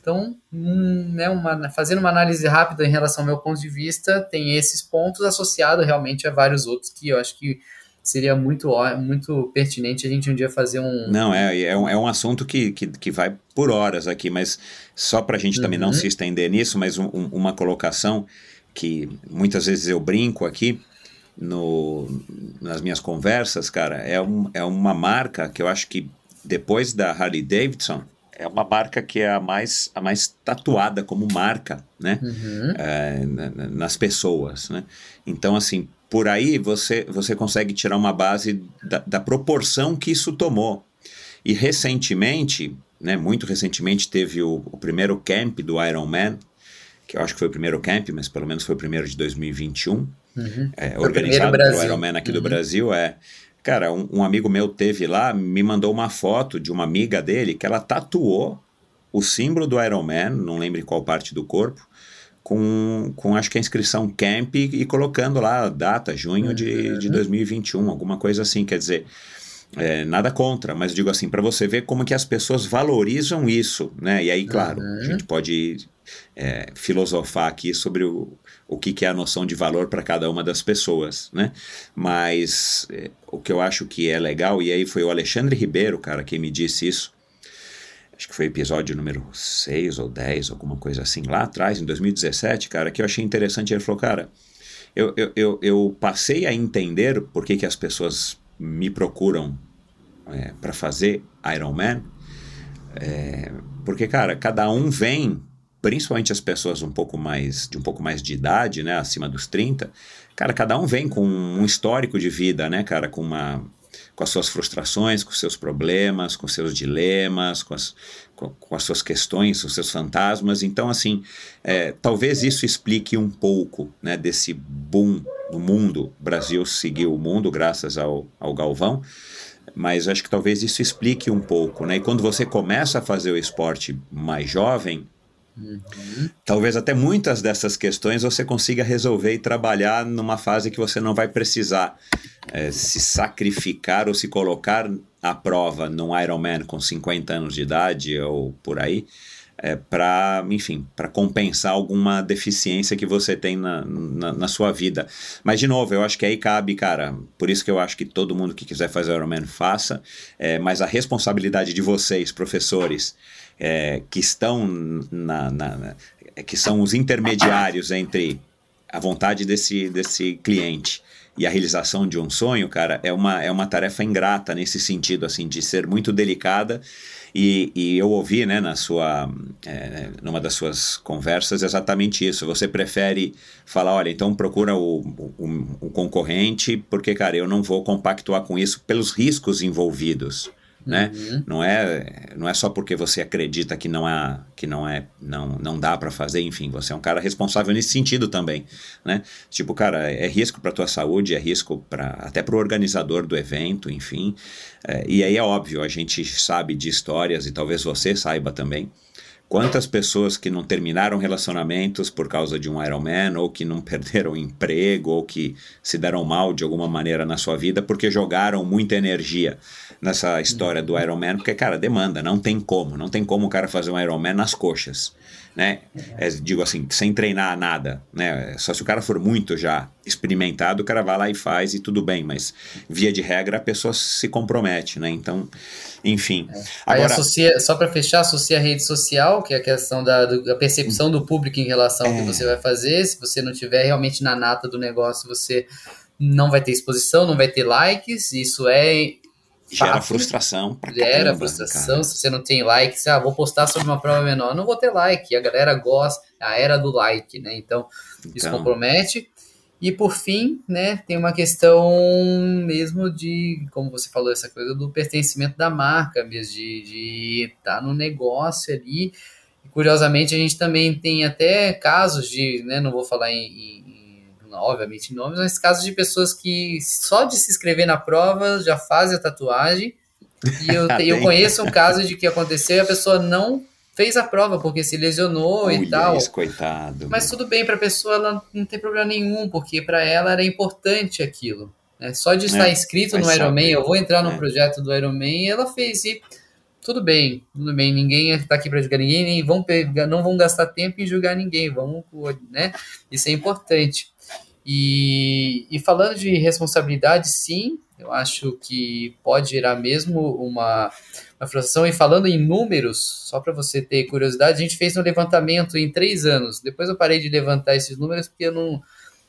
Então, hum, né, uma, fazendo uma análise rápida em relação ao meu ponto de vista, tem esses pontos associados realmente a vários outros que eu acho que seria muito, muito pertinente a gente um dia fazer um. Não, é, é, um, é um assunto que, que, que vai por horas aqui, mas só para a gente uhum. também não uhum. se estender nisso, mas um, uma colocação que muitas vezes eu brinco aqui no, nas minhas conversas, cara, é, um, é uma marca que eu acho que depois da Harley Davidson é uma marca que é a mais, a mais tatuada como marca, né? Uhum. É, nas pessoas, né? Então, assim, por aí você, você consegue tirar uma base da, da proporção que isso tomou. E recentemente, né, muito recentemente, teve o, o primeiro camp do Iron Man, que eu acho que foi o primeiro camp, mas pelo menos foi o primeiro de 2021, uhum. é, organizado pelo Iron Man aqui uhum. do Brasil, é Cara, um, um, amigo meu teve lá, me mandou uma foto de uma amiga dele que ela tatuou o símbolo do Iron Man, não lembro em qual parte do corpo, com, com acho que a inscrição camp e, e colocando lá a data, junho de, de 2021, alguma coisa assim, quer dizer, é, nada contra, mas digo assim, para você ver como que as pessoas valorizam isso, né? E aí, claro, uhum. a gente pode é, filosofar aqui sobre o, o que, que é a noção de valor para cada uma das pessoas, né? Mas é, o que eu acho que é legal, e aí foi o Alexandre Ribeiro, cara, quem me disse isso, acho que foi episódio número 6 ou 10, alguma coisa assim, lá atrás, em 2017, cara, que eu achei interessante, ele falou, cara, eu, eu, eu, eu passei a entender por que, que as pessoas me procuram é, para fazer Iron Man, é, porque, cara, cada um vem principalmente as pessoas um pouco mais de um pouco mais de idade, né, acima dos 30, cara, cada um vem com um histórico de vida, né, cara, com uma com as suas frustrações, com seus problemas, com seus dilemas, com as, com, com as suas questões, os seus fantasmas. Então, assim, é, talvez isso explique um pouco né, desse boom do mundo. O Brasil seguiu o mundo graças ao, ao Galvão, mas acho que talvez isso explique um pouco, né? E quando você começa a fazer o esporte mais jovem, Talvez até muitas dessas questões você consiga resolver e trabalhar numa fase que você não vai precisar é, se sacrificar ou se colocar à prova num Ironman com 50 anos de idade ou por aí, é, para, enfim, para compensar alguma deficiência que você tem na, na, na, sua vida. Mas, de novo, eu acho que aí cabe, cara, por isso que eu acho que todo mundo que quiser fazer Ironman faça, é, mas a responsabilidade de vocês, professores, é, que estão na, na, que são os intermediários entre a vontade desse, desse cliente e a realização de um sonho, cara, é uma, é uma tarefa ingrata nesse sentido, assim, de ser muito delicada. E, e eu ouvi, né, na sua, é, numa das suas conversas, exatamente isso. Você prefere falar, olha, então procura o, o, o concorrente, porque, cara, eu não vou compactuar com isso pelos riscos envolvidos né? Uhum. Não é não é só porque você acredita que não é que não é não não dá para fazer, enfim, você é um cara responsável nesse sentido também, né? Tipo, cara, é risco para tua saúde, é risco para até para o organizador do evento, enfim. É, e aí é óbvio, a gente sabe de histórias e talvez você saiba também Quantas pessoas que não terminaram relacionamentos por causa de um Ironman, ou que não perderam emprego, ou que se deram mal de alguma maneira na sua vida porque jogaram muita energia nessa história do Ironman, porque, cara, demanda, não tem como, não tem como o cara fazer um Ironman nas coxas né? É, digo assim, sem treinar nada, né? Só se o cara for muito já experimentado, o cara vai lá e faz e tudo bem, mas via de regra a pessoa se compromete, né? Então, enfim. É. Aí associa, só para fechar, associa a rede social, que é a questão da, da percepção do público em relação ao que é. você vai fazer. Se você não tiver realmente na nata do negócio, você não vai ter exposição, não vai ter likes. Isso é Gera Fato. frustração pra Gera frustração cara. se você não tem like. Se, ah, vou postar sobre uma prova menor, não vou ter like. A galera gosta, a era do like, né? Então, então, isso compromete. E por fim, né, tem uma questão mesmo de, como você falou, essa coisa do pertencimento da marca mesmo, de estar tá no negócio ali. Curiosamente, a gente também tem até casos de, né, não vou falar em obviamente nomes, mas casos de pessoas que só de se inscrever na prova já fazem a tatuagem. E eu, eu conheço um caso de que aconteceu e a pessoa não fez a prova porque se lesionou Ui, e tal. Isso, coitado. Mas tudo bem, para a pessoa ela não tem problema nenhum, porque para ela era importante aquilo. Né? Só de estar é, inscrito no Ironman, eu vou entrar no é. projeto do Ironman, ela fez e tudo bem, tudo bem, ninguém está aqui para julgar ninguém, nem vão pegar, não vão gastar tempo em julgar ninguém, vamos, né? Isso é importante. E, e falando de responsabilidade, sim, eu acho que pode gerar mesmo uma, uma frustração. E falando em números, só para você ter curiosidade, a gente fez um levantamento em três anos. Depois eu parei de levantar esses números porque eu não.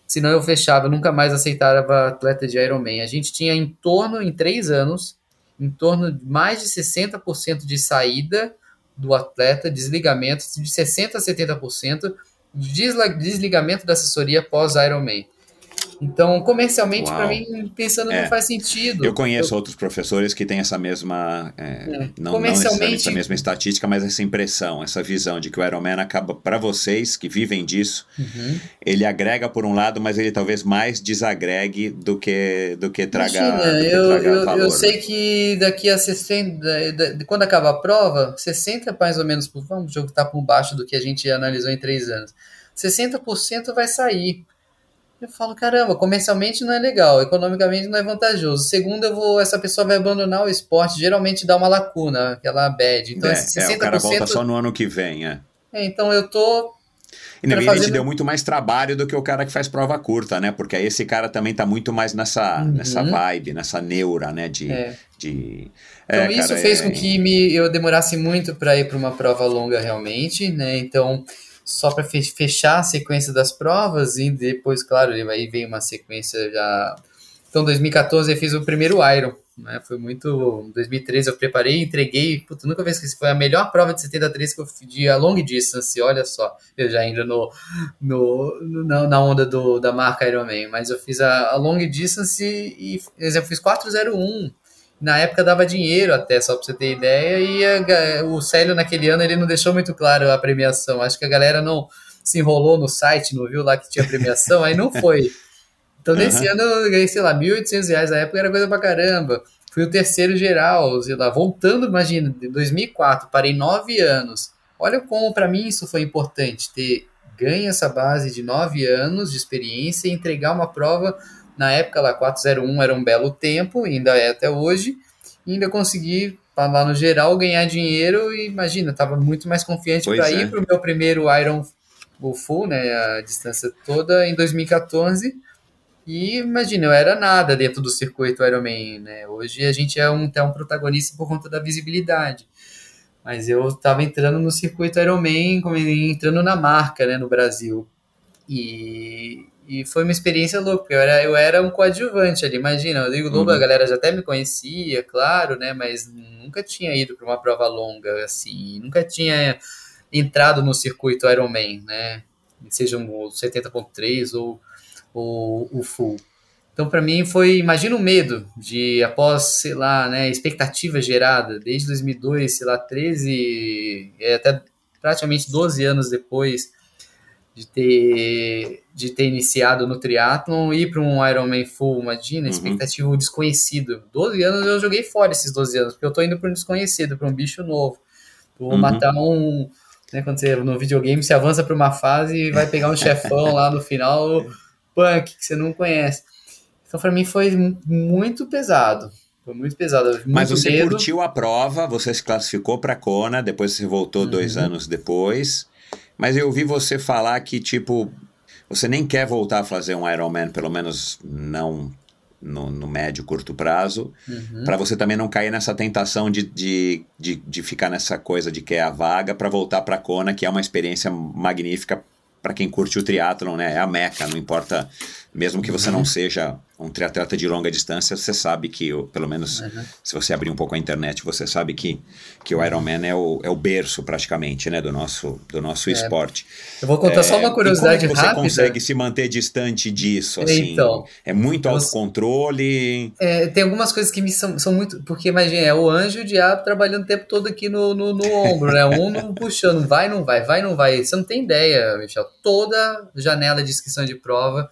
Senão eu fechava, eu nunca mais aceitava atleta de Ironman. A gente tinha em torno, em três anos, em torno de mais de 60% de saída do atleta, desligamento de 60% a 70%, desligamento da assessoria pós Ironman. Então, comercialmente, para mim, pensando, é. não faz sentido. Eu conheço eu... outros professores que têm essa mesma. É, é. Não, comercialmente... não essa mesma estatística, mas essa impressão, essa visão de que o Ironman acaba, para vocês que vivem disso, uhum. ele agrega por um lado, mas ele talvez mais desagregue do que, do que traga, Imagina, do que eu, traga eu, valor. Eu sei que daqui a 60. Quando acaba a prova, 60 mais ou menos. Vamos, o jogo está por baixo do que a gente analisou em três anos. 60% vai sair. Eu falo, caramba, comercialmente não é legal, economicamente não é vantajoso. Segundo, eu vou, essa pessoa vai abandonar o esporte, geralmente dá uma lacuna, aquela bad. Então, é, 60%... é, o cara volta só no ano que vem, é. é então eu tô e na verdade fazer... deu muito mais trabalho do que o cara que faz prova curta, né? Porque aí esse cara também tá muito mais nessa, uhum. nessa vibe, nessa neura, né? De, é. de... É, então isso cara, fez é... com que me, eu demorasse muito para ir para uma prova longa realmente, né? Então só para fechar a sequência das provas e depois, claro, aí vem uma sequência já. Então, 2014 eu fiz o primeiro Iron, né? Foi muito. Em 2013 eu preparei, entreguei. Puta, nunca vi esqueci. Foi a melhor prova de 73 que eu fiz de a long distance. Olha só, eu já ainda no, no, no na onda do, da marca Ironman. Mas eu fiz a, a long distance e, e, exemplo, fiz 401 na época dava dinheiro até, só pra você ter ideia, e a, o Célio naquele ano ele não deixou muito claro a premiação. Acho que a galera não se enrolou no site, não viu lá que tinha premiação, aí não foi. Então nesse uhum. ano eu ganhei, sei lá, 1.800 reais, na época era coisa pra caramba. fui o terceiro geral, sei lá, voltando, imagina, de 2004, parei nove anos. Olha como para mim isso foi importante, ter ganho essa base de nove anos de experiência e entregar uma prova, na época lá, 401 era um belo tempo, ainda é até hoje, ainda consegui lá no geral ganhar dinheiro e imagina, estava muito mais confiante para é. ir para o meu primeiro Iron Full, né, a distância toda em 2014 e imagina, eu era nada dentro do circuito Ironman, né? Hoje a gente é um, até um protagonista por conta da visibilidade. Mas eu estava entrando no circuito Ironman, entrando na marca, né, no Brasil. E, e foi uma experiência louca, eu era, eu era um coadjuvante ali, imagina, eu digo Lobo, uhum. a galera já até me conhecia, claro, né, mas nunca tinha ido para uma prova longa, assim, nunca tinha entrado no circuito Ironman, né, seja um 70.3 ou o, o full. Então, para mim, foi, imagina o medo de, após, sei lá, né, expectativa gerada, desde 2002, sei lá, 13, é, até praticamente 12 anos depois de ter, de ter iniciado no triatlon, ir para um Ironman full, imagina, uhum. expectativa desconhecido. 12 anos eu joguei fora esses 12 anos, porque eu tô indo para um desconhecido, para um bicho novo. Vou uhum. matar um, né, quando você no videogame você avança para uma fase e vai pegar um chefão lá no final punk que você não conhece. Então, para mim, foi muito pesado. Foi muito pesado. Muito Mas você medo. curtiu a prova, você se classificou para Kona, depois você voltou uhum. dois anos depois. Mas eu ouvi você falar que, tipo, você nem quer voltar a fazer um Ironman, pelo menos não no, no médio, curto prazo, uhum. para você também não cair nessa tentação de, de, de, de ficar nessa coisa de que é a vaga, para voltar para Kona, que é uma experiência magnífica para quem curte o triatlon, né? É a meca, não importa, mesmo que você não uhum. seja um triatleta de longa distância, você sabe que, pelo menos uhum. se você abrir um pouco a internet, você sabe que, que o Ironman é o, é o berço praticamente, né, do nosso, do nosso é. esporte. Eu vou contar é, só uma curiosidade como é você rápida. consegue se manter distante disso, assim? Então, é muito autocontrole? É, tem algumas coisas que me são, são muito... Porque, imagina, é o anjo e o diabo trabalhando o tempo todo aqui no, no, no ombro, né? Um não puxando, vai, não vai, vai, não vai. Você não tem ideia, Michel. Toda janela de inscrição de prova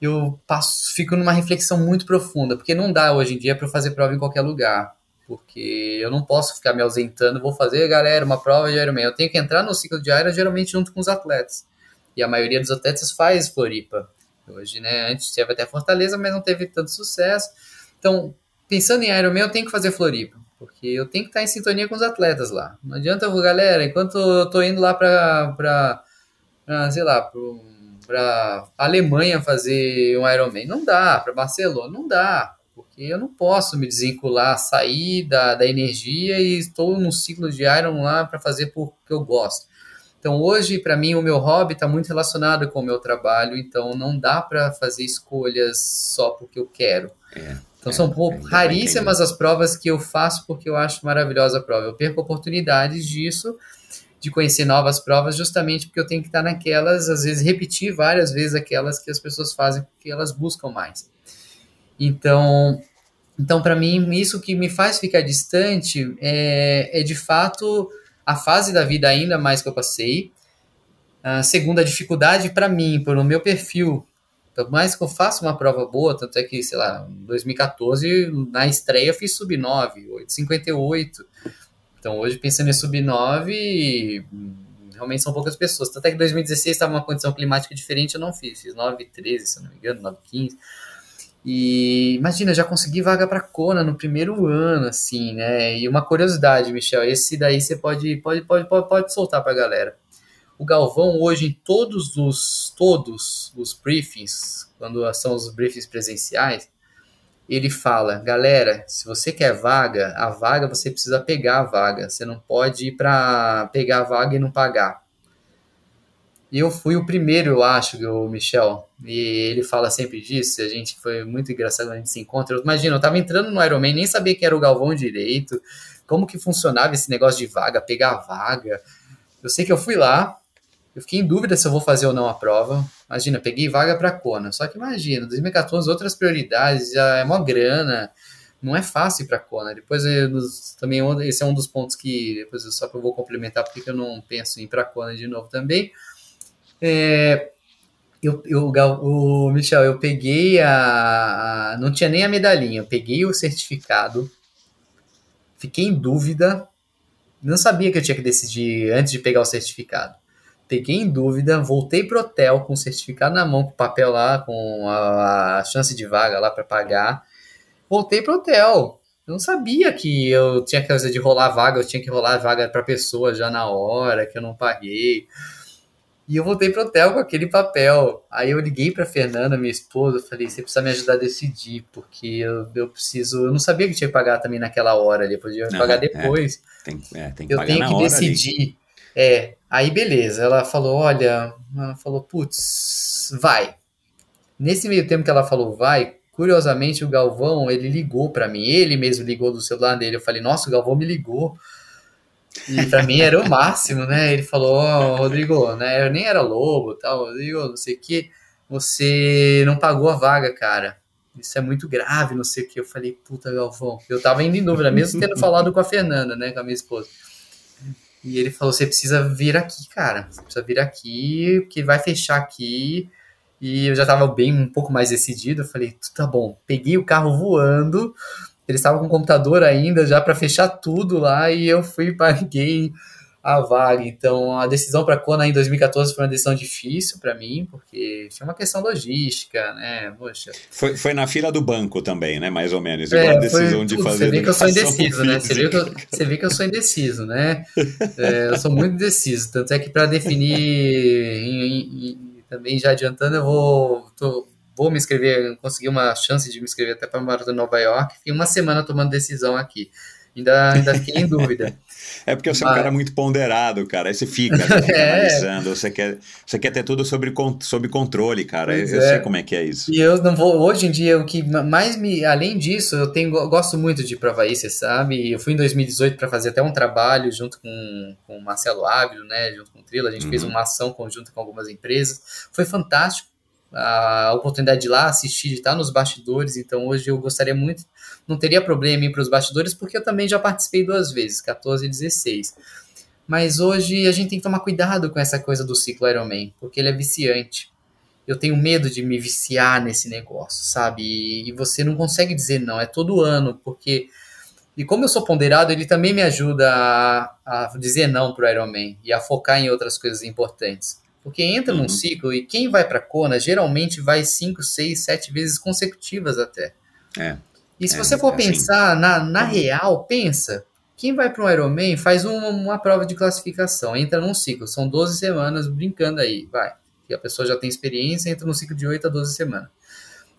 eu passo, fico numa reflexão muito profunda, porque não dá hoje em dia para fazer prova em qualquer lugar, porque eu não posso ficar me ausentando, vou fazer, galera, uma prova de Ironman, eu tenho que entrar no ciclo de Iron geralmente junto com os atletas, e a maioria dos atletas faz Floripa, hoje, né, antes teve até Fortaleza, mas não teve tanto sucesso, então, pensando em Ironman, eu tenho que fazer Floripa, porque eu tenho que estar em sintonia com os atletas lá, não adianta, galera, enquanto eu tô indo lá para, sei lá, para para Alemanha fazer um Ironman. Não dá, para Barcelona não dá, porque eu não posso me desvincular, sair da, da energia e estou num ciclo de Iron lá para fazer porque eu gosto. Então hoje, para mim, o meu hobby está muito relacionado com o meu trabalho, então não dá para fazer escolhas só porque eu quero. É, então é, são pouco, raríssimas as provas que eu faço porque eu acho maravilhosa a prova. Eu perco oportunidades disso de conhecer novas provas, justamente porque eu tenho que estar naquelas, às vezes repetir várias vezes aquelas que as pessoas fazem porque elas buscam mais. Então, então para mim, isso que me faz ficar distante é, é de fato a fase da vida ainda mais que eu passei. A segunda dificuldade para mim, pelo meu perfil, por mais que eu faça uma prova boa, tanto é que, sei lá, em 2014, na estreia eu fiz sub 9, 858. Então, hoje, pensando em sub-9, realmente são poucas pessoas. Tanto é que 2016 estava uma condição climática diferente, eu não fiz. Fiz 9,13, se não me engano, 9,15. E imagina, já consegui vaga para Kona no primeiro ano, assim, né? E uma curiosidade, Michel, esse daí você pode, pode, pode, pode, pode soltar para a galera. O Galvão hoje em todos os todos os briefings, quando são os briefings presenciais, ele fala: galera, se você quer vaga, a vaga você precisa pegar a vaga. Você não pode ir para pegar a vaga e não pagar. E eu fui o primeiro, eu acho, o Michel. E ele fala sempre disso. A gente foi muito engraçado quando a gente se encontra. Imagina, eu tava entrando no Ironman, nem sabia que era o Galvão direito, como que funcionava esse negócio de vaga, pegar a vaga. Eu sei que eu fui lá, eu fiquei em dúvida se eu vou fazer ou não a prova. Imagina, peguei vaga para Kona. Só que imagina, 2014, outras prioridades, já é uma grana. Não é fácil para Kona. Depois, eu, também, esse é um dos pontos que depois eu só vou complementar porque eu não penso em ir para Kona de novo também. É, Eu, eu, o Michel, eu peguei a, a- Não tinha nem a medalhinha, eu peguei o certificado, fiquei em dúvida, não sabia que eu tinha que decidir antes de pegar o certificado. Peguei em dúvida, voltei pro hotel com o certificado na mão, com o papel lá, com a, a chance de vaga lá para pagar. Voltei pro hotel. Eu não sabia que eu tinha que fazer de rolar vaga, eu tinha que rolar vaga pra pessoa já na hora, que eu não paguei. E eu voltei pro hotel com aquele papel. Aí eu liguei pra Fernanda, minha esposa, falei, você precisa me ajudar a decidir, porque eu, eu preciso. Eu não sabia que tinha que pagar também naquela hora ali, eu podia Aham, pagar é. depois. Tem, é, tem que Eu pagar tenho que hora ali. É, aí beleza. Ela falou, olha, ela falou, putz, vai. Nesse meio tempo que ela falou, vai, curiosamente o Galvão, ele ligou pra mim. Ele mesmo ligou do celular dele. Eu falei, nossa, o Galvão me ligou. E pra mim era o máximo, né? Ele falou, ó, Rodrigo, né? Eu nem era lobo tal, Rodrigo, não sei o que. Você não pagou a vaga, cara. Isso é muito grave, não sei o que. Eu falei, puta, Galvão. Eu tava indo em dúvida, mesmo tendo falado com a Fernanda, né? Com a minha esposa. E ele falou: você precisa vir aqui, cara. Você precisa vir aqui, porque vai fechar aqui. E eu já tava bem um pouco mais decidido. Eu falei, tá bom. Peguei o carro voando. Eles estavam com o computador ainda já para fechar tudo lá. E eu fui paguei a vaga. Então a decisão para Kona em 2014 foi uma decisão difícil para mim, porque tinha uma questão logística, né? Poxa. Foi, foi na fila do banco também, né? Mais ou menos. É, Igual a decisão foi de fazer Você vê que eu sou indeciso, né? Você vê que eu, você vê que eu sou indeciso, né? É, eu sou muito indeciso. Tanto é que para definir, em- em- também já adiantando, eu vou, tô- vou me inscrever, consegui uma chance de me inscrever até para a Maratona de Nova York. Fiquei uma semana tomando decisão aqui. Ainda, ainda fiquei em dúvida. É porque você é um Mas- cara muito ponderado, cara. Aí você fica, fica É. analisando, você quer, você quer ter tudo sobre, sob controle, cara. Eu, eu é. sei como é que é isso. E eu não vou. Hoje em dia, o que mais me. Além disso, eu tenho, eu gosto muito de ir pra Havaí, você sabe. Eu fui em 2018 para fazer até um trabalho junto com, com o Marcelo Ávila, né? Junto com o Trila. A gente Uhum. fez uma ação conjunta com algumas empresas. Foi fantástico. A oportunidade de ir lá assistir, de estar nos bastidores. Então, hoje eu gostaria muito. Não teria problema em ir para os bastidores, porque eu também já participei duas vezes, 14 e 16. Mas hoje a gente tem que tomar cuidado com essa coisa do ciclo Ironman, porque ele é viciante eu tenho medo de me viciar nesse negócio, sabe? E, você não consegue dizer não, é todo ano, porque. E como eu sou ponderado, ele também me ajuda a, a dizer não pro Ironman e a focar em outras coisas importantes. Porque entra Uhum. num ciclo e quem vai pra Kona geralmente vai 5, 6, 7 vezes consecutivas até. É. E se É, você for assim. pensar na, na real, pensa. Quem vai para um Ironman faz uma, uma prova de classificação, entra num ciclo, são 12 semanas brincando aí, vai. E a pessoa já tem experiência, entra no ciclo de 8 a 12 semanas.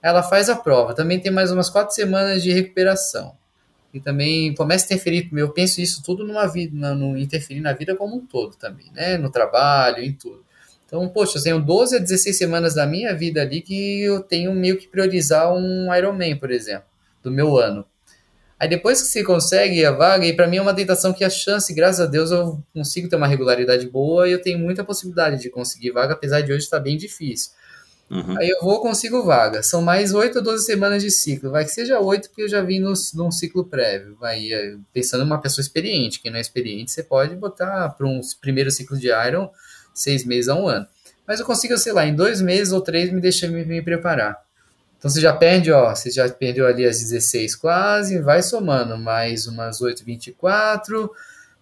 Ela faz a prova, também tem mais umas 4 semanas de recuperação. E também começa a interferir, eu penso isso tudo numa vida, na- no interferir na vida como um todo também, né? No trabalho, em tudo. Então, poxa, eu tenho 12 a 16 semanas da minha vida ali que eu tenho meio que priorizar um Ironman, por exemplo, do meu ano. Aí depois que você consegue a vaga, e para mim é uma tentação que a chance, graças a Deus, eu consigo ter uma regularidade boa e eu tenho muita possibilidade de conseguir vaga, apesar de hoje estar bem difícil. Uhum. Aí eu vou, consigo vaga. São mais 8 a 12 semanas de ciclo. Vai que seja 8, porque eu já vim no, num ciclo prévio. Vai, eh, pensando em uma pessoa experiente. Quem não é experiente, você pode botar para um primeiro ciclo de Iron seis meses a um ano. Mas eu consigo, sei lá, em dois meses ou três me deixar me, me preparar. Então você já perde, ó, você já perdeu ali as 16 quase, vai somando mais umas 8, 24,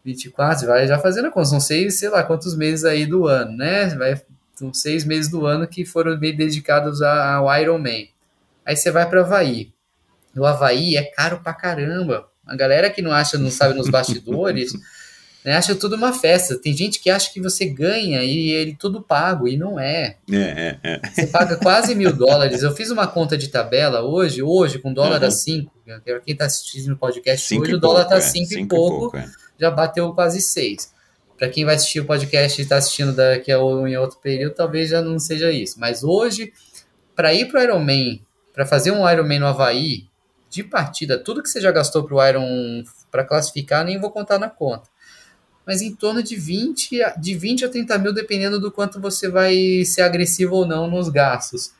24, vai já fazendo a conta. São seis, sei lá, quantos meses aí do ano, né? Vai, são seis meses do ano que foram bem dedicados ao Ironman. Aí você vai para Havaí. O Havaí é caro pra caramba. A galera que não acha, não sabe nos bastidores, né, acha tudo uma festa. Tem gente que acha que você ganha e ele tudo pago, e não é. É, é, é. Você paga quase mil dólares. Eu fiz uma conta de tabela hoje, hoje, com dólar Uhum. a 5. Quem tá assistindo o podcast Cinco hoje, o dólar pouco, tá é. 5 e Cinco pouco, é. já bateu quase 6. Para quem vai assistir o podcast e está assistindo daqui a ou em outro período, talvez já não seja isso. Mas hoje, para ir para o Ironman, para fazer um Ironman no Havaí, de partida, tudo que você já gastou para o Iron para classificar, nem vou contar na conta. Mas em torno de 20, a- de 20 a 30 mil, dependendo do quanto você vai ser agressivo ou não nos gastos.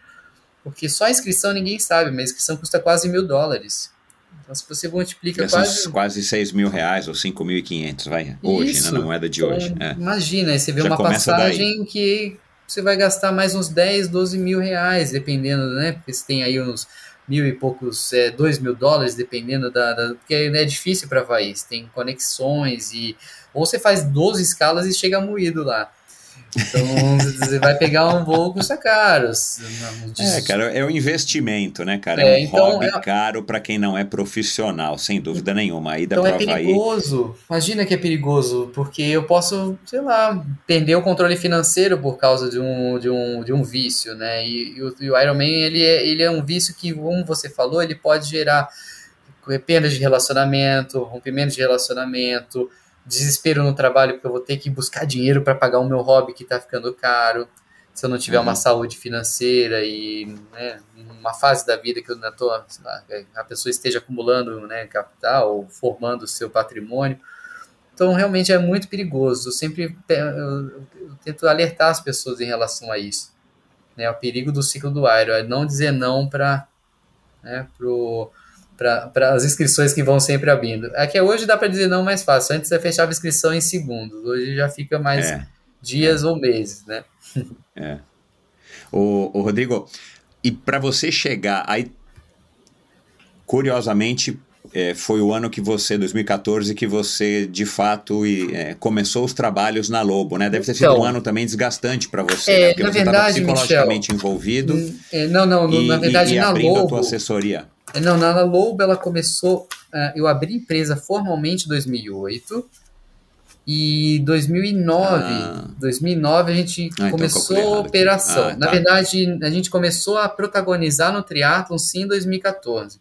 Porque só a inscrição ninguém sabe, mas a inscrição custa quase mil dólares. Então, se você multiplica quase. quase 6 mil reais ou 5.500, vai. Hoje, Isso. né, na moeda de Então, hoje. É. Imagina, aí você vê Já uma passagem que você vai gastar mais uns 10, 12 mil reais, dependendo, né? Porque você tem aí uns mil e poucos, é, dois mil dólares, dependendo da. da porque né, é difícil para Havaí, tem conexões e. Ou você faz 12 escalas e chega moído lá. Então, você vai pegar um voo custa caro. É, cara, é um investimento, né, cara? É, é um então, hobby é... caro para quem não é profissional, sem dúvida nenhuma. Aí dá então é perigoso. Imagina que é perigoso, porque eu posso, sei lá, perder o controle financeiro por causa de um, de um, de um vício, né? E, e, o, e o Iron Man, ele é, ele é um vício que, como você falou, ele pode gerar perdas de relacionamento, rompimento de relacionamento, desespero no trabalho porque eu vou ter que buscar dinheiro para pagar o meu hobby que está ficando caro. Se eu não tiver uhum. uma saúde financeira e né, uma fase da vida que eu não tô, lá, a pessoa esteja acumulando né, capital ou formando o seu patrimônio. Então, realmente é muito perigoso. Eu sempre eu, eu, eu tento alertar as pessoas em relação a isso. Né, o perigo do ciclo do Iron é não dizer não para né, pro para as inscrições que vão sempre abrindo. É que hoje dá para dizer não mais fácil. Antes você fechava a inscrição em segundos, hoje já fica mais é. dias é. ou meses, né? É. O, o Rodrigo, e para você chegar aí, curiosamente, é, foi o ano que você, 2014, que você de fato e, é, começou os trabalhos na Lobo, né? Deve ter sido então, um ano também desgastante para você, é, né? porque na você estava psicologicamente Michel, envolvido. É, não, não, e, na verdade e, e na Lobo. a tua assessoria. Não, na Lobo ela começou. Uh, eu abri empresa formalmente em 2008. E 2009, ah. 2009 a gente ah, então começou então a operação. Ah, Na tá. verdade, a gente começou a protagonizar no triatlon sim em 2014.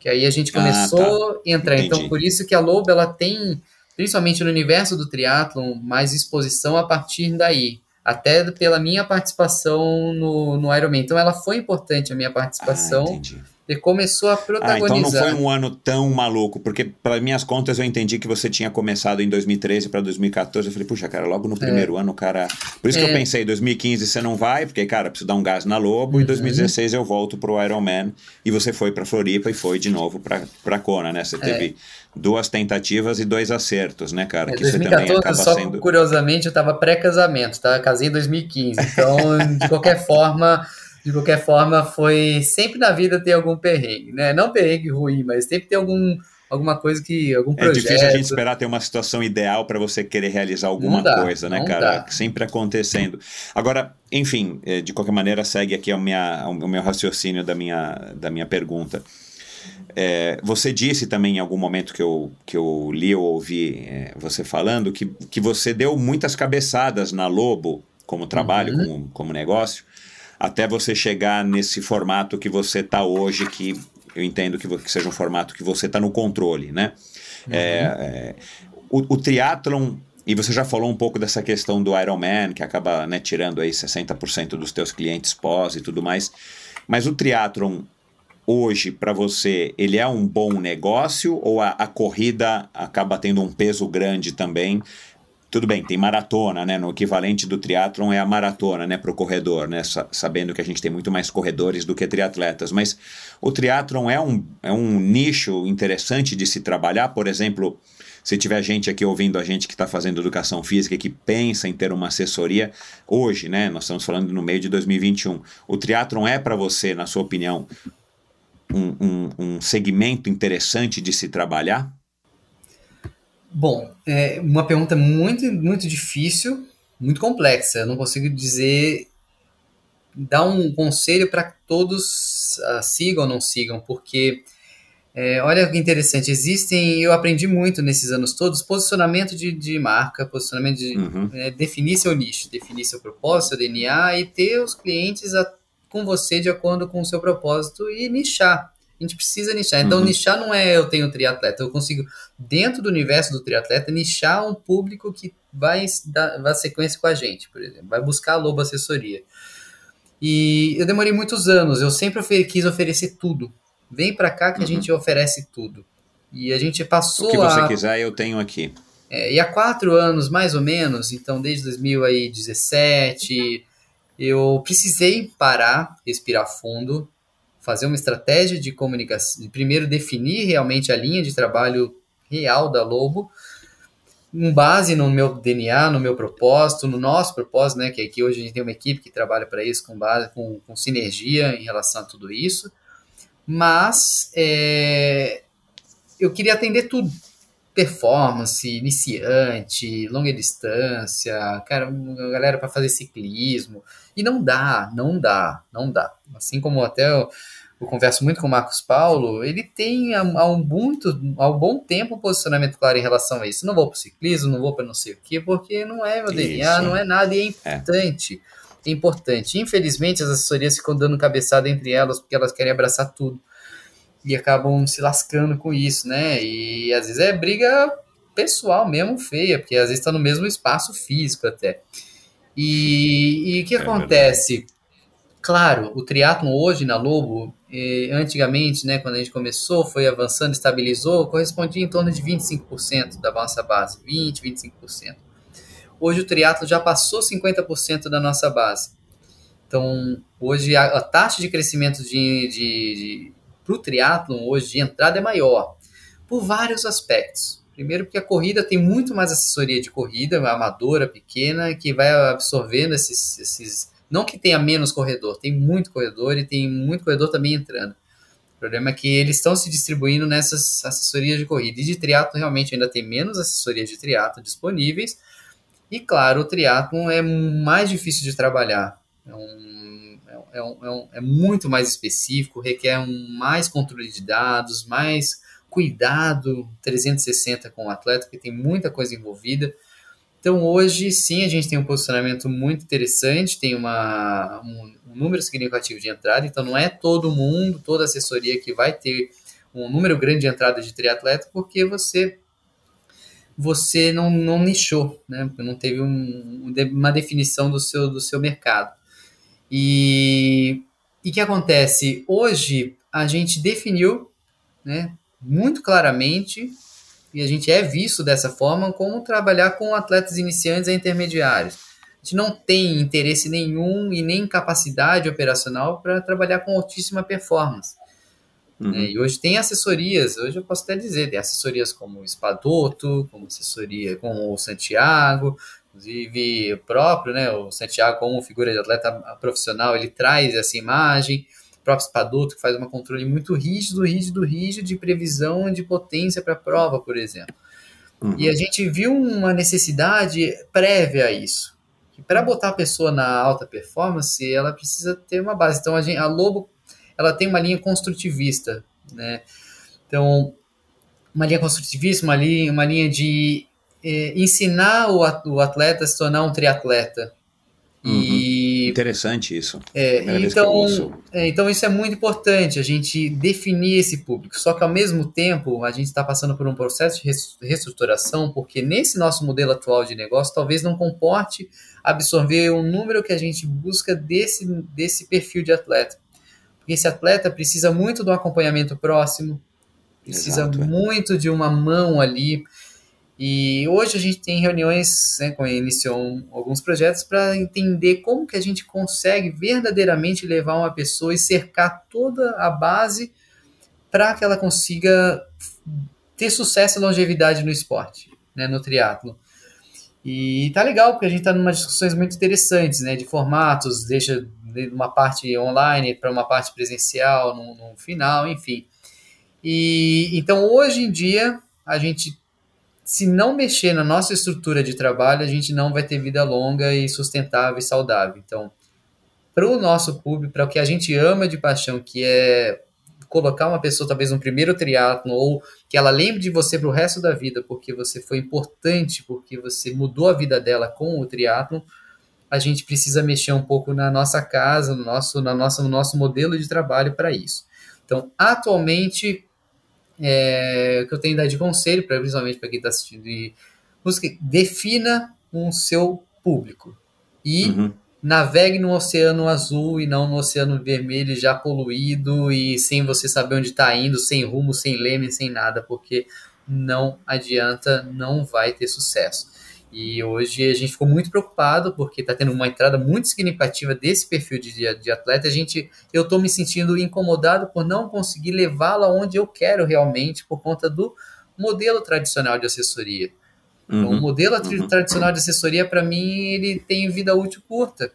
Que aí a gente começou ah, tá. a entrar. Então, Entendi. Então, por isso que a Lobo ela tem, principalmente no universo do triatlon, mais exposição a partir daí. Até pela minha participação no, no Ironman. Então, ela foi importante a minha participação. Ah, entendi ele começou a protagonizar. Ah, então não foi um ano tão maluco, porque para minhas contas eu entendi que você tinha começado em 2013 para 2014. Eu falei, puxa, cara, logo no primeiro é. ano, cara. Por isso é. que eu é. pensei, 2015 você não vai, porque, cara, preciso dar um gás na Lobo. Uhum. E 2016 eu volto pro Ironman. E você foi para Floripa e foi de novo para pra Kona, né? Você é. teve duas tentativas e dois acertos, né, cara? É, que 2014, você também acaba só sendo. Curiosamente, eu tava pré-casamento, tá? Casei em 2015. Então, de qualquer forma de qualquer forma, foi sempre na vida ter algum perrengue, né? Não perrengue ruim, mas sempre ter algum alguma coisa que algum projeto. É difícil a gente esperar ter uma situação ideal para você querer realizar alguma dá, coisa, né, cara? Dá. Sempre acontecendo. Agora, enfim, é, de qualquer maneira segue aqui o, minha, o meu raciocínio da minha, da minha pergunta. É, você disse também em algum momento que eu, que eu li ou ouvi é, você falando que, que você deu muitas cabeçadas na Lobo como trabalho, uhum. como, como negócio, até você chegar nesse formato que você está hoje, que eu entendo que, que, seja um formato que você está no controle, né? Uhum. É, é, o, o triatlon e você já falou um pouco dessa questão do Ironman, que acaba né, tirando aí 60% dos teus clientes pós e tudo mais. Mas o triatlon hoje, para você, ele é um bom negócio ou a, a corrida acaba tendo um peso grande também tudo bem, tem maratona, né? No equivalente do triatlon é a maratona, né? Para o corredor, né? Sabendo que a gente tem muito mais corredores do que triatletas. Mas o triatlon é um, é um nicho interessante de se trabalhar. Por exemplo, se tiver gente aqui ouvindo a gente que está fazendo educação física e que pensa em ter uma assessoria, hoje, né? Nós estamos falando no meio de 2021. O triatlon é para você, na sua opinião, um, um, um segmento interessante de se trabalhar? Bom, é uma pergunta muito, muito difícil, muito complexa. Eu não consigo dizer, dar um conselho para que todos uh, sigam ou não sigam, porque é, olha que interessante, existem, eu aprendi muito nesses anos todos, posicionamento de, de marca, posicionamento de uhum. é, definir seu nicho, definir seu propósito, seu DNA e ter os clientes a, com você de acordo com o seu propósito e nichar. A gente precisa nichar. Então, uhum. nichar não é eu tenho triatleta. Eu consigo, dentro do universo do triatleta, nichar um público que vai dar vai sequência com a gente, por exemplo. Vai buscar a Lobo Assessoria. E eu demorei muitos anos. Eu sempre ofer quis oferecer tudo. Vem para cá que uhum. a gente oferece tudo. E a gente passou O que você a... quiser, eu tenho aqui. É, e há quatro anos, mais ou menos, então desde 2017, eu precisei parar, respirar fundo, fazer uma estratégia de comunicação, primeiro definir realmente a linha de trabalho real da Lobo com base no meu DNA, no meu propósito, no nosso propósito, né? Que aqui hoje a gente tem uma equipe que trabalha para isso com base, com, com, sinergia em relação a tudo isso. Mas é, eu queria atender tudo. Performance, iniciante, longa distância, cara, galera para fazer ciclismo. E não dá, não dá, não dá. Assim como até eu, eu converso muito com o Marcos Paulo, ele tem há, há, um, muito, há um bom tempo um posicionamento claro em relação a isso. Não vou para o ciclismo, não vou para não sei o quê, porque não é meu DNA, isso. não é nada e é importante. É. é importante. Infelizmente, as assessorias ficam dando cabeçada entre elas porque elas querem abraçar tudo. E acabam se lascando com isso, né? E às vezes é briga pessoal mesmo, feia, porque às vezes está no mesmo espaço físico até. E, o que é acontece? Verdade. Claro, o triatlo hoje na Lobo e, antigamente, né, quando a gente começou, foi avançando, estabilizou, correspondia em torno de 25% da nossa base, 20, 25%. Hoje o triatlo já passou 50% da nossa base. Então, hoje a, a taxa de crescimento de, de, de para o triatlo hoje de entrada é maior, por vários aspectos. Primeiro porque a corrida tem muito mais assessoria de corrida, amadora, pequena, que vai absorvendo esses, esses não que tenha menos corredor, tem muito corredor e tem muito corredor também entrando. O problema é que eles estão se distribuindo nessas assessorias de corrida. E de triatlo realmente ainda tem menos assessorias de triatlo disponíveis. E claro, o triatlo é mais difícil de trabalhar. É, um, é, é, um, é muito mais específico, requer um mais controle de dados, mais cuidado 360 com o atleta, porque tem muita coisa envolvida. Então hoje sim a gente tem um posicionamento muito interessante, tem uma, um, um, número significativo de entrada, então não é todo mundo, toda assessoria que vai ter um número grande de entrada de triatleta, porque você você não, não nichou, né? não teve um, uma definição do seu, do seu mercado. E o que acontece? Hoje a gente definiu né, muito claramente e a gente é visto dessa forma como trabalhar com atletas iniciantes e intermediários. A gente não tem interesse nenhum e nem capacidade operacional para trabalhar com altíssima performance. Uhum. É, e hoje tem assessorias, hoje eu posso até dizer, tem assessorias como o Espadoto, como assessoria com o Santiago, inclusive o próprio, né, o Santiago como figura de atleta profissional, ele traz essa imagem, próprio Spadoto, que faz um controle muito rígido, rígido, rígido de previsão de potência para a prova, por exemplo. Uhum. E a gente viu uma necessidade prévia a isso. Para botar a pessoa na alta performance, ela precisa ter uma base. Então, a, gente, a Lobo ela tem uma linha construtivista, né? Então, uma linha construtivista, uma linha, uma linha de eh, ensinar o, atleta a se tornar um triatleta. Uhum. E interessante isso. É, então, é, então isso é muito importante a gente definir esse público. Só que ao mesmo tempo a gente está passando por um processo de reestruturação, porque nesse nosso modelo atual de negócio talvez não comporte absorver o número que a gente busca desse, desse perfil de atleta. Porque esse atleta precisa muito do acompanhamento próximo, precisa Exato, é. muito é. de uma mão ali. E hoje a gente tem reuniões, né, com iniciou alguns projetos para entender como que a gente consegue verdadeiramente levar uma pessoa e cercar toda a base para que ela consiga ter sucesso e longevidade no esporte, né, no triatlo. E tá legal porque a gente está numa discussões muito interessantes, né, de formatos, deixa de uma parte online para uma parte presencial no, no final, enfim. E então hoje em dia a gente se não mexer na nossa estrutura de trabalho, a gente não vai ter vida longa e sustentável e saudável. Então, para o nosso público, para o que a gente ama de paixão, que é colocar uma pessoa talvez no primeiro triatlo ou que ela lembre de você para o resto da vida, porque você foi importante, porque você mudou a vida dela com o triatlo, a gente precisa mexer um pouco na nossa casa, no nosso, na nossa, no nosso modelo de trabalho para isso. Então, atualmente, é, que eu tenho dar de conselho, pra, principalmente para quem está assistindo e música, defina um seu público e uhum. navegue no oceano azul e não no oceano vermelho já poluído e sem você saber onde está indo, sem rumo, sem leme, sem nada, porque não adianta, não vai ter sucesso. E hoje a gente ficou muito preocupado porque está tendo uma entrada muito significativa desse perfil de, de atleta. A gente, eu estou me sentindo incomodado por não conseguir levá-la onde eu quero realmente por conta do modelo tradicional de assessoria. Então, o Uhum. modelo tra- Uhum. tradicional de assessoria, para mim, ele tem vida útil curta,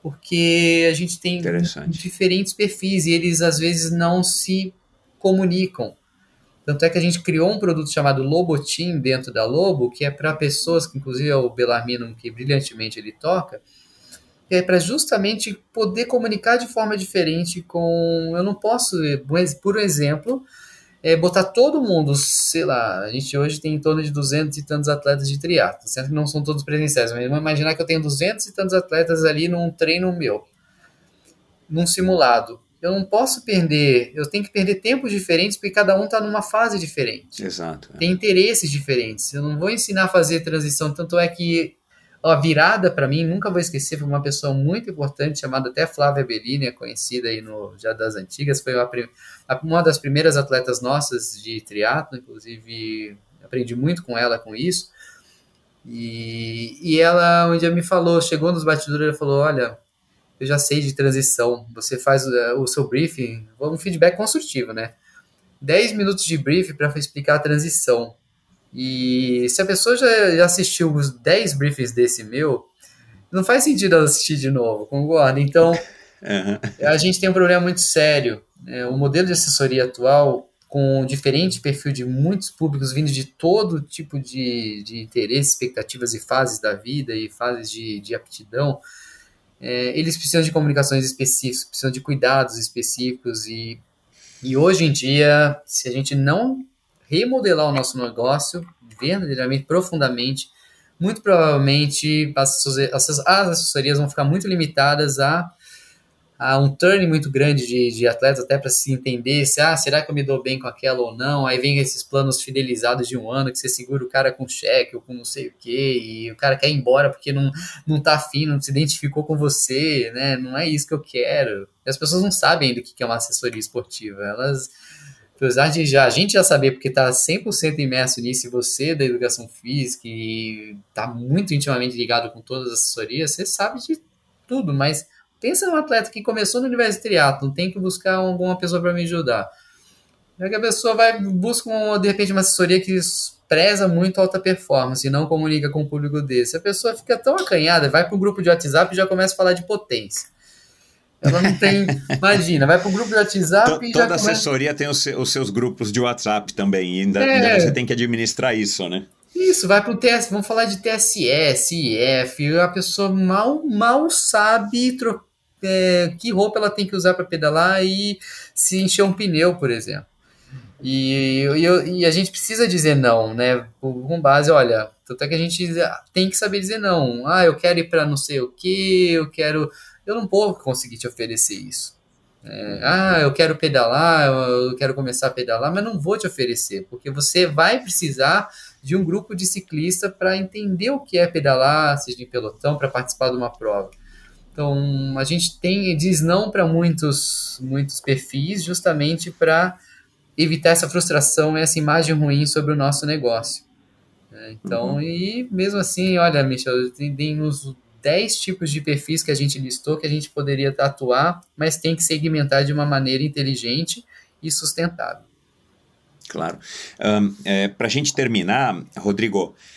porque a gente tem diferentes perfis e eles às vezes não se comunicam. Tanto é que a gente criou um produto chamado Lobotim dentro da Lobo, que é para pessoas, que inclusive é o Belarmino que brilhantemente ele toca, é para justamente poder comunicar de forma diferente com. Eu não posso, por exemplo, é, botar todo mundo, sei lá, a gente hoje tem em torno de 200 e tantos atletas de triatlo, sendo que não são todos presenciais, mas vamos imaginar que eu tenho 200 e tantos atletas ali num treino meu, num simulado. Eu não posso perder, eu tenho que perder tempos diferentes porque cada um está numa fase diferente Exato. é. tem interesses diferentes. Eu não vou ensinar a fazer transição, tanto é que a virada para mim, nunca vou esquecer, foi uma pessoa muito importante chamada até Flávia Bellini, é conhecida aí no já das antigas, foi uma, uma das primeiras atletas nossas de triatlo, inclusive aprendi muito com ela com isso. E, e ela um dia me falou, chegou nos batidores e falou: Olha, eu já sei de transição, você faz o, o seu briefing, um feedback construtivo, né? 10 minutos de briefing para explicar a transição. E se a pessoa já, já assistiu os 10 briefings desse meu, não faz sentido ela assistir de novo, concorda? Então, Aham. a gente tem um problema muito sério. né? o modelo de assessoria atual, com diferente perfil de muitos públicos vindo de todo tipo de, de interesse, expectativas e fases da vida e fases de, de aptidão, é, eles precisam de comunicações específicas, precisam de cuidados específicos e, e hoje em dia, se a gente não remodelar o nosso negócio verdadeiramente, profundamente, muito provavelmente as, as assessorias vão ficar muito limitadas a, a um turn muito grande de, de atletas, até para se entender se, ah, será que eu me dou bem com aquela ou não? Aí vem esses planos fidelizados de um ano que você segura o cara com cheque ou com não sei o que, e o cara quer ir embora porque não, não tá afim, não se identificou com você, né? Não é isso que eu quero. E as pessoas não sabem ainda o que é uma assessoria esportiva. Elas apesar de já a gente já saber porque está 100% imerso nisso e você da educação física e está muito intimamente ligado com todas as assessorias, você sabe de tudo, mas pensa num atleta que começou no universo de triatlo, tem que buscar alguma pessoa para me ajudar. Já que a pessoa vai busca um, de repente uma assessoria que preza muito alta performance e não comunica com o público desse, a pessoa fica tão acanhada, vai para o grupo de WhatsApp e já começa a falar de potência. Ela não tem. Imagina, vai para o grupo de WhatsApp To, e Toda já começa... assessoria tem os, os, seus grupos de WhatsApp também. E ainda, é. ainda, você tem que administrar isso, né? Isso, vai para o TS, vamos falar de TSS, IF, a pessoa mal, mal sabe é, que roupa ela tem que usar para pedalar e se encher um pneu, por exemplo. E, e, a gente precisa dizer não, né? Com base, olha, tanto é que a gente tem que saber dizer não. Ah, eu quero ir para não sei o que, eu quero eu não vou conseguir te oferecer isso. É, ah, eu quero pedalar, eu quero começar a pedalar, mas não vou te oferecer, porque você vai precisar de um grupo de ciclista para entender o que é pedalar, seja em pelotão, para participar de uma prova. Então, a gente tem diz não para muitos, muitos perfis, justamente para evitar essa frustração essa imagem ruim sobre o nosso negócio. Então, uhum. e mesmo assim, olha, Michel, tem, tem uns 10 tipos de perfis que a gente listou que a gente poderia atuar, mas tem que segmentar de uma maneira inteligente e sustentável. Claro. Um, é, Para a gente terminar, Rodrigo, é,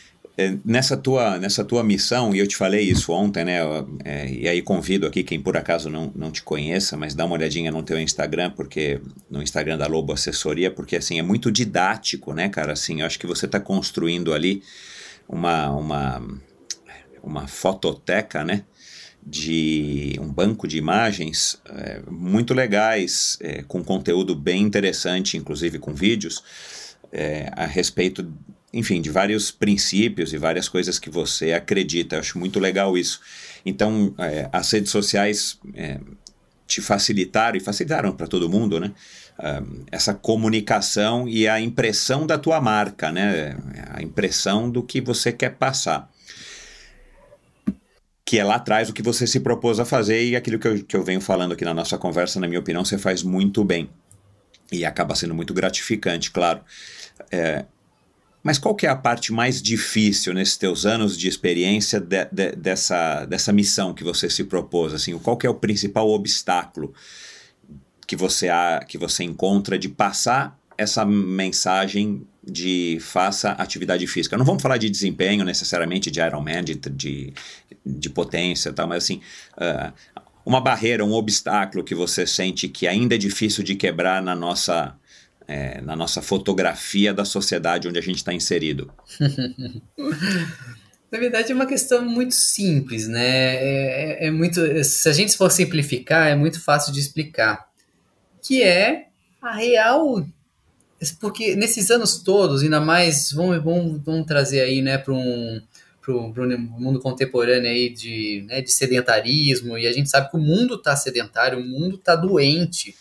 nessa, tua, nessa tua missão, e eu te falei isso ontem, né? É, e aí convido aqui quem por acaso não, não te conheça, mas dá uma olhadinha no teu Instagram, porque no Instagram da Lobo Assessoria, porque assim, é muito didático, né, cara? Assim, eu acho que você está construindo ali uma. uma uma fototeca, né? De um banco de imagens é, muito legais, é, com conteúdo bem interessante, inclusive com vídeos, é, a respeito, enfim, de vários princípios e várias coisas que você acredita. Eu acho muito legal isso. Então, as redes sociais te facilitaram e facilitaram para todo mundo, né? essa comunicação e a impressão da tua marca, né? A impressão do que você quer passar que é lá atrás o que você se propôs a fazer e aquilo que eu, que eu venho falando aqui na nossa conversa, na minha opinião, você faz muito bem. E acaba sendo muito gratificante, claro. É, mas qual que é a parte mais difícil nesses teus anos de experiência de, de, dessa, dessa missão que você se propôs? Assim, qual que é o principal obstáculo que você, há, que você encontra de passar essa mensagem de faça atividade física. Não vamos falar de desempenho necessariamente de Ironman, de, de, de potência, tal, mas assim, uh, uma barreira, um obstáculo que você sente que ainda é difícil de quebrar na nossa, é, na nossa fotografia da sociedade onde a gente está inserido? Na verdade, é uma questão muito simples, né? É, é, é, muito, se a gente for simplificar, é muito fácil de explicar. Que é a real. Porque nesses anos todos, ainda mais, vamos, vamos, vamos trazer aí, né, para um, pro, pro mundo contemporâneo aí de, né, de sedentarismo, e a gente sabe que o mundo está sedentário, o mundo está doente.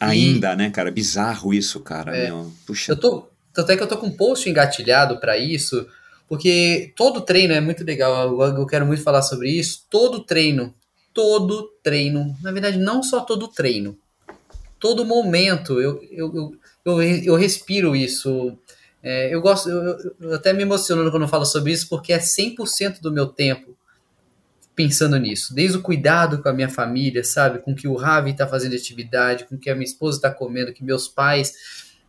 Ainda, e, né, cara? Bizarro isso, cara. É, meu. Puxa. Eu tô, tanto é que eu tô com um post engatilhado para isso, porque todo treino é muito legal. Eu, eu quero muito falar sobre isso. Todo treino, todo treino, na verdade, não só todo treino, todo momento, eu, eu, eu, eu, eu respiro isso é, eu gosto, eu, eu, até me emociono quando eu falo sobre isso, porque é 100% do meu tempo pensando nisso. Desde o cuidado com a minha família, sabe? Com que o Ravi está fazendo atividade, com que a minha esposa está comendo, que meus pais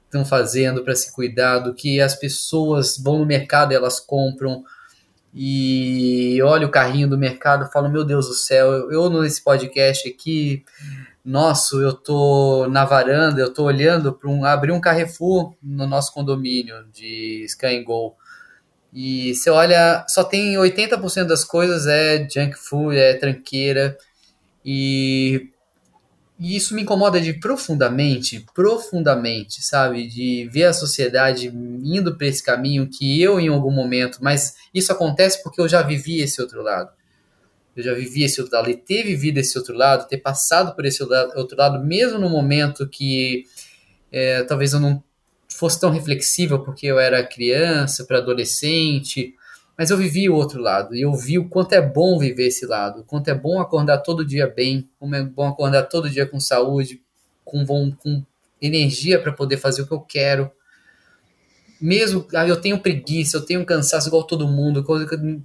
estão fazendo para se cuidar, do que as pessoas vão no mercado e elas compram. E olha o carrinho do mercado, falo, meu Deus do céu, eu, nesse podcast aqui nosso, eu tô na varanda, eu tô olhando para um abrir um Carrefour no nosso condomínio de Sky Go. E você olha, só tem 80% das coisas é junk food, é tranqueira. E, e isso me incomoda de profundamente, profundamente, sabe? De ver a sociedade indo para esse caminho que eu em algum momento, mas isso acontece porque eu já vivi esse outro lado eu já vivi esse outro lado, e ter vivido esse outro lado, ter passado por esse outro lado, mesmo no momento que é, talvez eu não fosse tão reflexível porque eu era criança, para adolescente, mas eu vivi o outro lado e eu vi o quanto é bom viver esse lado, o quanto é bom acordar todo dia bem, como é bom acordar todo dia com saúde, com, com energia para poder fazer o que eu quero, mesmo ah, eu tenho preguiça, eu tenho cansaço igual todo mundo,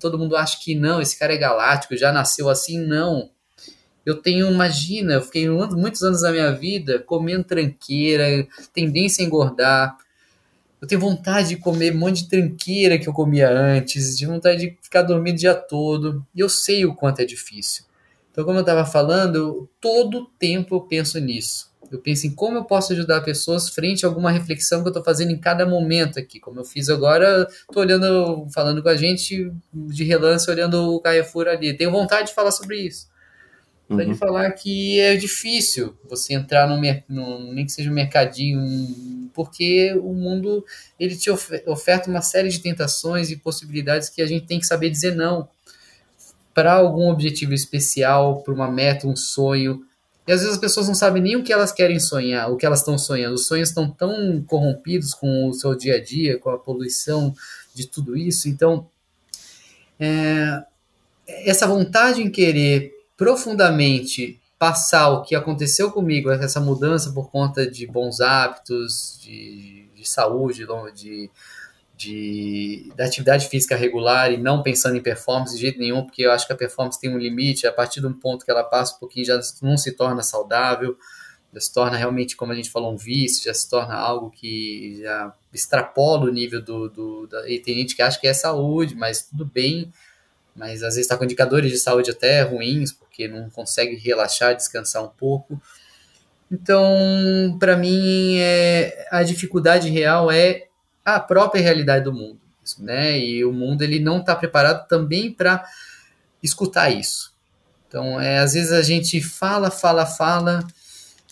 todo mundo acha que não, esse cara é galáctico, já nasceu assim, não. Eu tenho, imagina, eu fiquei muitos anos da minha vida comendo tranqueira, tendência a engordar. Eu tenho vontade de comer um monte de tranqueira que eu comia antes, de vontade de ficar dormindo o dia todo. E eu sei o quanto é difícil. Então, como eu estava falando, todo tempo eu penso nisso. Eu penso em como eu posso ajudar pessoas frente a alguma reflexão que eu estou fazendo em cada momento aqui. Como eu fiz agora, estou olhando, falando com a gente de relance, olhando o Carrefour ali. Tenho vontade de falar sobre isso. Uhum. De falar que é difícil você entrar no, no nem que seja um mercadinho, porque o mundo ele te oferta uma série de tentações e possibilidades que a gente tem que saber dizer não para algum objetivo especial, para uma meta, um sonho e às vezes as pessoas não sabem nem o que elas querem sonhar, o que elas estão sonhando. Os sonhos estão tão corrompidos com o seu dia a dia, com a poluição de tudo isso. Então, é, essa vontade em querer profundamente passar o que aconteceu comigo, essa mudança por conta de bons hábitos, de, de saúde, de, de, da atividade física regular e não pensando em performance de jeito nenhum, porque eu acho que a performance tem um limite, a partir de um ponto que ela passa um pouquinho já não se torna saudável, já se torna realmente, como a gente falou, um vício, já se torna algo que já extrapola o nível do... do da, e tem gente que acha que é saúde, mas tudo bem, mas às vezes está com indicadores de saúde até ruins, porque não consegue relaxar, descansar um pouco. Então, para mim, é, a dificuldade real é a própria realidade do mundo, né? E o mundo ele não está preparado também para escutar isso. Então, é, às vezes a gente fala, fala, fala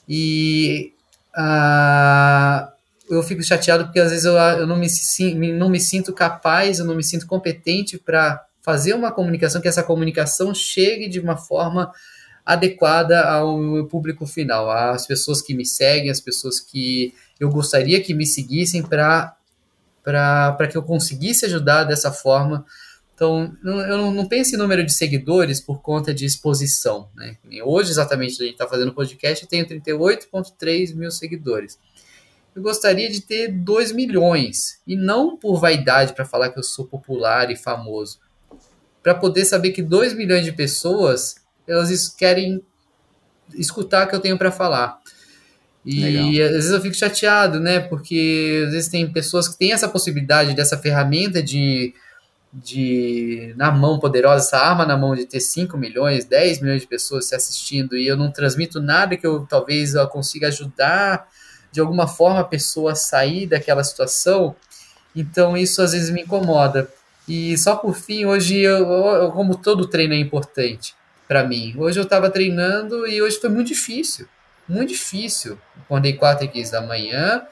e ah, eu fico chateado porque às vezes eu, eu não, me, não me sinto capaz, eu não me sinto competente para fazer uma comunicação, que essa comunicação chegue de uma forma adequada ao público final, às pessoas que me seguem, às pessoas que eu gostaria que me seguissem para para que eu conseguisse ajudar dessa forma. Então, eu não, não penso em número de seguidores por conta de exposição. Né? Hoje, exatamente, a gente está fazendo podcast, eu tenho 38,3 mil seguidores. Eu gostaria de ter 2 milhões, e não por vaidade para falar que eu sou popular e famoso, para poder saber que 2 milhões de pessoas elas querem escutar o que eu tenho para falar. E Legal. às vezes eu fico chateado, né? Porque às vezes tem pessoas que têm essa possibilidade dessa ferramenta de, de na mão poderosa, essa arma na mão de ter 5 milhões, 10 milhões de pessoas se assistindo e eu não transmito nada que eu talvez eu consiga ajudar de alguma forma a pessoa a sair daquela situação. Então isso às vezes me incomoda. E só por fim, hoje, eu, eu- como todo treino é importante para mim, hoje eu estava treinando e hoje foi muito difícil. Muito difícil. Acordei 4 e 15 da manhã.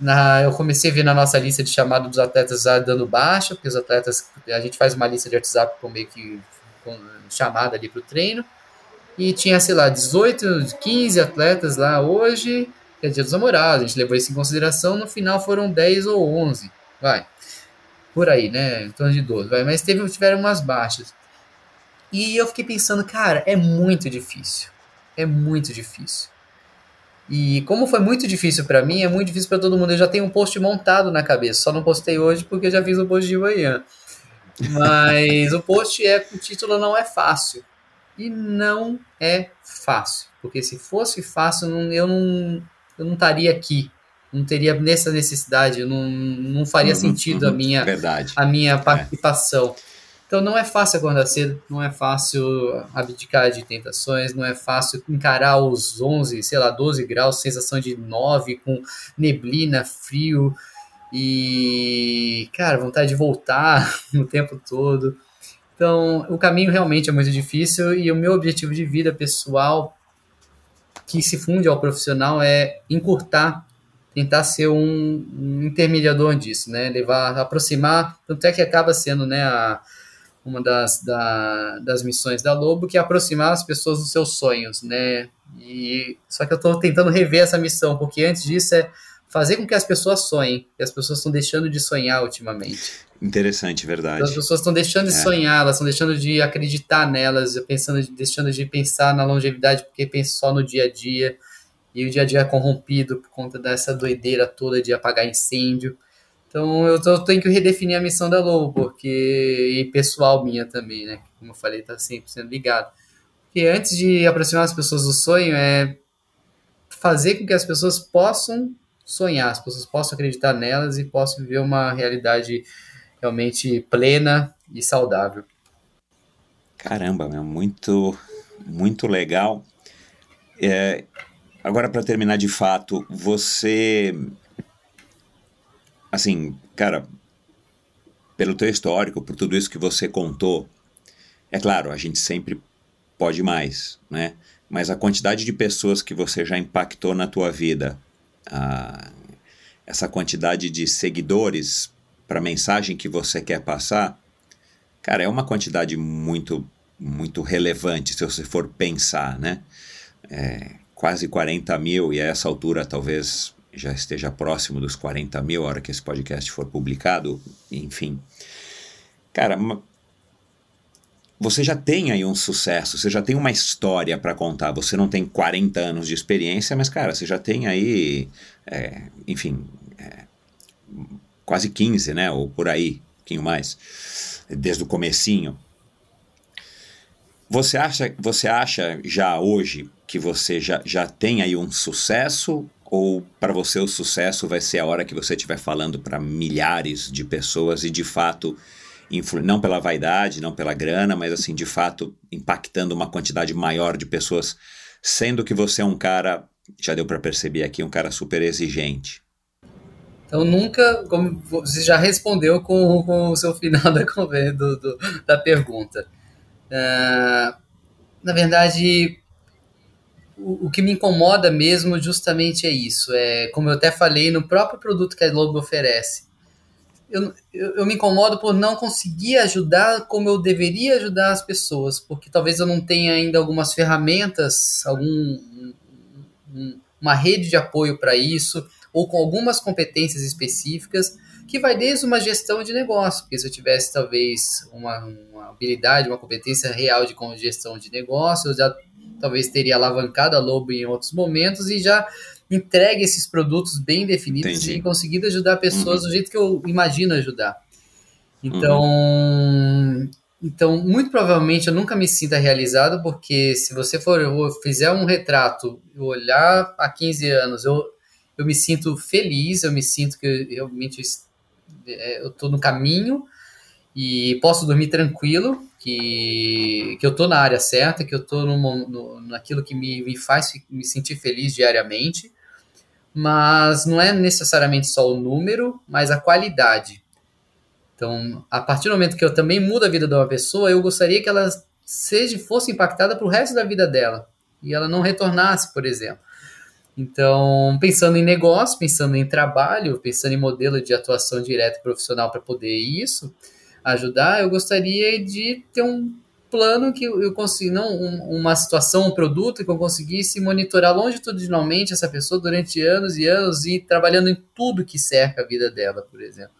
Na, eu comecei a ver na nossa lista de chamado dos atletas já dando baixa, porque os atletas, a gente faz uma lista de WhatsApp com meio que com chamada ali para o treino. E tinha, sei lá, 18, 15 atletas lá hoje, que é dia dos namorados, a gente levou isso em consideração, no final foram 10 ou 11, vai. Por aí, né? Em torno de 12, vai. Mas teve, tiveram umas baixas. E eu fiquei pensando, cara, é muito difícil. É muito difícil. E como foi muito difícil pra mim, é muito difícil pra todo mundo. Eu já tenho um post montado na cabeça, só não postei hoje porque eu já fiz o post de manhã. Mas o post é o título não é fácil. E não é fácil, porque se fosse fácil, eu não eu não estaria aqui. Não teria nessa necessidade, não, não faria Uhum, sentido a uhum, minha Verdade. a minha participação. Então não é fácil acordar cedo, não é fácil abdicar de tentações, não é fácil encarar os 11, sei lá, 12 graus, sensação de 9, com neblina, frio e, cara, vontade de voltar o tempo todo. Então, o caminho realmente é muito difícil e o meu objetivo de vida pessoal, que se funde ao profissional, é encurtar tentar ser um, um intermediador disso, né? Levar, aproximar, tanto é que acaba sendo, né, a, uma das, da, das missões da Lobo, que é aproximar as pessoas dos seus sonhos, né? E só que eu estou tentando rever essa missão, porque antes disso é fazer com que as pessoas sonhem, que as pessoas estão deixando de sonhar ultimamente. Interessante, verdade. As pessoas estão deixando de É. sonhar, elas estão deixando de acreditar nelas, pensando, deixando de pensar na longevidade porque pensam só no dia a dia. E o dia a dia é corrompido por conta dessa doideira toda de apagar incêndio. Então eu, tô- tenho que redefinir a missão da Lobo, porque. E pessoal minha também, né? Como eu falei, tá sempre sendo ligado. Porque antes de aproximar as pessoas do sonho, é fazer com que as pessoas possam sonhar, as pessoas possam acreditar nelas e possam viver uma realidade realmente plena e saudável. Caramba, meu, muito, muito legal. É, agora, para terminar de fato, você. Assim, cara, pelo teu histórico, por tudo isso que você contou, é claro, a gente sempre pode mais, né? Mas a quantidade de pessoas que você já impactou na tua vida, a- essa quantidade de seguidores para a mensagem que você quer passar, Cara, é uma quantidade muito, muito relevante se você for pensar, né? É, quase 40 mil, e a essa altura talvez já esteja próximo dos 40 mil, a hora que esse podcast for publicado, enfim. Cara, você já tem aí um sucesso, você já tem uma história para contar. Você não tem 40 anos de experiência, mas, cara, você já tem aí, é, enfim, é, quase 15, né? Ou por aí, um pouquinho mais desde o comecinho. Você acha, você acha já hoje que você já, já tem aí um sucesso ou para você o sucesso vai ser a hora que você estiver falando para milhares de pessoas e de fato influ- não pela vaidade, não pela grana, mas assim de fato impactando uma quantidade maior de pessoas, sendo que você é um cara, já deu para perceber aqui, um cara super exigente. Então nunca, como você já respondeu com, com o seu final da, do- do- da pergunta. Ah, na verdade, o, que me incomoda mesmo justamente é isso. É, como eu até falei, no próprio produto que a Lobo oferece. Eu, eu, eu me incomodo por não conseguir ajudar como eu deveria ajudar as pessoas, porque talvez eu não tenha ainda algumas ferramentas, algum, um- um- uma rede de apoio para isso, ou com algumas competências específicas, que vai desde uma gestão de negócio, porque se eu tivesse talvez uma, uma habilidade, uma competência real de gestão de negócio, eu já talvez teria alavancado a Lobo em outros momentos e já entregue esses produtos bem definidos Entendi. e conseguido ajudar pessoas Uhum. do jeito que eu imagino ajudar. Então, então, muito provavelmente eu nunca me sinta realizado, porque se você for fizer um retrato, olhar há 15 anos, eu, eu me sinto feliz, eu me sinto que eu, realmente é, eu estou no caminho e posso dormir tranquilo, que, que eu estou na área certa, que eu estou no, no, naquilo que me, me faz me sentir feliz diariamente, mas não é necessariamente só o número, mas a qualidade. Então, a partir do momento que eu também mudo a vida de uma pessoa, eu gostaria que ela seja fosse impactada para o resto da vida dela e ela não retornasse, por exemplo. Então, pensando em negócio, pensando em trabalho, pensando em modelo de atuação direta e profissional para poder isso ajudar, eu gostaria de ter um plano que eu consiga, não um, uma situação, um produto que eu conseguisse monitorar longitudinalmente essa pessoa durante anos e anos e trabalhando em tudo que cerca a vida dela, por exemplo.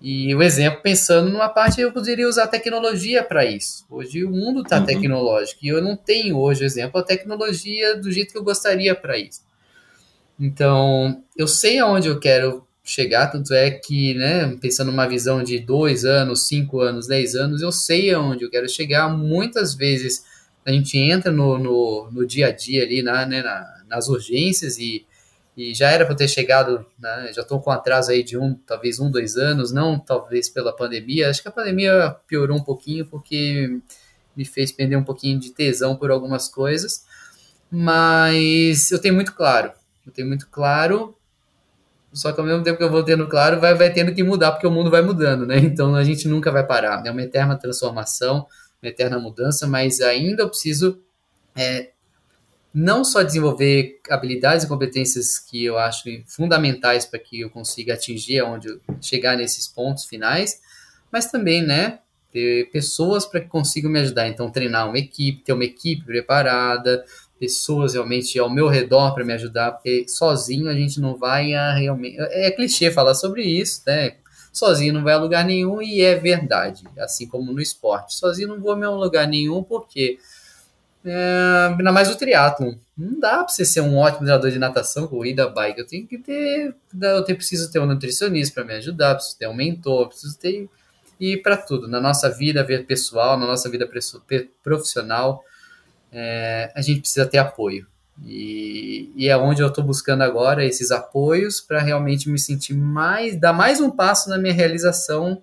E o exemplo, pensando numa parte, eu poderia usar tecnologia para isso. Hoje o mundo está uhum. tecnológico e eu não tenho hoje, exemplo, a tecnologia do jeito que eu gostaria para isso. Então, eu sei aonde eu quero chegar, tanto é que, né, pensando numa visão de dois anos, cinco anos, dez anos, eu sei aonde eu quero chegar. Muitas vezes a gente entra no, no, no dia a dia ali, na, né, na, nas urgências e e já era para ter chegado, né, já estou com atraso aí de um, talvez um, dois anos, não talvez pela pandemia, acho que a pandemia piorou um pouquinho porque me fez perder um pouquinho de tesão por algumas coisas, mas eu tenho muito claro, eu tenho muito claro, só que ao mesmo tempo que eu vou tendo claro, vai, vai tendo que mudar, porque o mundo vai mudando, né, então a gente nunca vai parar, é uma eterna transformação, uma eterna mudança, mas ainda eu preciso é, não só desenvolver habilidades e competências que eu acho fundamentais para que eu consiga atingir aonde eu chegar nesses pontos finais, mas também, né, ter pessoas para que consigam me ajudar. Então, treinar uma equipe, ter uma equipe preparada, pessoas realmente ao meu redor para me ajudar, porque sozinho a gente não vai a realmente. É clichê falar sobre isso, né? Sozinho não vai a lugar nenhum e é verdade, assim como no esporte. Sozinho não vou a lugar nenhum porque é, ainda mais o triatlon. Não dá para você ser um ótimo treinador de natação, corrida, bike. Eu tenho que ter. Eu tenho, preciso ter um nutricionista para me ajudar, preciso ter um mentor, preciso ter. E para tudo, na nossa vida pessoal, na nossa vida profissional, é, a gente precisa ter apoio. E, e é onde eu estou buscando agora esses apoios para realmente me sentir mais, dar mais um passo na minha realização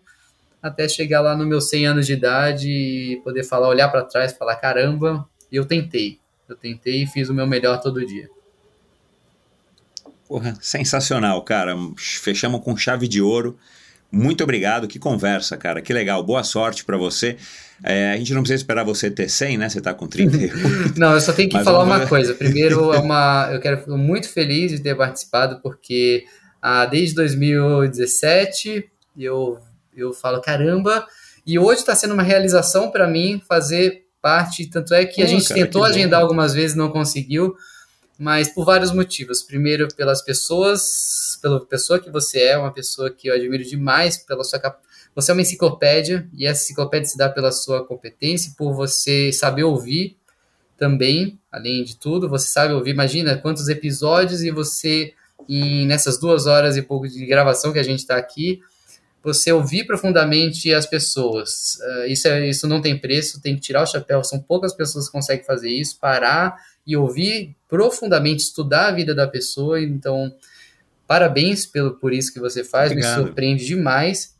até chegar lá no meus 100 anos de idade e poder falar, olhar para trás, falar caramba, e eu tentei. Eu tentei e fiz o meu melhor todo dia. Porra, sensacional, cara. Fechamos com chave de ouro. Muito obrigado, que conversa, cara. Que legal, boa sorte para você. É, a gente não precisa esperar você ter 100, né? Você tá com 38. não, eu só tenho que falar uma coisa. Primeiro, é uma, eu quero ficar muito feliz de ter participado, porque ah, desde 2017 eu, eu falo, caramba, e hoje está sendo uma realização para mim fazer parte. Tanto é que a gente cara, tentou agendar algumas vezes, não conseguiu, mas por vários motivos. Primeiro, pelas pessoas, pela pessoa que você é, uma pessoa que eu admiro demais pela sua Você é uma enciclopédia e essa enciclopédia se dá pela sua competência, por você saber ouvir também, além de tudo, você sabe ouvir. Imagina quantos episódios e você, em, nessas duas horas e pouco de gravação que a gente está aqui, você ouvir profundamente as pessoas. Uh, isso, é, isso não tem preço, tem que tirar o chapéu. São poucas pessoas que conseguem fazer isso, parar e ouvir profundamente, estudar a vida da pessoa. Então, parabéns pelo, por isso que você faz, Obrigado. me surpreende demais.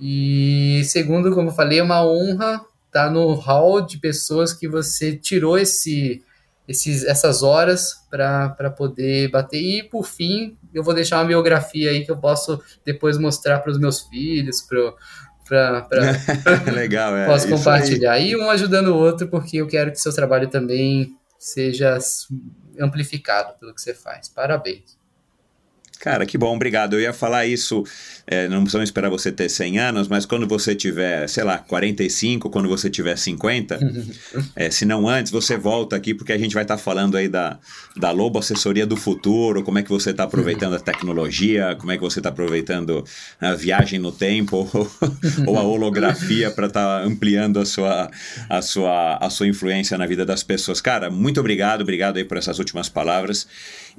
E segundo, como eu falei, é uma honra estar no hall de pessoas que você tirou esse esses, essas horas para poder bater. E, por fim, eu vou deixar uma biografia aí que eu posso depois mostrar para os meus filhos, para Legal, é. Posso compartilhar. Aí. E um ajudando o outro, porque eu quero que seu trabalho também seja amplificado pelo que você faz. Parabéns. Cara, que bom, obrigado. Eu ia falar isso, é, não precisamos esperar você ter 100 anos, mas quando você tiver, sei lá, 45, quando você tiver 50, é, se não antes, você volta aqui porque a gente vai estar tá falando aí da, da Lobo Assessoria do Futuro, como é que você está aproveitando a tecnologia, como é que você está aproveitando a viagem no tempo ou, ou a holografia para estar tá ampliando a sua, a, sua, a sua influência na vida das pessoas. Cara, muito obrigado, obrigado aí por essas últimas palavras.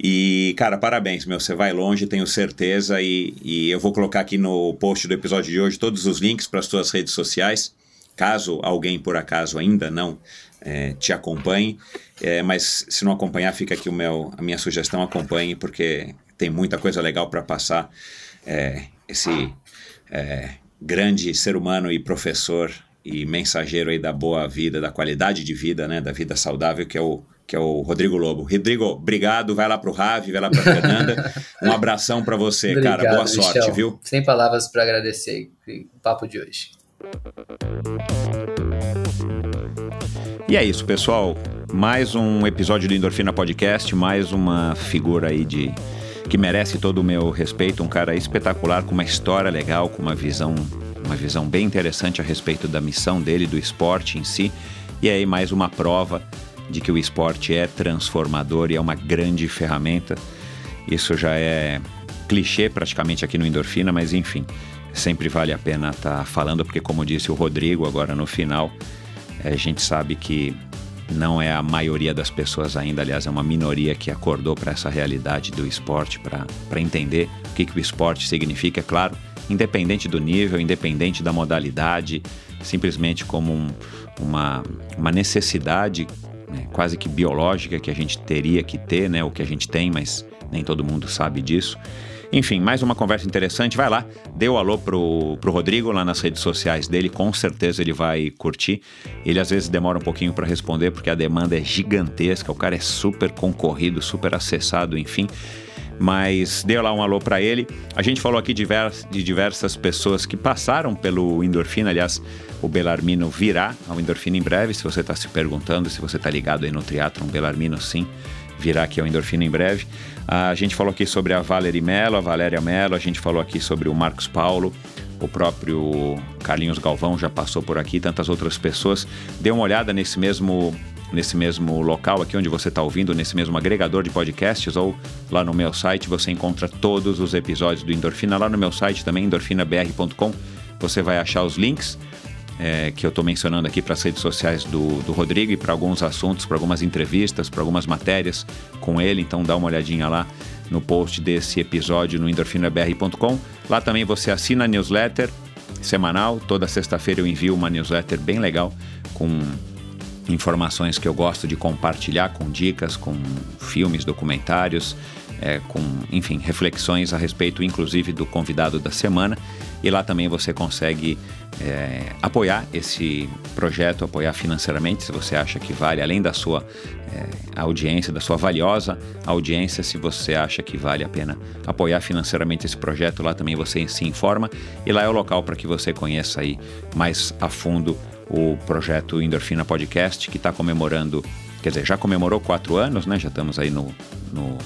E, cara, parabéns, meu. Você vai longe, tenho certeza. E, e eu vou colocar aqui no post do episódio de hoje todos os links para as tuas redes sociais. caso alguém por acaso ainda não é, te acompanhe, é, mas se não acompanhar, fica aqui o meu, a minha sugestão, acompanhe, porque tem muita coisa legal para passar é, esse é, grande ser humano e professor e mensageiro aí da boa vida, da qualidade de vida, né, da vida saudável, que é o que é o Rodrigo Lobo. Rodrigo, obrigado, vai lá pro Ravi, vai lá pra Fernanda. um abração para você, Obrigado, cara. Boa sorte, Michel. viu? Sem palavras para agradecer o papo de hoje. E é isso, pessoal. Mais um episódio do Endorfina Podcast, mais uma figura aí de que merece todo o meu respeito, um cara espetacular com uma história legal, com uma visão, uma visão bem interessante a respeito da missão dele, do esporte em si. E aí mais uma prova de que o esporte é transformador e é uma grande ferramenta. Isso já é clichê praticamente aqui no Endorfina, mas enfim, sempre vale a pena estar falando, porque como disse o Rodrigo agora no final, a gente sabe que não é a maioria das pessoas ainda, aliás, é uma minoria que acordou para essa realidade do esporte, para entender o que, que o esporte significa, é claro, independente do nível, independente da modalidade, simplesmente como um, uma, uma necessidade né, quase que biológica que a gente teria que ter, né, o que a gente tem, mas nem todo mundo sabe disso. Enfim, mais uma conversa interessante. Vai lá, dê o alô pro, pro Rodrigo lá nas redes sociais dele, com certeza ele vai curtir. Ele às vezes demora um pouquinho para responder porque a demanda é gigantesca, o cara é super concorrido, super acessado, enfim. Mas dê lá um alô para ele. A gente falou aqui divers, de diversas pessoas que passaram pelo Endorfina, aliás, o Belarmino virá ao Endorfina em breve, se você está se perguntando, se você está ligado aí no Triathlon, Belarmino sim virá aqui ao Endorfina em breve. A gente falou aqui sobre a Valerie Mello, a Valéria Mello, a gente falou aqui sobre o Marcos Paulo, o próprio Carlinhos Galvão já passou por aqui, tantas outras pessoas. Dê uma olhada nesse mesmo nesse mesmo local aqui onde você está ouvindo, nesse mesmo agregador de podcasts ou lá no meu site você encontra todos os episódios do Endorfina. Lá no meu site também, endorfinabr.com, você vai achar os links é, que eu estou mencionando aqui para as redes sociais do, do Rodrigo e para alguns assuntos, para algumas entrevistas, para algumas matérias com ele. Então dá uma olhadinha lá no post desse episódio no endorfinabr.com. Lá também você assina a newsletter semanal. Toda sexta-feira eu envio uma newsletter bem legal com informações que eu gosto de compartilhar, com dicas, com filmes, documentários, é, com, enfim, reflexões a respeito, inclusive, do convidado da semana. E lá também você consegue é, apoiar esse projeto, apoiar financeiramente, se você acha que vale, além da sua é, audiência, da sua valiosa audiência, se você acha que vale a pena apoiar financeiramente esse projeto, lá também você se informa. E lá é o local para que você conheça aí mais a fundo o projeto Endorfina Podcast, que está comemorando, quer dizer, já comemorou quatro anos, né? Já estamos aí no, no,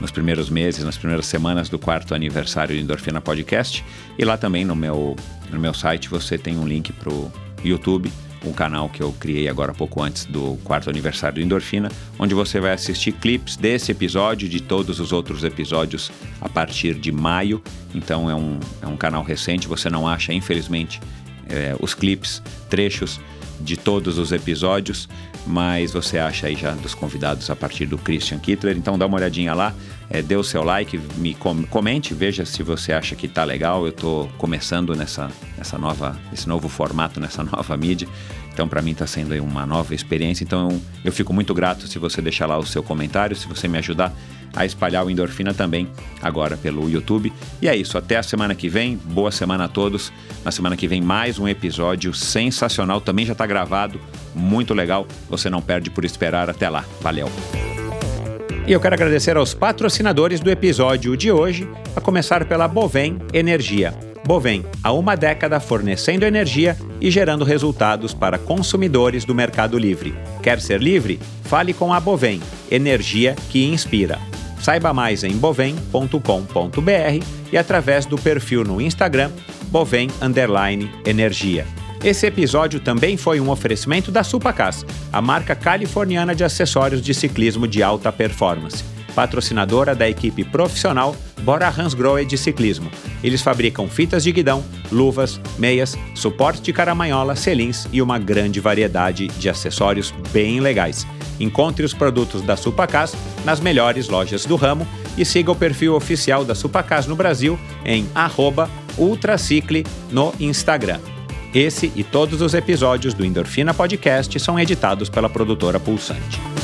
nos primeiros meses, nas primeiras semanas do quarto aniversário do Endorfina Podcast. E lá também no meu, no meu site você tem um link para o YouTube, um canal que eu criei agora pouco antes do quarto aniversário do Endorfina, onde você vai assistir clips desse episódio e de todos os outros episódios a partir de maio. Então é um, é um canal recente, você não acha, infelizmente, é, os clipes, trechos de todos os episódios, mas você acha aí já dos convidados a partir do Christian Kittler, então dá uma olhadinha lá, é, dê o seu like, me com, comente, veja se você acha que tá legal. Eu tô começando nessa, nessa nova, esse novo formato, nessa nova mídia. Então, para mim, está sendo uma nova experiência. Então, eu fico muito grato se você deixar lá o seu comentário, se você me ajudar a espalhar o Endorfina também agora pelo YouTube. E é isso, até a semana que vem. Boa semana a todos. Na semana que vem, mais um episódio sensacional. Também já está gravado, muito legal. Você não perde por esperar. Até lá. Valeu. E eu quero agradecer aos patrocinadores do episódio de hoje, a começar pela Bovem Energia. Bovem, há uma década fornecendo energia e gerando resultados para consumidores do Mercado Livre. Quer ser livre? Fale com a Bovem, energia que inspira. Saiba mais em bovem.com.br e através do perfil no Instagram Bovem Energia. Esse episódio também foi um oferecimento da Supacas, a marca californiana de acessórios de ciclismo de alta performance, patrocinadora da equipe profissional Bora Hansgrohe de ciclismo. Eles fabricam fitas de guidão, luvas, meias, suporte de caramanhola, selins e uma grande variedade de acessórios bem legais. Encontre os produtos da Supacas nas melhores lojas do ramo e siga o perfil oficial da Supacas no Brasil em ultracicle no Instagram. Esse e todos os episódios do Endorfina Podcast são editados pela produtora Pulsante.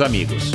amigos.